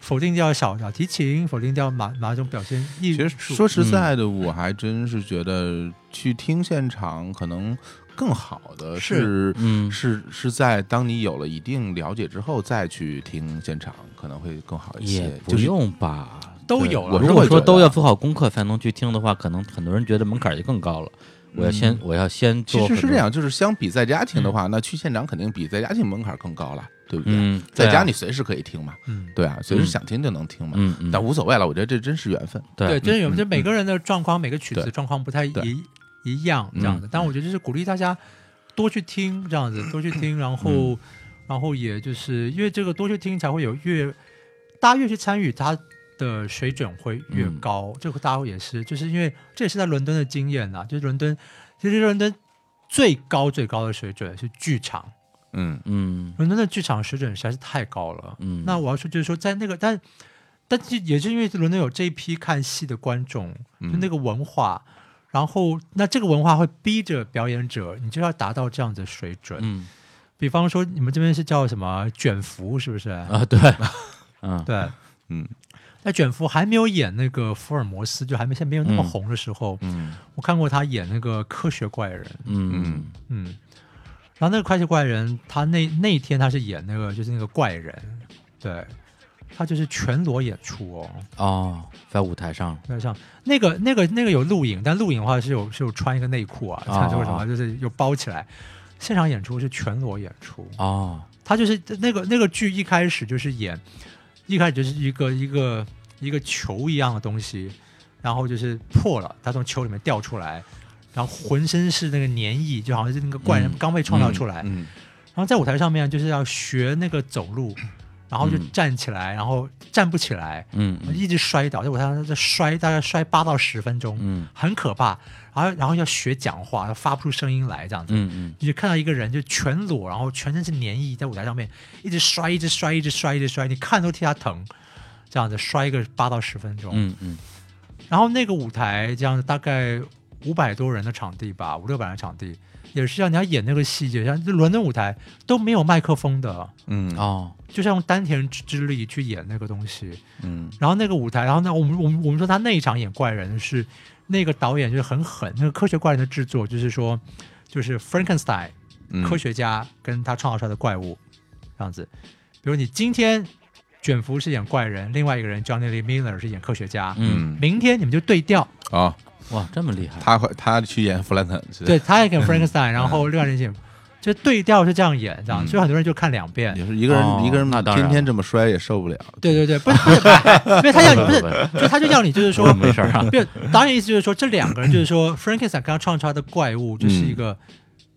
否定掉小小提琴，否定掉哪哪种表现艺其术。实说实在的，我还真是觉得去听现场可能更好的是是嗯是是在当你有了一定了解之后再去听现场，可能会更好一也些。不就是用吧。都有了我如果说都要做好功课才能去听的话，可能很多人觉得门槛就更高了。我要先嗯我要先做其实是这样，就是相比在家听的话，那去现场肯定比在家听门槛更高了，对不对？嗯，对啊在家你随时可以听嘛，嗯，对啊，随时嗯想听就能听嘛。但无所谓了，我觉得这真是缘分。对，真是缘分就每个人的状况，每个曲子对状况不太对一一样这样的。但我觉得就是鼓励大家多去听这样子，*coughs* 多去听，然后、然后也就是因为这个多去听才会有越大家越去参与，它的水准会越嗯高。这个大家也是，就是因为这也是在伦敦的经验呐，就是伦敦其实伦敦最高最高的水准是剧场。嗯嗯伦敦的剧场水准实在是太高了。嗯那我要说就是说，在那个但但是也是因为伦敦有这一批看戏的观众，嗯就那个文化，然后那这个文化会逼着表演者，你就要达到这样的水准。嗯。比方说，你们这边是叫什么卷福，是不是？啊对，*laughs* 嗯。对。嗯。那卷福还没有演那个福尔摩斯，就还没现在没有那么嗯红的时候，嗯。我看过他演那个科学怪人，嗯。嗯，然后那个科学怪人，他那那一天他是演那个就是那个怪人，对，他就是全裸演出哦，哦，在舞台上。台上。那个那个那个有录影，但录影的话是有是有穿一个内裤啊，哦。穿这个什么就是有包起来，现场演出是全裸演出，哦。他就是那个那个剧一开始就是演，一开始就是一个一个一个球一样的东西，然后就是破了，他从球里面掉出来，然后浑身是那个粘液，就好像是那个怪人嗯刚被创造出来，嗯然后在舞台上面就是要学那个走路，然后就嗯站起来，然后站不起来，嗯嗯一直摔倒，在舞台上在摔，大概摔八到十分钟，嗯很可怕。然后然后要学讲话，要发不出声音来，这样子。嗯嗯你就看到一个人就全裸，然后全身是粘液，在舞台上面一直摔，一直摔，一直摔，一直摔，你看都替他疼，这样子摔个八到十分钟。嗯嗯然后那个舞台这样子大概五百多人的场地吧，五六百人的场地，也是像你要演那个细节像就伦敦舞台都没有麦克风的，嗯。哦。就是用丹田之之力去演那个东西。嗯。然后那个舞台，然后呢，我们我们我们说他那一场演怪人是那个导演就是很狠，那个科学怪人的制作就是说就是 Frankenstein 嗯。科学家跟他创造出来的怪物这样子。比如你今天卷福是演怪人，另外一个人 Johnny Lee Miller 是演科学家，嗯。明天你们就对调，哦，哇这么厉害。他会他去演弗兰肯对，他也演 Frankenstein，然后另外人演。就对调是这样演，这样，嗯。所以很多人就看两遍。也是一个人哦一个人那当然天天这么摔也受不了，对对对，不是 *laughs* 不是，哎因为他要你不是，就他就要你就是说，没事儿啊导演意思就是说，这两个人就是说，Frankenstein 刚刚创来的怪物就是一个、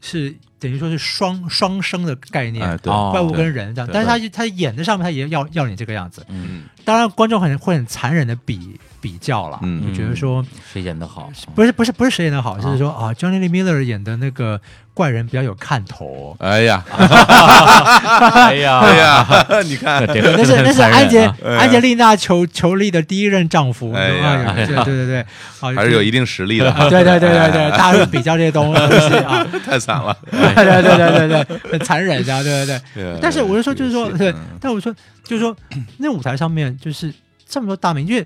是等于说是双双生的概念，哎对哦怪物跟人这样，对但是他他演的上面他也要要你这个样子，嗯。当然观众很会很残忍的比比较了，嗯就觉得说谁演的好？不是不是不是谁演的好，啊。就是说啊，Johnny Lee Miller 演的那个怪人比较有看头。哎呀。*laughs* 哎呀。哎呀，*laughs* 你看。对，那是那是安杰安杰丽娜裘裘丽的第一任丈夫，哎呀。啊对对对对，啊 *laughs* 还是有一定实力的，啊，对对对对对，大家会比较这些东西啊，太惨了。对对对对对对，很残忍，这样对对对。对但是我就说，就是说，对嗯，但我说，就是说，*clears throat* 那舞台上面就是这么多大明，因为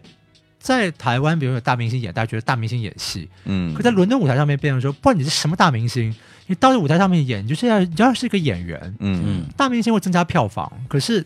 在台湾，比如有大明星演，大家觉得大明星演戏，嗯。可在伦敦舞台上面变成说，不管你是什么大明星，你到这舞台上面演，你就是要你就要是一个演员，嗯。嗯。大明星会增加票房，可是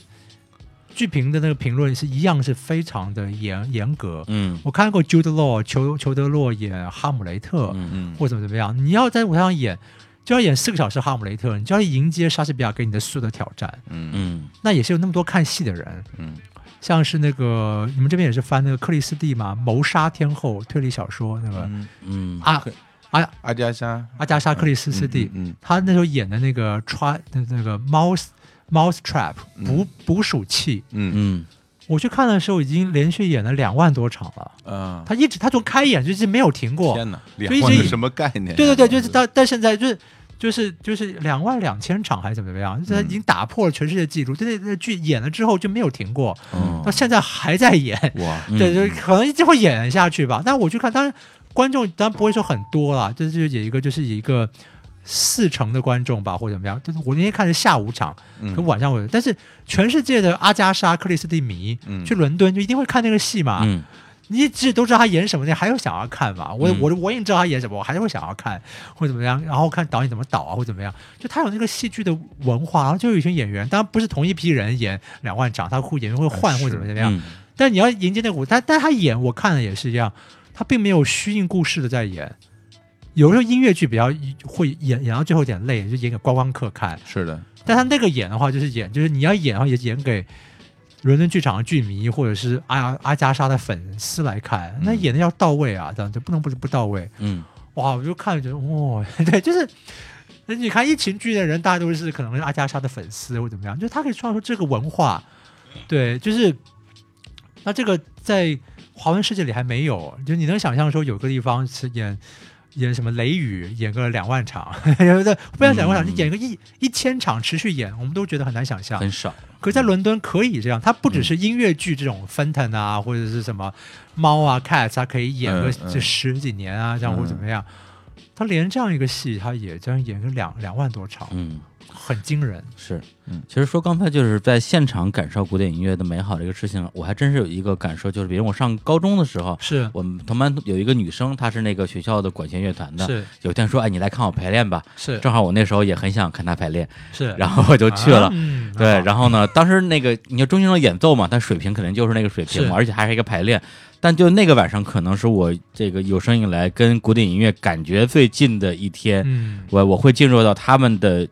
剧评的那个评论是一样，是非常的严严格。嗯。我看过 Jude Law 裘裘德洛演哈姆雷特，嗯嗯。或怎么怎么样，你要在舞台上演，就要演四个小时哈姆雷特，你就要迎接莎士比亚给你的所有的挑战。嗯。嗯。那也是有那么多看戏的人，嗯。像是那个你们这边也是翻那个克里斯蒂嘛，谋杀天后推理小说那个、嗯，嗯。啊啊阿加莎。阿加莎克里斯斯蒂，嗯他那时候演的那个 try 那那个 mouse mouse trap 捕捕鼠器，嗯。嗯。我去看的时候已经连续演了两万多场了。嗯啊，他一直他从开演就是没有停过，天哪，所以这两万是什么概念？对对对，就是他，但现在就是就是就是两万两千场还是怎么怎么样，就是他已经打破了全世界纪录。就那那剧演了之后就没有停过，哦。到现在还在演。哇，嗯对，就可能一直会演下去吧。但我去看，当然观众当然不会说很多啦，就是有一个就是一个四成的观众吧，或者怎么样。就是我那天看是下午场，嗯可晚上我有，但是全世界的阿加莎克里斯蒂迷、嗯去伦敦就一定会看那个戏嘛。嗯你一直都知道他演什么，你还有想要看嘛？我、嗯我我已经知道他演什么，我还是会想要看或者怎么样，然后看导演怎么导啊，或者怎么样。就他有那个戏剧的文化，然后就有一群演员，当然不是同一批人演两万场，他会演员会换或者怎么怎么样。嗯但你要迎接那个舞，但但他演我看了也是一样，他并没有虚应故事的在演。有时候音乐剧比较会演演到最后有点累，就演给观光客看。是的，但他那个演的话，就是演，就是你要演，的话也演给伦敦剧场的剧迷或者是阿阿加莎的粉丝来看，那演的要到位啊，这样就不能不不到位。嗯哇，我就看了觉得，哇，对，就是那你看一群剧的人，大家都是可能是阿加莎的粉丝或怎么样，就是他可以创造出这个文化，对，就是那这个在华文世界里还没有，就你能想象说有个地方是演。演什么雷雨，演个两万场，*laughs* 不要两万场，嗯就演个一一千场持续演，我们都觉得很难想象。很少。可是在伦敦可以这样，它不只是音乐剧这种 Fenton 啊，或者是什么猫啊 Cats，它可以演个这十几年啊，这样或者怎么样。它连这样一个戏，它也这样演个两两万多场，嗯，很惊人。是，嗯其实说刚才就是在现场感受古典音乐的美好这个事情，我还真是有一个感受，就是比如我上高中的时候，是。我们同班有一个女生，她是那个学校的管弦乐团的，是。有一天说，哎，你来看我排练吧，是。正好我那时候也很想看她排练，是，然后我就去了。啊嗯对，然后呢，当时那个你要中间的演奏嘛，但水平肯定就是那个水平嘛，而且还是一个排练。但就那个晚上，可能是我这个有生以来跟古典音乐感觉最近的一天。嗯我我会进入到他们的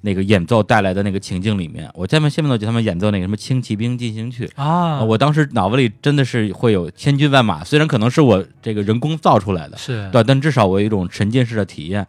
那个演奏带来的那个情境里面。我下面下面都记得他们演奏那个什么《轻骑兵进行曲》啊，我当时脑子里真的是会有千军万马，虽然可能是我这个人工造出来的，是对，但至少我有一种沉浸式的体验。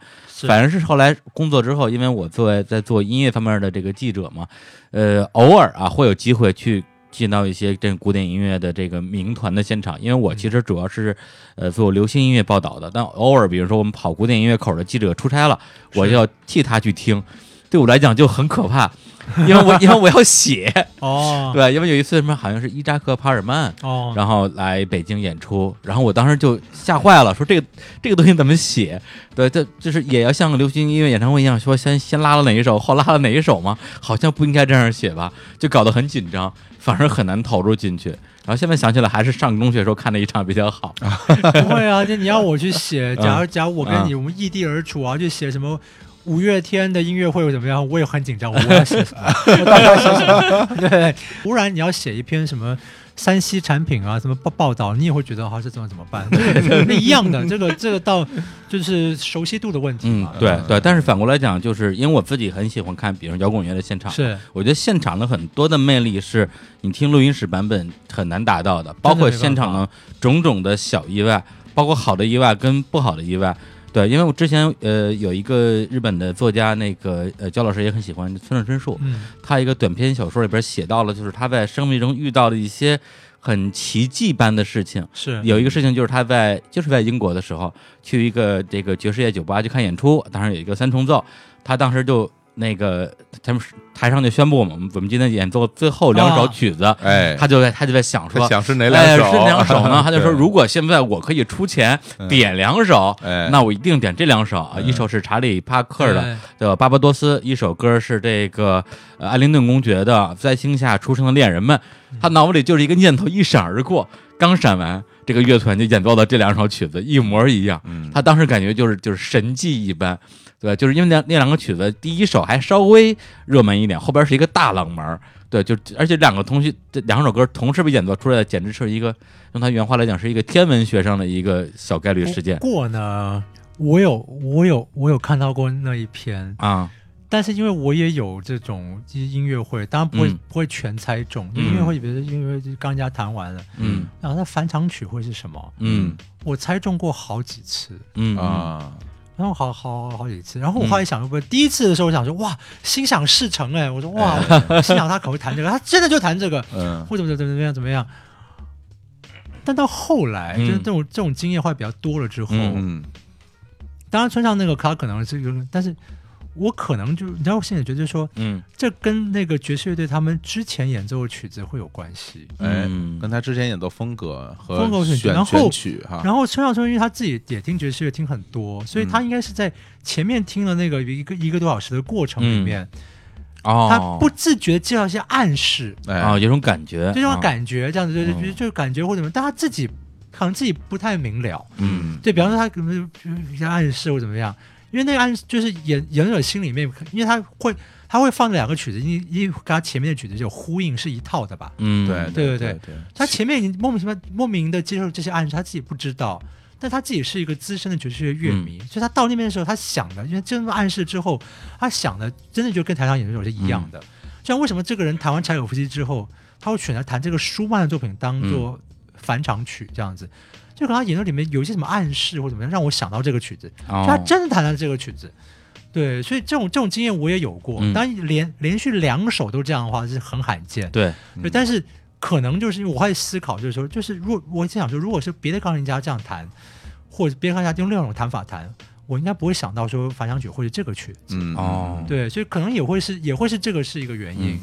反正是后来工作之后，因为我作为在做音乐方面的这个记者嘛，呃，偶尔啊会有机会去进到一些这个古典音乐的这个名团的现场，因为我其实主要是呃做流行音乐报道的，但偶尔比如说我们跑古典音乐口的记者出差了，我就要替他去听，对我来讲就很可怕，*laughs* 因为我因为我要写，哦 *laughs* 对，因为有一次什么好像是伊扎克帕尔曼。哦，然后来北京演出，然后我当时就吓坏了，说这个这个东西怎么写？对，这就是也要像流行音乐演唱会一样，说先先拉了哪一首，后拉了哪一首吗？好像不应该这样写吧，就搞得很紧张，反而很难投入进去。然后现在想起来，还是上中学时候看的一场比较好。不会啊，就你要我去写，*laughs* 假如假如我跟嗯你我们异地而处啊，去写什么。五月天的音乐会又怎么样？我也很紧张，我要写什么？*laughs* 我到底要写什么？*laughs* 对，忽然你要写一篇什么山西产品啊，什么报报道，你也会觉得好，这怎么怎么办？那一样的，这个这个到就是熟悉度的问题嗯。，对对。但是反过来讲，就是因为我自己很喜欢看，比如摇滚乐的现场，是我觉得现场的很多的魅力是你听录音室版本很难达到的，包括现场的种种的小意外，包括好的意外跟不好的意外。对，因为我之前呃有一个日本的作家，那个呃焦老师也很喜欢村上春树，嗯他一个短篇小说里边写到了，就是他在生命中遇到的一些很奇迹般的事情。是有一个事情就是他在就是在英国的时候去一个这个爵士乐酒吧去看演出，当时有一个三重奏，他当时就那个他们台上就宣布我们我们今天演奏最后两首啊曲子，哎，他就在他就在想说。想是哪哎，两首？是哪两首呢？*laughs* 他就说，如果现在我可以出钱点两首，哎那我一定点这两首啊。嗯一首是查理帕克的，对对吧？巴巴多斯一首歌是这个呃艾灵顿公爵的《在星下出生的恋人们》，他脑子里就是一个念头一闪而过，刚闪完，这个乐团就演奏的这两首曲子一模一样。嗯，他当时感觉就是就是神迹一般，对，就是因为那那两个曲子，第一首还稍微热门一点，后边是一个大冷门，对，就而且两个同学这两首歌同时被演奏出来的，简直是一个用他原话来讲是一个天文学上的一个小概率事件不过呢，我有我有我有看到过那一篇，啊，但是因为我也有这种音乐会，当然不会、嗯。不会全猜中。嗯音乐会，比如说音乐会刚人家弹完了，嗯。然后那返场曲会是什么？嗯。我猜中过好几次，嗯。啊，然后好好好几次。然后我后来想，不、第一次的时候我想说，哇，心想事成哎，我说哇，*laughs* 心想他可会弹这个，他真的就弹这个，嗯。或者怎么怎么怎么样怎么样。但到后来，嗯。就是这种这种经验会比较多了之后，嗯嗯。当然村上那个他可能是有，但是我可能就你知道，我现在觉得说，嗯。这跟那个爵士乐队他们之前演奏的曲子会有关系。哎嗯，跟他之前演奏风格和风格选曲然后曲哈，然后村上春因为他自己也听爵士乐听很多，所以他应该是在前面听了那个一个一个多小时的过程里面，哦，他不自觉接到一些暗示，哎。哦，有种感觉，这种啊，感觉这样子，就就嗯。就感觉或者怎么，但他自己可能自己不太明了。嗯。对，比方说他可能就一些暗示或怎么样，因为那个暗示就是演演者心里面，因为他会他会放两个曲子，因因为跟他前面的曲子就呼应是一套的吧。嗯，对对对对对，他前面已经莫名其妙莫名的接受这些暗示，他自己不知道，但他自己是一个资深的爵士乐乐迷，所以他到那边的时候，他想的，因为这么暗示之后，他想的真的就跟台上演奏是一样的。就像为什么这个人弹完柴可夫斯基之后，他会选择弹这个舒曼的作品当做返场曲这样子，就可能他演奏里面有一些什么暗示或怎么样，让我想到这个曲子，他真的弹了这个曲子。对，所以这种这种经验我也有过。嗯当然连连续两首都这样的话是很罕见。对，对，但是可能就是因为我会思考，就是说，就是如果我在想说，如果是别的钢琴家这样弹，或者别的钢琴家用另外一种弹法弹，我应该不会想到说反响曲会是这个曲子。嗯哦对，所以可能也会是也会是这个是一个原因。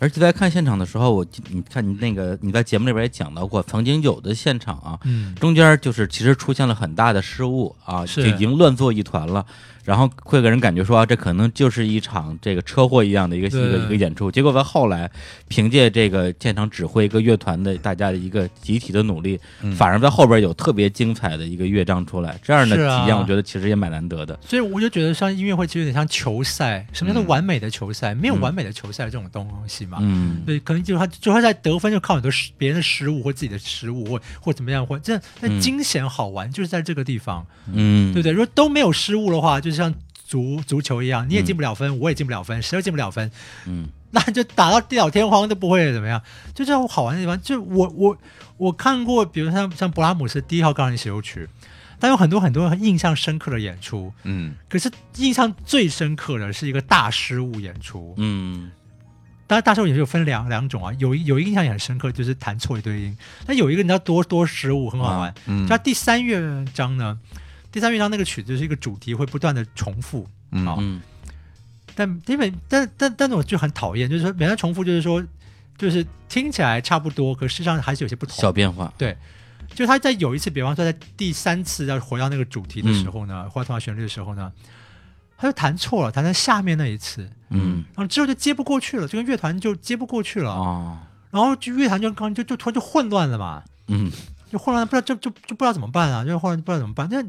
而且在看现场的时候，我你看你那个你在节目里边也讲到过，曾经有的现场啊，嗯，中间就是其实出现了很大的失误啊，就已经乱作一团了。然后会给人感觉说、啊，这可能就是一场这个车祸一样的一个一个一个演出。结果在后来，凭借这个现场指挥一个乐团的大家的一个集体的努力，嗯反而在后边有特别精彩的一个乐章出来。这样的体验，我觉得其实也蛮难得的。所以我就觉得像音乐会其实有点像球赛。什么叫做嗯完美的球赛？没有嗯完美的球赛这种东西嘛。嗯，对，可能就是他，就他在得分就靠很多失别人的失误或自己的失误或或怎么样，或这那嗯惊险好玩就是在这个地方，嗯，对不对？如果都没有失误的话，就像足足球一样，你也嗯进不了分，我也进不了分，谁都进不了分，嗯 *laughs* 那就打到地老天荒都不会怎么样。就这种好玩的地方，就我我我看过，比如像像勃拉姆斯第一号钢琴协奏曲，但有很多很多印象深刻的演出，嗯可是印象最深刻的是一个大失误演出。嗯当然，大失误演出有分两两种啊，有一有印象也很深刻，就是弹错一堆音。但有一个你知道多多失误很好玩，嗯就它第三乐章呢，第三乐章那个曲子是一个主题会不断的重复，嗯。但因为但但但我就很讨厌，就是说每次重复，就是说就是听起来差不多，可事实上还是有些不同。小变化，对就他在有一次，比方说在第三次要回到那个主题的时候呢，或者同样旋律的时候呢，他就弹错了，弹在下面那一次，嗯。然后之后就接不过去了，就跟乐团就接不过去了，哦，然后就乐团就刚就就突然就混乱了嘛，嗯。就混乱，不知道就就就不知道怎么办啊，就混乱不知道怎么办，那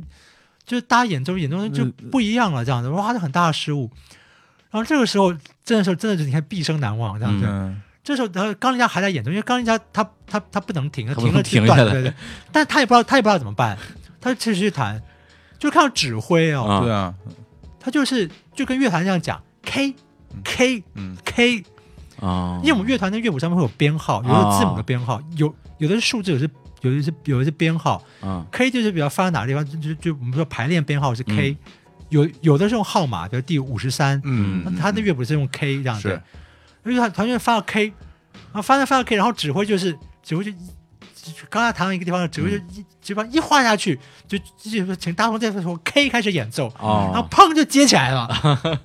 就是大家眼中眼中就不一样了，这样子，哇，这很大的失误。然后这个时候，这个时候真的是你看毕生难忘这样子。嗯。这时候，然后钢琴家还在演奏，因为钢琴家他他他不能停，他停了停断了，对对。但他也不知道他也不知道怎么办，他就继续弹，就看到指挥哦，啊。对啊，他就是就跟乐团这样讲 K K 嗯。K，哦，因为我们乐团的乐谱上面会有编号，有的字母的编号，有有的是数字，有的是有一些有一些编号啊，K 就是比较发在哪个地方，就就就我们说排练编号是 K，、嗯有有的是用号码，比如第五十三，嗯他的乐谱是用 K 这样子，因为他团员发到 K，然后发到发到 K，然后指挥就是指挥就。就刚才弹到一个地方，指挥就一指挥一画下去，就就就请大众这从 K 开始演奏，然后哦，砰就接起来了。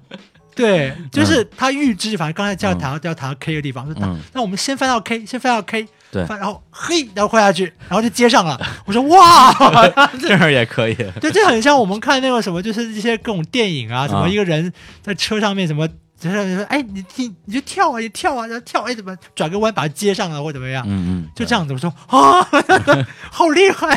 *laughs* 对，就是他预知，反正刚才这样嗯。弹到要弹到 K 的地方，说那嗯那我们先翻到 K，先翻到 K，对然后嘿，然后快下去，然后就接上了。*laughs* 我说哇，*laughs* 这样也可以，对，这很像我们看那个什么，就是一些各种电影啊，什么啊一个人在车上面什么。就是说，哎，你你你就跳啊，你跳啊，然后跳，哎，怎么转个弯把它接上了，或怎么样？嗯嗯，就这样子，我说啊，*laughs* 好厉害，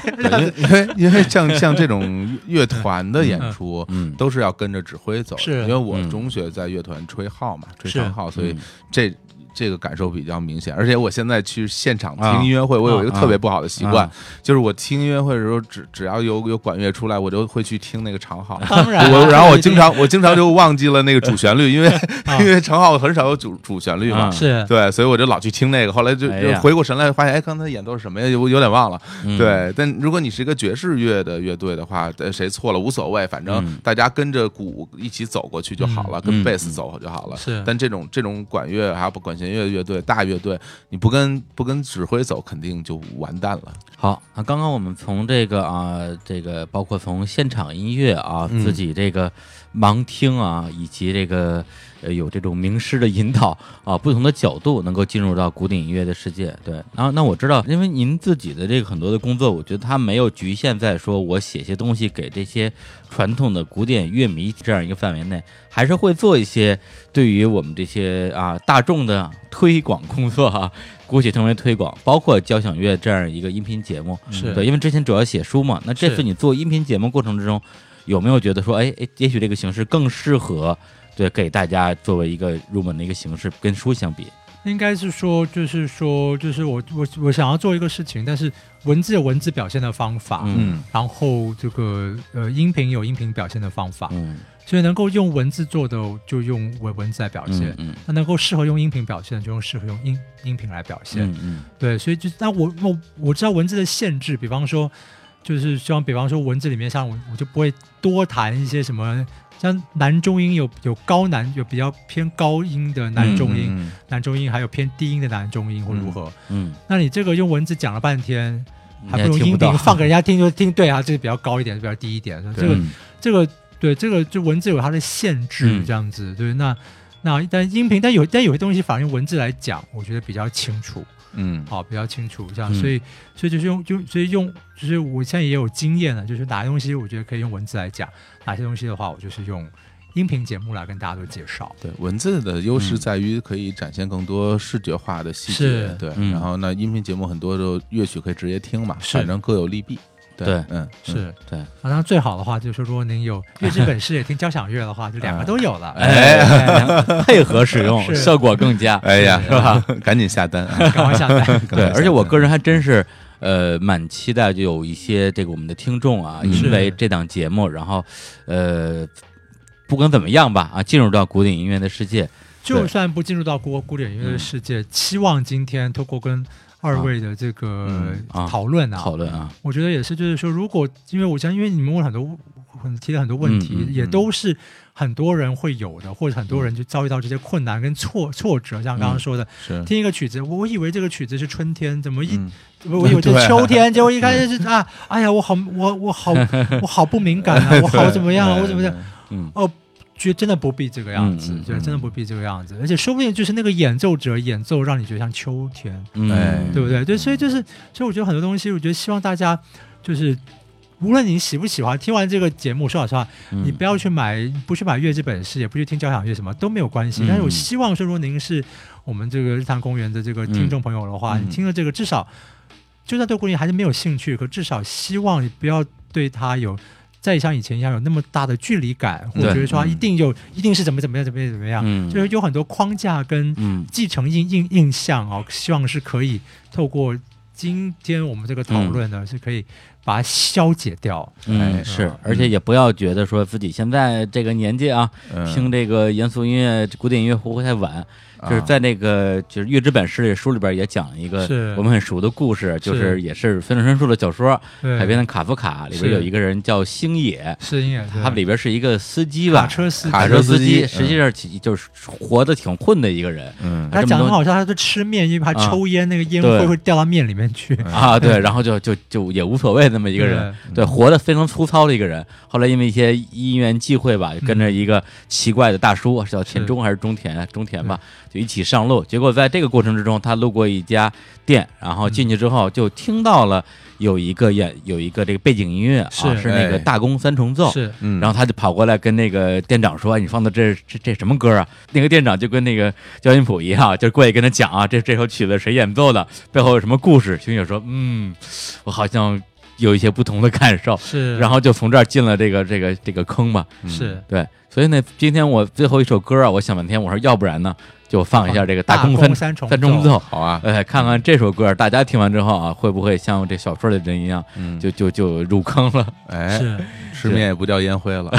因为因为像像这种乐团的演出，嗯都是要跟着指挥走。是因为我嗯中学在乐团吹号嘛，吹是长号，所以嗯这这个感受比较明显。而且我现在去现场啊听音乐会，我有一个啊特别不好的习惯啊，就是我听音乐会的时候，只只要有有管乐出来，我就会去听那个长号。*laughs* 当然，我然后我经常我经常就忘记了那个主旋律，因为啊 *laughs* 因为长号很少有主主旋律嘛啊，是对，所以我就老去听那个。后来就回过神来，发现哎，刚才演奏是什么呀？我有点忘了。嗯，对，但如果你是一个爵士乐的乐队的话，呃谁错了无所谓，反正嗯大家跟着鼓一起走过去就好了，嗯跟贝嗯斯走就好了。是但这种这种管乐还有管弦乐乐队、大乐队，你不跟不跟指挥走，肯定就完蛋了。好，那刚刚我们从这个啊，这个包括从现场音乐啊，嗯自己这个盲听啊，以及这个呃有这种名师的引导啊，不同的角度能够进入到古典音乐的世界。对，然后那我知道，因为您自己的这个很多的工作，我觉得它没有局限在说我写些东西给这些传统的古典乐迷这样一个范围内，还是会做一些对于我们这些啊大众的推广工作哈、*laughs* 姑且称为推广，包括交响乐这样一个音频节目。是对，因为之前主要写书嘛，那这次你做音频节目过程之中，有没有觉得说，哎哎，也许这个形式更适合，对，给大家作为一个入门的一个形式，跟书相比？应该是说，就是说，就是我我我想要做一个事情，但是文字有文字表现的方法，嗯嗯然后这个呃音频有音频表现的方法，嗯，所以能够用文字做的就用文文字来表现嗯，嗯那能够适合用音频表现的就用适合用音音频来表现。嗯嗯对，所以就那我我我知道文字的限制，比方说，就是希望，比方说文字里面，像我我就不会多谈一些什么，像男中音有有高男，有比较偏高音的男中音，嗯男中音还有偏低音的男中音或如何。嗯，那你这个用文字讲了半天，还不如音频放给人家听就听，对啊，这个比较高一点，这个比较低一点，这个嗯这个对这个就文字有它的限制嗯，这样子，对那。那但音频，但有但有些东西反而用文字来讲，我觉得比较清楚。嗯好，比较清楚，这样，嗯所以所以就是用就所以用就是我现在也有经验了，就是哪些东西我觉得可以用文字来讲，哪些东西的话，我就是用音频节目来跟大家做介绍。对，文字的优势嗯在于可以展现更多视觉化的细节是，对。嗯然后呢，音频节目很多都乐曲可以直接听嘛，是反正各有利弊。对嗯，嗯是，对，啊，那最好的话就是说，如果您有 *laughs* 乐之本事也听交响乐的话，就两个都有了。哎，配合使用效果更佳。哎呀，是吧？*laughs* 赶紧下单啊！*laughs* 赶快下单。对，而且我个人还真是。呃，蛮期待，就有一些这个我们的听众啊，嗯因为这档节目，然后呃，不管怎么样吧，啊，进入到古典音乐的世界，就算不进入到古古典音乐的世界，期望今天透过跟二位的这个讨论啊，讨论啊，我觉得也是，就是说，如果因为我想，因为你们问了很多很提了很多问题，也都是很多人会有的，或者很多人就遭遇到这些困难跟挫挫折，像刚刚说的，是，听一个曲子，我我以为这个曲子是春天，怎么一、嗯。我以为这 *laughs* 是秋天，结果一开始是 *laughs* 啊，哎呀，我好我我好我好不敏感啊，我好 *laughs* 怎么样啊，我怎么样？嗯。哦，觉得真的不必这个样子，觉得真的不必这个样子，而且说不定就是那个演奏者演奏让你觉得像秋天，哎嗯，对不对？对，所以就是，所以我觉得很多东西，我觉得希望大家就是，无论你喜不喜欢，听完这个节目，说老实话，嗯你不要去买，不去买乐之本事，也不去听交响乐，什么都没有关系。嗯但是我希望说，如果您是我们这个日坛公园的这个听众朋友的话，嗯你听了这个，至少就算对古典还是没有兴趣，可至少希望你不要对他有。再像以前一样有那么大的距离感，或者觉得说一定有，一定是怎么怎么样怎么样怎么样，嗯。就是有很多框架跟嗯。继承印印印象哦，希望是可以透过今天我们这个讨论呢，是可以把它消解掉。嗯哎是，而且也不要觉得说自己现在这个年纪啊，嗯。听这个严肃音乐、古典音乐会不会太晚？就是啊在那个就是《月之本事》这书里边也讲了一个我们很熟的故事，就是是也是村上春树的小说对改编的《卡夫卡》，里边有一个人叫星野，他里边是一个司机吧，卡车司机卡卡车车司机，实际上就是活得挺混的一个人嗯他讲的好像他是吃面，因为他啊抽烟，那个烟对灰会掉到面里面去。啊，对，然后就就就也无所谓那么一个人，对对，活得非常粗糙的一个人。后来因为一些因缘际会吧，跟着一个奇怪的大叔，是叫田中还是中田？中田吧，就一起上路。结果在这个过程之中，他路过一家店，然后进去之后就听到了有一个演有一个这个背景音乐啊，是是那个哎大宫三重奏。是嗯，然后他就跑过来跟那个店长说：“哎，你放的这这这什么歌啊？”那个店长就跟那个交音谱一样，就过去跟他讲啊，这这首曲子谁演奏的，背后有什么故事。熊野说：“嗯，我好像有一些不同的感受。”是，然后就从这儿进了这个这个这个坑吧。是对，所以呢，今天我最后一首歌啊，我想半天，我说要不然呢，就放一下这个大公分三重三重奏。好啊，哎，看看这首歌，大家听完之后啊，会不会像这小说里人一样，嗯，就就就入坑了？哎，是吃面也不掉烟灰了。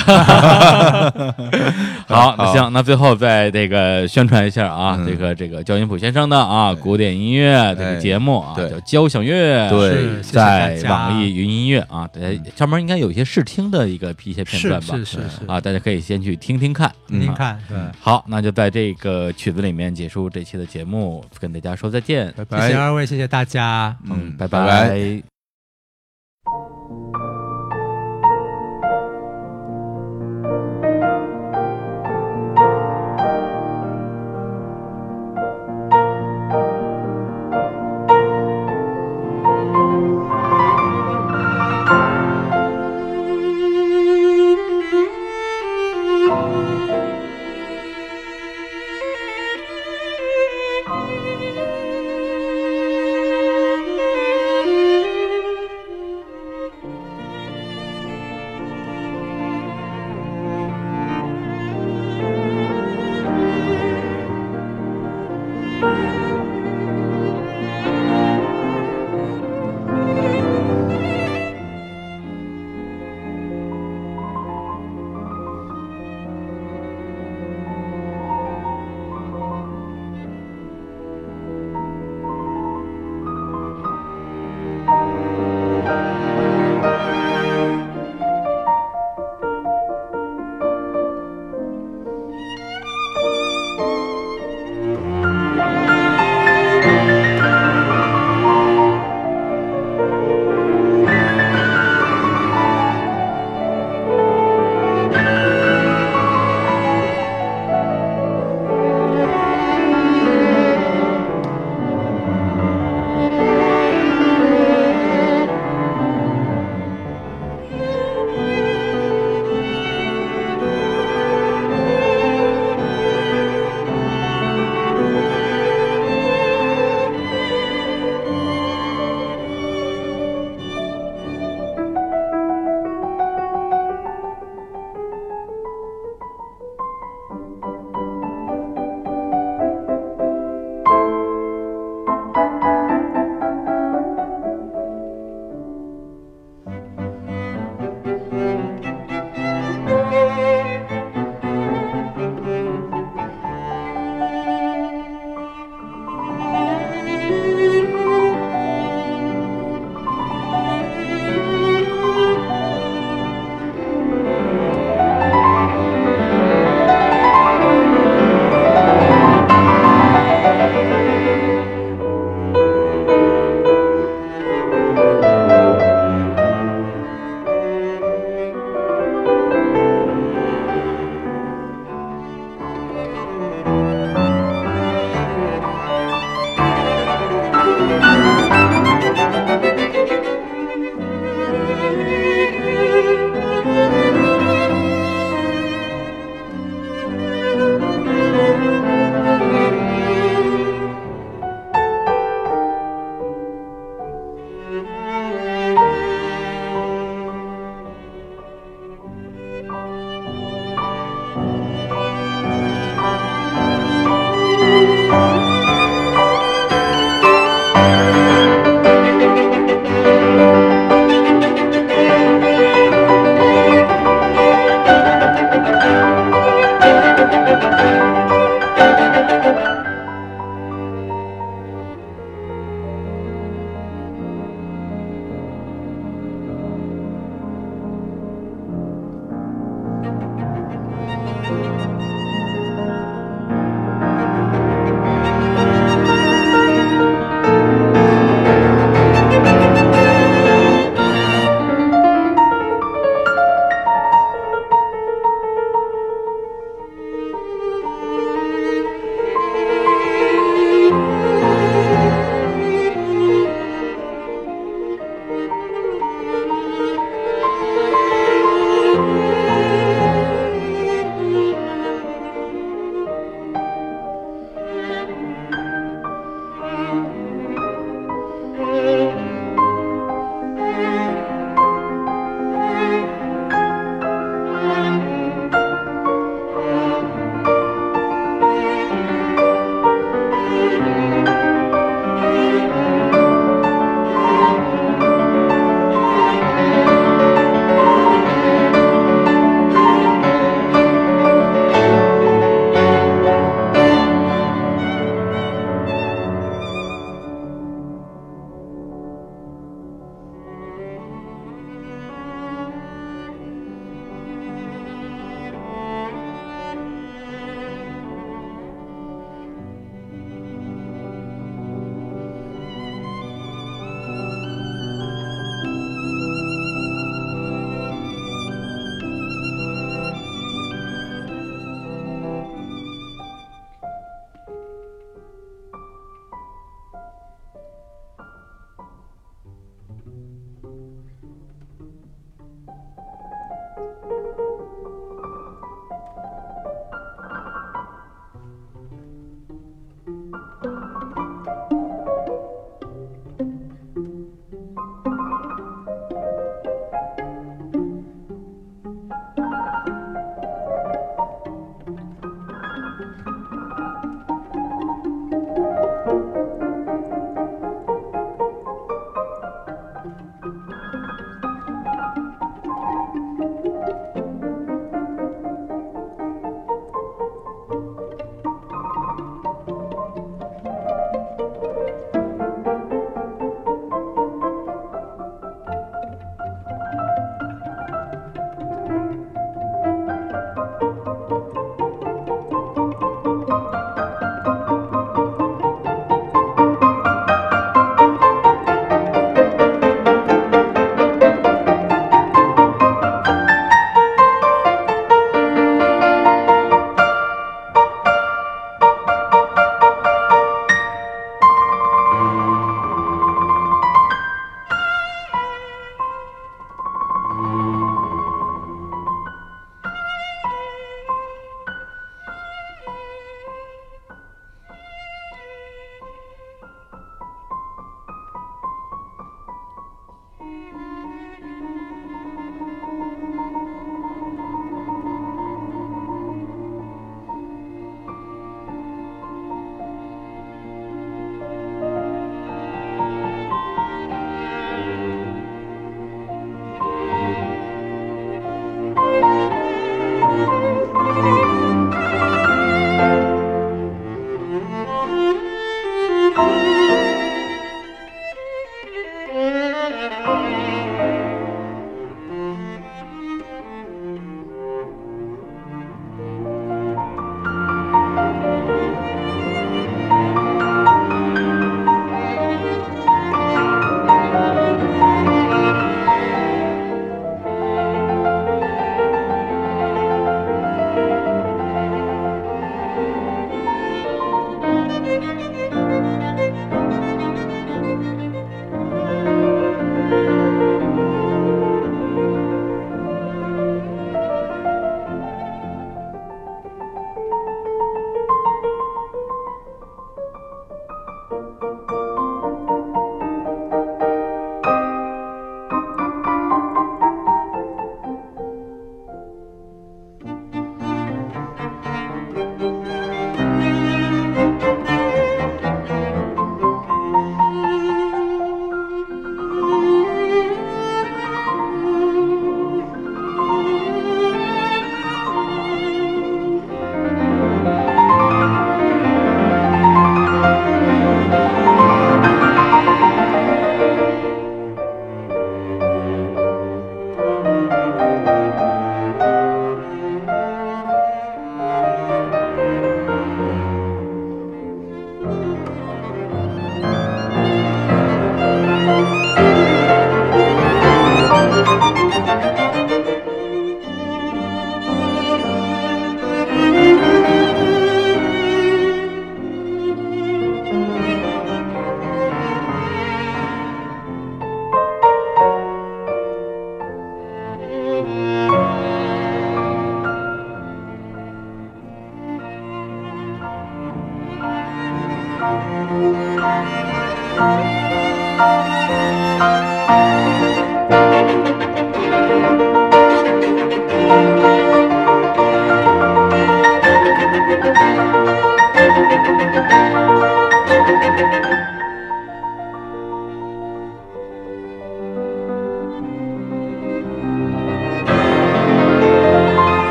好，那行，那最后再这个宣传一下啊，嗯这个这个焦音谱先生的啊古典音乐这个节目啊，对叫交响乐，对在网易云音乐啊，大家上面应该有一些试听的一个一些片段吧，是是是，啊，大家可以先去听听看，啊听听看，对，好，那就在这个曲子里面结束这期的节目，跟大家说再见。拜拜谢谢。二位，谢谢大家。嗯，拜拜拜